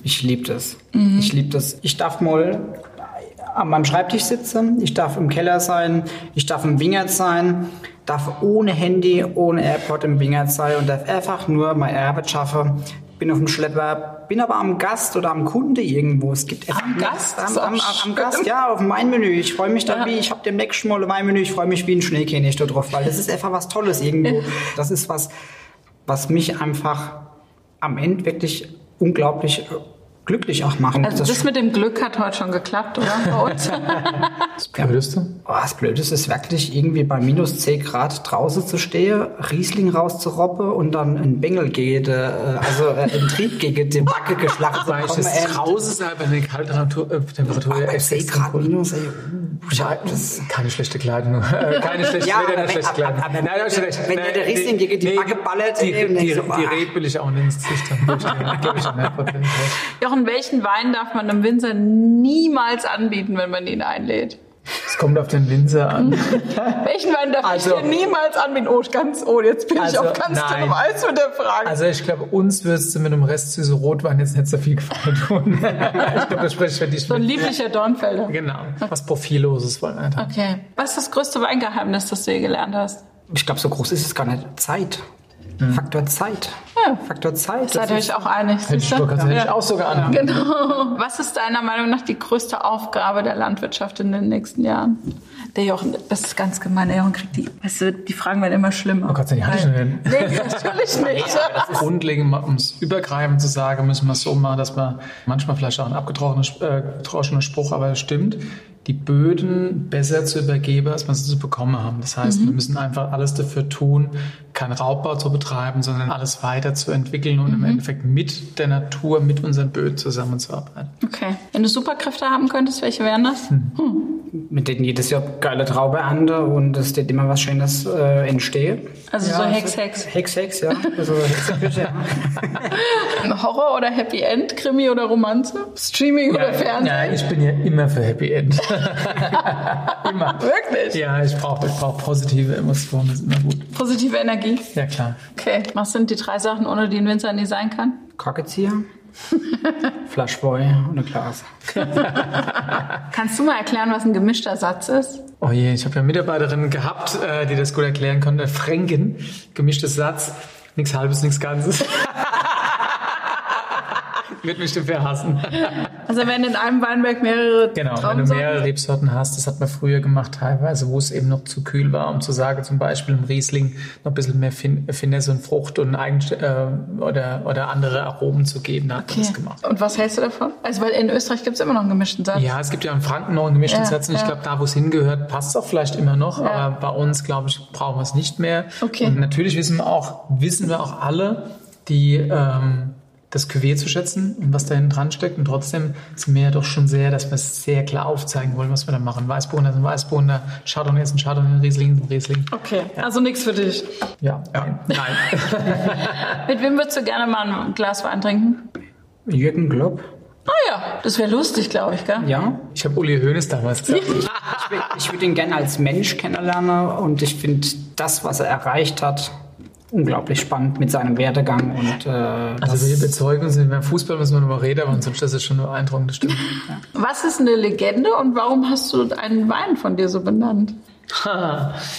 Ich liebe das. Ich liebe das. Ich darf mal an meinem Schreibtisch sitzen, ich darf im Keller sein, ich darf im Wingert sein, darf ohne Handy, ohne AirPod im Wingert sein und darf einfach nur meine Arbeit schaffen. Bin auf dem Schlepper, bin aber am Gast oder am Kunde irgendwo. Es gibt Am Gast? Am, am, am, am. Gast, ja, auf mein Menü. Ich freue mich da Ja. wie, ich habe demnächst schon mal mein Menü, ich freue mich wie ein Schneekönig da drauf, weil das ist einfach was Tolles irgendwo. Das ist was, was mich einfach am Ende wirklich unglaublich glücklich auch macht. Also das mit dem Glück hat heute schon geklappt, oder? Bei uns? Das Blödeste? Oh, das Blöde ist, ist wirklich irgendwie bei minus 10 Grad draußen zu stehen, Riesling rauszuroppen und dann ein Bengel gegen, äh, also äh, ein Trieb gegen die Backe geschlagen zu bekommen. das ey. draußen ist, aber eine Kalttemperatur äh, Temperatur Bei ja 10 Grad minus, ey. uh, das. Keine schlechte Kleidung. Äh, Keine schlechte, Ja, weder aber eine wenn- schlechte aber- Kleidung. aber- Nein, da hast du recht. wenn der Riesling gegen die Backe ballert, die, die, die, so, ah. Rebe will ich auch nicht ins Gesicht haben. Gebe ich. Jochen, welchen Wein darf man einem Winzer niemals anbieten, wenn man ihn einlädt? Es kommt auf den Winzer an. Welchen Wein darf Also- ich dir niemals anbieten? Oh, ganz, oh, jetzt bin ich Also, auf ganz dünnem Eis mit der Frage. Also ich glaube, uns würdest du mit einem Rest süße Rotwein jetzt nicht so viel gefallen tun. ich glaube, das spreche ich für dich so ein mit. lieblicher Dornfelder. Genau. Was Profilloses wollen wir. Okay. Was ist das größte Weingeheimnis, das du je gelernt hast? Ich glaube, so groß ist es gar nicht. Zeit. Faktor Zeit. Ja. Faktor Zeit. Seid das ihr ist- euch auch einig? Hätte ich, hätte ich auch sogar an. Genau. Was ist deiner Meinung nach die größte Aufgabe der Landwirtschaft in den nächsten Jahren? Der Jochen, das ist ganz gemein. Der Jochen kriegt die, weißt du, die Fragen werden immer schlimmer. Oh Gott, die hatte ich schon hin. Nee, natürlich nicht. Grundlegend, um es übergreifend zu sagen, müssen wir es so machen, dass wir manchmal vielleicht auch ein abgetroschener äh, Spruch, aber es stimmt, die Böden besser zu übergeben, als wir sie zu bekommen haben. Das heißt, wir müssen einfach alles dafür tun, keinen Raubbau zu betreiben, sondern alles weiter zu entwickeln und im Endeffekt mit der Natur, mit unseren Böden zusammenzuarbeiten. Okay. Wenn du Superkräfte haben könntest, welche wären das? mit denen jedes Jahr geile Traube ernte und es wird immer was Schönes äh, entstehen. Also so Hex, Hex. Hex, Hex, ja. Also ja. Horror oder Happy End, Krimi oder Romanze, Streaming oder Fernsehen? ja, ich bin ja immer für Happy End. immer. Wirklich? Ja, ich brauche ich brauch positive Emotionen, das ist immer gut. Positive Energie. Ja, klar. Okay. Was sind die drei Sachen, ohne die ein Winzer nie sein kann? Korkenzieher, Flaschboy und ein Glas. Kannst du mal erklären, was ein gemischter Satz ist? Oh je, ich habe ja Mitarbeiterinnen gehabt, äh, die das gut erklären konnten. Fränken, gemischtes Satz, nichts Halbes, nichts Ganzes. Wird mich dafür hassen. Also wenn in einem Weinberg mehrere Genau, wenn du mehrere Rebsorten hast, das hat man früher gemacht teilweise, wo es eben noch zu kühl war, um zu sagen, zum Beispiel im Riesling noch ein bisschen mehr fin Finesse und Frucht und Eigen äh, oder, oder andere Aromen zu geben, da hat man das gemacht. Und was hältst du davon? Also weil in Österreich gibt es immer noch einen gemischten Satz. Ja, es gibt ja in Franken noch einen gemischten Ja, Satz und ich ja. glaube, da, wo es hingehört, passt es auch vielleicht immer noch, aber bei uns, glaube ich, brauchen wir es nicht mehr. Okay. Und natürlich wissen wir auch, wissen wir auch alle, die, ähm, das Cuvée zu schätzen und was da hinten dran steckt. Und trotzdem sind wir ja doch schon sehr, dass wir es sehr klar aufzeigen wollen, was wir da machen. Weißburgunder sind Weißburgunder, Chardonnay ist ein Chardonnay, Riesling ist ein Riesling. Okay, also nichts für dich. Ja, ja. nein. Mit wem würdest du gerne mal ein Glas Wein trinken? Jürgen Klopp. Ah ja, das wäre lustig, glaube ich, gell? Ja. Ich habe Uli Hoeneß damals gesagt. Ich, will- ich würde ihn gerne als Mensch kennenlernen und ich finde das, was er erreicht hat, unglaublich spannend mit seinem Werdegang und äh, Also wir überzeugen uns, beim Fußball müssen wir nochmal reden, aber ansonsten ist es schon beeindruckend, das stimmt. Was ist eine Legende und warum hast du einen Wein von dir so benannt?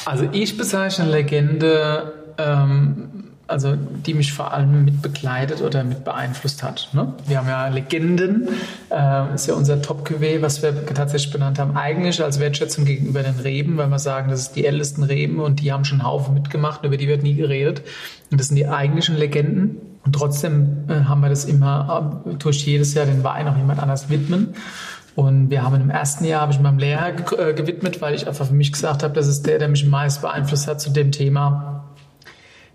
Also ich bezeichne Legende, ähm, also die mich vor allem mit begleitet oder mit beeinflusst hat. Ne? Wir haben ja Legenden, äh, ist ja unser Top-Cuvée, was wir tatsächlich benannt haben, eigentlich als Wertschätzung gegenüber den Reben, weil wir sagen, das ist die ältesten Reben und die haben schon einen Haufen mitgemacht, über die wird nie geredet. Und das sind die eigentlichen Legenden. Und trotzdem äh, haben wir das immer äh, durch jedes Jahr den Wein auch jemand anders widmen. Und wir haben im ersten Jahr, habe ich meinem Lehrer äh, gewidmet, weil ich einfach für mich gesagt habe, das ist der, der mich am meisten beeinflusst hat zu dem Thema,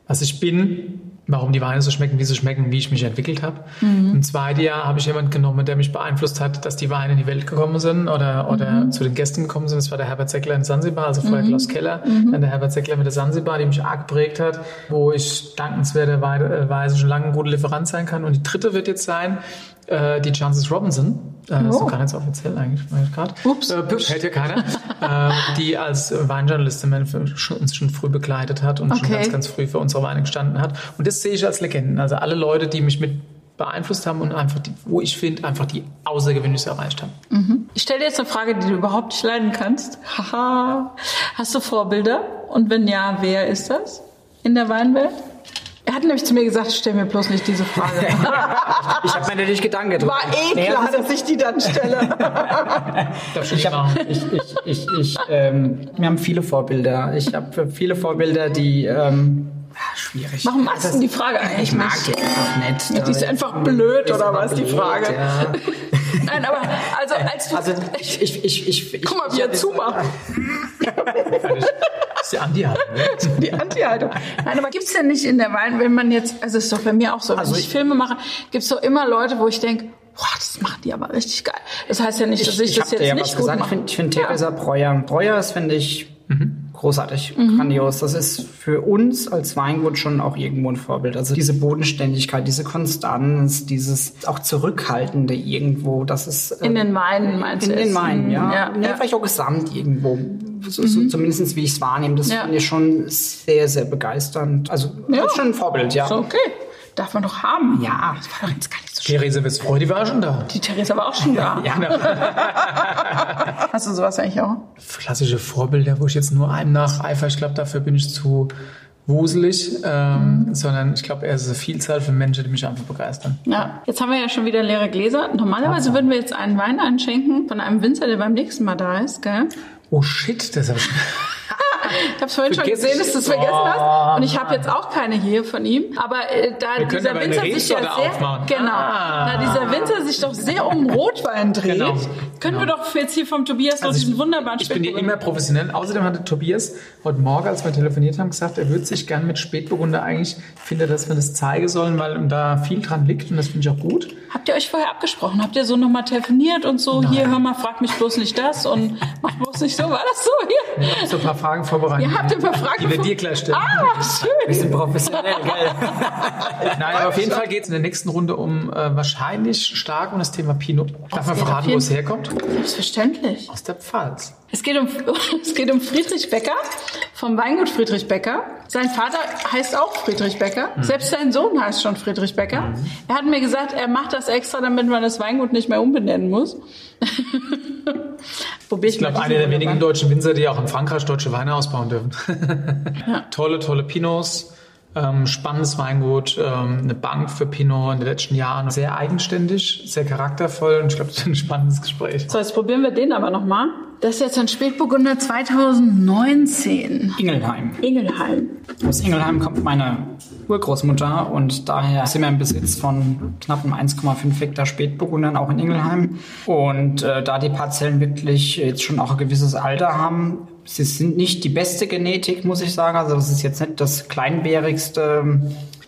was ich bin, warum die Weine so schmecken, wie sie schmecken, wie ich mich entwickelt habe. Im zweiten Jahr habe ich jemanden genommen, der mich beeinflusst hat, dass die Weine in die Welt gekommen sind oder, oder zu den Gästen gekommen sind. Das war der Herbert Seckler in Sansibar, also vorher Klaus Keller, dann der Herbert Seckler mit der Sansibar, die mich arg geprägt hat, wo ich dankenswerterweise schon lange ein guter Lieferant sein kann. Und die dritte wird jetzt sein, äh, die Chances Robinson. Äh, Das ist Oh. noch gar nicht so offiziell eigentlich, gerade. Ups. Äh, hält ja keiner. äh, die als Weinjournalistin schon- uns schon früh begleitet hat und schon Okay. ganz, ganz früh für unsere Weine gestanden hat. Und das sehe ich als Legenden. Also alle Leute, die mich mit beeinflusst haben und einfach, die, wo ich finde, einfach die Außergewöhnliches erreicht haben. Ich stelle dir jetzt eine Frage, die du überhaupt nicht leiden kannst. Haha. Hast du Vorbilder? Und wenn ja, wer ist das in der Weinwelt? Er hat nämlich zu mir gesagt, stell mir bloß nicht diese Frage. ich habe mir natürlich Gedanken drüber. War eh Naja, klar, das dass ich die dann stelle. Ich hab, ich, ich, ich, ich, ähm, wir haben viele Vorbilder. Ich habe viele Vorbilder, die ähm, schwierig. Warum machst du die Frage eigentlich Ich mag nicht? die einfach nicht. Die ist einfach blöd, Die ist oder was, die blöd, Frage? Ja. Nein, aber also als du... Also ich, ich, ich, ich, ich Guck mal, wie er zumacht. Das ist die Andi halt. Ne? Die Anti-Haltung. Nein, aber gibt's denn nicht in der Wein, wenn man jetzt, also ist doch bei mir auch so, wenn Also ich ich- Filme mache, gibt's doch immer Leute, wo ich denke, boah, das machen die aber richtig geil. Das heißt ja nicht, dass ich, ich das jetzt ja nicht was gut gesagt. Ich mache. finde ich find Theresa Breuer. Breuer ist, finde ich, großartig, Mhm. grandios. Das ist für uns als Weingut schon auch irgendwo ein Vorbild. Also diese Bodenständigkeit, diese Konstanz, dieses auch Zurückhaltende irgendwo, das ist... äh, In den Weinen meinst in du den jetzt? Weinen, ja. Mhm, ja, nee, ja. Mhm. Vielleicht auch gesamt irgendwo. So, so, zumindest wie ich es wahrnehme. Das Ja. finde ich schon sehr, sehr begeisternd. Also Ja. das ist schon ein Vorbild, ja. So, okay. Darf man doch haben. Ja. Das war doch jetzt gar nicht so schlimm. Therese Westfreu, die war schon da. Die Theresa war auch schon da. Ja. Hast du sowas eigentlich auch? Klassische Vorbilder, wo ich jetzt nur einem nacheifer. Ich glaube, dafür bin ich zu wuselig, ähm, sondern ich glaube, eher so eine Vielzahl von Menschen, die mich einfach begeistern. Ja. Jetzt haben wir ja schon wieder leere Gläser. Normalerweise würden wir jetzt einen Wein einschenken von einem Winzer, der beim nächsten Mal da ist, gell? Oh shit, das habe ich. Ich habe vorhin schon gesehen, dass du es vergessen hast. Und ich habe jetzt auch keine hier von ihm. Aber äh, da Wir dieser Winzer sich ja sehr, aufmachen. genau, Ah. da dieser Winzer sich doch sehr um Rotwein dreht, Genau. können wir doch jetzt hier vom Tobias noch Also ich- diesen wunderbaren Ich bin hier immer professionell. Außerdem hatte Tobias heute Morgen, als wir telefoniert haben, gesagt, er würde sich gern mit Spätburgunder eigentlich, finde, dass wir das zeigen sollen, weil da viel dran liegt und das finde ich auch gut. Habt ihr euch vorher abgesprochen? Habt ihr so nochmal telefoniert und so, hier, hör mal, frag mich bloß nicht das und mach bloß nicht so, war das so hier? Ich habe so ein paar Fragen vorbereitet. Ihr habt ein paar Fragen Die wir dir gleich stellen. Ah, Wir schön. sind professionell, gell? Nein, aber auf jeden Fall geht es in der nächsten Runde um äh, wahrscheinlich stark um das Thema Pinot. Darf man verraten, wo es herkommt? Selbstverständlich. Aus der Pfalz. Es geht, um, es geht um Friedrich Becker vom Weingut Friedrich Becker. Sein Vater heißt auch Friedrich Becker. Selbst sein Sohn heißt schon Friedrich Becker. Er hat mir gesagt, er macht das extra, damit man das Weingut nicht mehr umbenennen muss. Probier Ich glaube, einer der wenigen deutschen Winzer, die auch in Frankreich deutsche Weine ausbauen dürfen. tolle, tolle Pinots. Ähm, spannendes Weingut, ähm, eine Bank für Pinot in den letzten Jahren. Sehr eigenständig, sehr charaktervoll und ich glaube, das ist ein spannendes Gespräch. So, jetzt probieren wir den aber nochmal. Das ist jetzt ein Spätburgunder 2019. Ingelheim. Ingelheim. Aus Ingelheim kommt meine Urgroßmutter und daher sind wir im Besitz von knappen 1,5 Hektar Spätburgundern auch in Ingelheim. Und äh, da die Parzellen wirklich jetzt schon auch ein gewisses Alter haben, sie sind nicht die beste Genetik, muss ich sagen. Also das ist jetzt nicht das kleinbärigste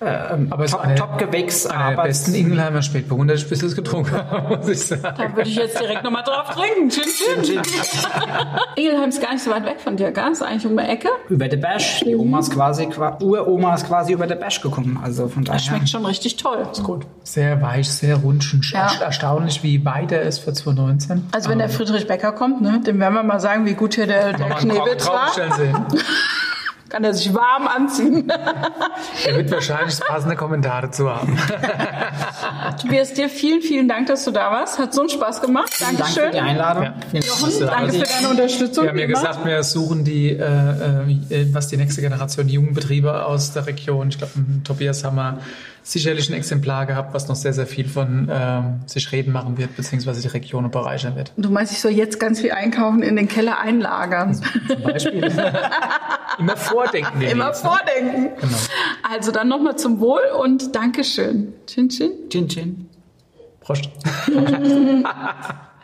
ähm, Aber es Top- eine- Top-Gewächs. Einer der besten es- Ingelheimer Spätburgunder, jetzt getrunken habe, muss ich sagen. Da würde ich jetzt direkt nochmal drauf trinken. Chin, chin. Ingelheim ist gar nicht so weit weg von dir, gell? Ist eigentlich um die Ecke. über der Bash. Die Oma ist quasi, qua- Uroma ist quasi über der Bash gekommen. Also von daher. Das schmeckt schon richtig toll. Gut. Sehr weich, sehr rund, schon Ja. erstaunlich, wie weit er ist für 2019. Also wenn der Friedrich Becker kommt, ne, dem werden wir mal sagen, wie gut hier der, der Knebitz war. Kann er sich warm anziehen. Er wird wahrscheinlich passende Kommentare dazu haben. Tobias, dir vielen, vielen Dank, dass du da warst. Hat so einen Spaß gemacht. Danke für Dankeschön. die Einladung. Ja. Vielen Dank. Jochen, danke für deine Unterstützung. Wir haben ja gesagt, wir suchen die, äh, äh, was die nächste Generation Jugendbetriebe aus der Region. Ich glaube, Tobias haben wir sicherlich ein Exemplar gehabt, was noch sehr, sehr viel von ähm, sich reden machen wird, beziehungsweise die Region bereichern wird. Du meinst, ich soll jetzt ganz viel einkaufen, in den Keller einlagern. Zum Beispiel. Immer vordenken. wir Immer jetzt, ne? vordenken. Genau. Also dann nochmal zum Wohl und Dankeschön. Chin, chin. Chin, chin. Prost.